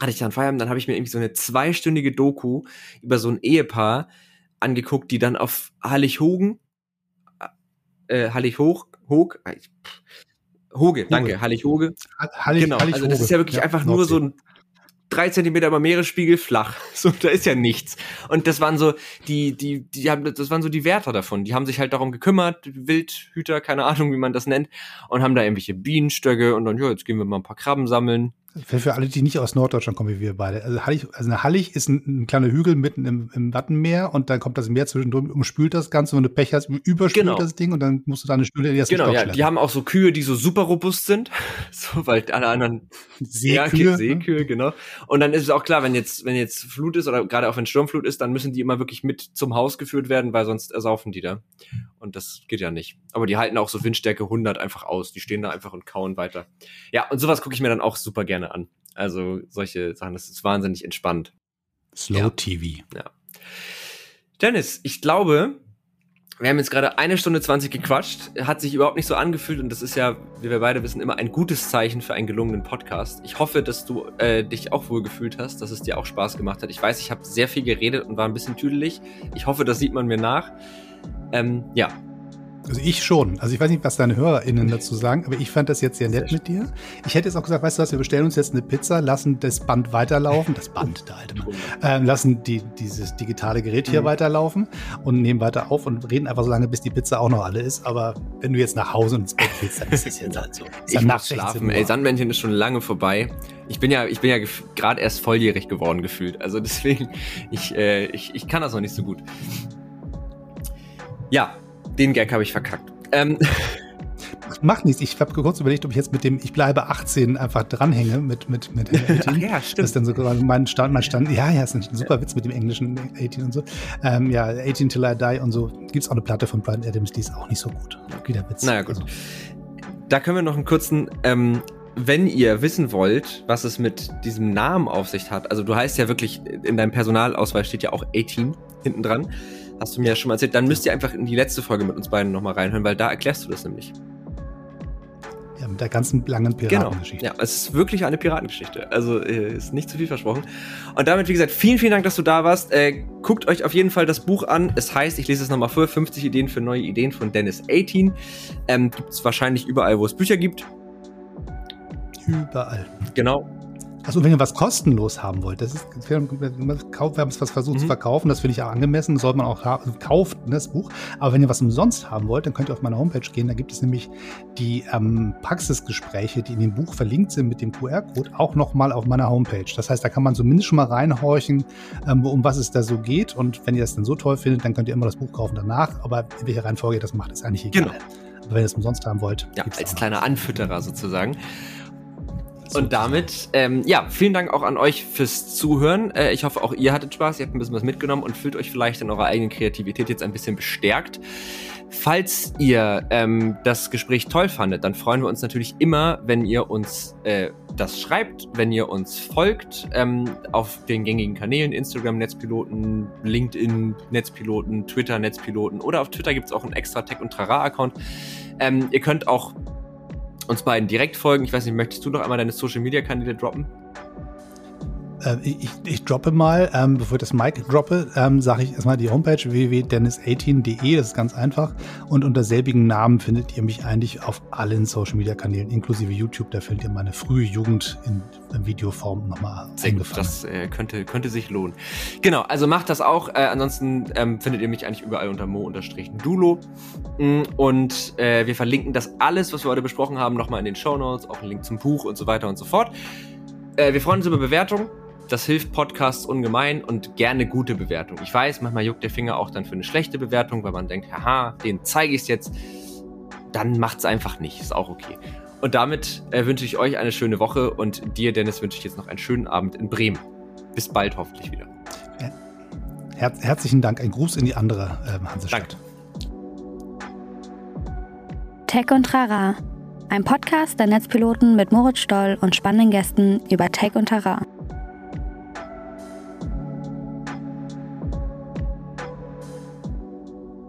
[SPEAKER 3] hatte ich dann Feierabend, dann habe ich mir irgendwie so eine zweistündige Doku über so ein Ehepaar angeguckt, die dann auf Hallig-Hogen, äh, Hallig-Hoch, Hoog, äh, Hoge, danke, Hallig-Hoge.
[SPEAKER 2] Hallig,
[SPEAKER 3] genau, Hallig also das ist ja wirklich ja, einfach nur so ein drei Zentimeter über Meeresspiegel flach. So, da ist ja nichts. Und das waren so die, die, die haben, das waren so die Wärter davon. Die haben sich halt darum gekümmert, Wildhüter, keine Ahnung, wie man das nennt, und haben da irgendwelche Bienenstöcke und dann, ja, jetzt gehen wir mal ein paar Krabben sammeln.
[SPEAKER 2] Für, für alle, die nicht aus Norddeutschland kommen, wie wir beide. Also Hallig, also eine Hallig ist ein, ein kleiner Hügel mitten im, im Wattenmeer und dann kommt das Meer zwischendrin, umspült das Ganze und du Pech hast, überspült genau. das Ding und dann musst du da eine Stühle in die
[SPEAKER 3] Genau, ja, die haben auch so Kühe, die so super robust sind, so, weil alle anderen Seekühe, ja, Seekühe, ne? genau. Und dann ist es auch klar, wenn jetzt, wenn jetzt Flut ist oder gerade auch wenn Sturmflut ist, dann müssen die immer wirklich mit zum Haus geführt werden, weil sonst ersaufen die da. Und das geht ja nicht. Aber die halten auch so Windstärke 100 einfach aus. Die stehen da einfach und kauen weiter. Ja, und sowas gucke ich mir dann auch super gerne an. Also solche Sachen, das ist wahnsinnig entspannt.
[SPEAKER 2] Slow ja. TV.
[SPEAKER 3] Ja. Dennis, ich glaube, wir haben jetzt gerade eine Stunde 20 gequatscht, hat sich überhaupt nicht so angefühlt und das ist ja, wie wir beide wissen, immer ein gutes Zeichen für einen gelungenen Podcast. Ich hoffe, dass du äh, dich auch wohl gefühlt hast, dass es dir auch Spaß gemacht hat. Ich weiß, ich habe sehr viel geredet und war ein bisschen tüdelig. Ich hoffe, das sieht man mir nach. Ähm, ja,
[SPEAKER 2] also ich schon. Also ich weiß nicht, was deine HörerInnen dazu sagen, aber ich fand das jetzt sehr nett mit dir. Ich hätte jetzt auch gesagt, weißt du was, wir bestellen uns jetzt eine Pizza, lassen das Band weiterlaufen, das Band, der alte Mann, äh, lassen die, dieses digitale Gerät hier mhm. weiterlaufen und nehmen weiter auf und reden einfach so lange, bis die Pizza auch noch alle ist. Aber wenn du jetzt nach Hause ins Bett willst, dann ist es jetzt halt so.
[SPEAKER 3] Ist ich muss schlafen. Ey, Sandmännchen ist schon lange vorbei. Ich bin ja, ich bin ja gerade erst volljährig geworden gefühlt. Also deswegen, ich, äh, ich, ich kann das noch nicht so gut. Ja, den Gag habe ich verkackt. Ähm.
[SPEAKER 2] Macht nichts. Ich habe kurz überlegt, ob ich jetzt mit dem Ich bleibe 18 einfach dranhänge mit, mit, mit 18. Ach ja, stimmt. Das ist dann so mein Stand, mein Stand. Ja, ja, ist ein super Witz mit dem englischen 18 und so. Ähm, ja, 18 Till I Die und so. Gibt es auch eine Platte von Brian Adams, die ist auch nicht so gut.
[SPEAKER 3] Wieder Witz. Naja, gut. Also. Da können wir noch einen kurzen ähm, wenn ihr wissen wollt, was es mit diesem Namen auf sich hat, also du heißt ja wirklich, in deinem Personalausweis steht ja auch 18 hinten dran. Hast du mir ja schon mal erzählt. Dann müsst ihr einfach in die letzte Folge mit uns beiden nochmal reinhören, weil da erklärst du das nämlich.
[SPEAKER 2] Ja, mit der ganzen langen Piratengeschichte.
[SPEAKER 3] Genau. Ja, es ist wirklich eine Piratengeschichte. Also äh, ist nicht zu viel versprochen. Und damit, wie gesagt, vielen, vielen Dank, dass du da warst. Äh, guckt euch auf jeden Fall das Buch an. Es heißt, ich lese es nochmal vor, 50 Ideen für neue Ideen von Dennis 18. Ähm, gibt es wahrscheinlich überall, wo es Bücher gibt.
[SPEAKER 2] Überall.
[SPEAKER 3] Genau.
[SPEAKER 2] Also wenn ihr was kostenlos haben wollt, das ist, wir haben es was versucht mhm. zu verkaufen, das finde ich auch angemessen, soll man auch haben, kauft ne, das Buch. Aber wenn ihr was umsonst haben wollt, dann könnt ihr auf meine Homepage gehen. Da gibt es nämlich die ähm, Praxisgespräche, die in dem Buch verlinkt sind mit dem QR-Code, auch nochmal auf meiner Homepage. Das heißt, da kann man zumindest schon mal reinhorchen, ähm, um was es da so geht. Und wenn ihr das dann so toll findet, dann könnt ihr immer das Buch kaufen danach. Aber in welcher Reihenfolge ihr das macht, ist eigentlich egal. Genau. Aber wenn ihr es umsonst haben wollt,
[SPEAKER 3] ja, als kleiner Anfütterer sozusagen. Und damit, ähm, ja, vielen Dank auch an euch fürs Zuhören. Äh, ich hoffe, auch ihr hattet Spaß, ihr habt ein bisschen was mitgenommen und fühlt euch vielleicht in eurer eigenen Kreativität jetzt ein bisschen bestärkt. Falls ihr ähm, das Gespräch toll fandet, dann freuen wir uns natürlich immer, wenn ihr uns äh, das schreibt, wenn ihr uns folgt ähm, auf den gängigen Kanälen, Instagram Netzpiloten, LinkedIn Netzpiloten, Twitter Netzpiloten oder auf Twitter gibt's auch einen extra Tech und Trara-Account. Ähm, ihr könnt auch uns beiden direkt folgen. Ich weiß nicht, möchtest du noch einmal deine Social Media Kanäle droppen?
[SPEAKER 2] Äh, ich, ich, droppe mal, ähm, bevor ich das Mic droppe, ähm, sage ich erstmal die Homepage www.dennis18.de, das ist ganz einfach. Und unter selbigen Namen findet ihr mich eigentlich auf allen Social Media Kanälen, inklusive YouTube. Da findet ihr meine frühe Jugend in, in Videoform nochmal
[SPEAKER 3] eingefangen. Das äh, könnte, könnte sich lohnen. Genau, also macht das auch. Äh, ansonsten ähm, findet ihr mich eigentlich überall unter mo-dulo. Mm, und äh, wir verlinken das alles, was wir heute besprochen haben, nochmal in den Show Notes, auch ein Link zum Buch und so weiter und so fort. Äh, wir freuen uns über Bewertungen das hilft Podcasts ungemein und gerne gute Bewertung. Ich weiß, manchmal juckt der Finger auch dann für eine schlechte Bewertung, weil man denkt, haha, den zeige ich es jetzt. Dann macht es einfach nicht, ist auch okay. Und damit äh, wünsche ich euch eine schöne Woche und dir, Dennis, wünsche ich jetzt noch einen schönen Abend in Bremen. Bis bald hoffentlich wieder.
[SPEAKER 2] Her herzlichen Dank. Ein Gruß in die andere äh, Hansestadt. Danke.
[SPEAKER 1] Tech und Trara. Ein Podcast der Netzpiloten mit Moritz Stoll und spannenden Gästen über Tech und Trara.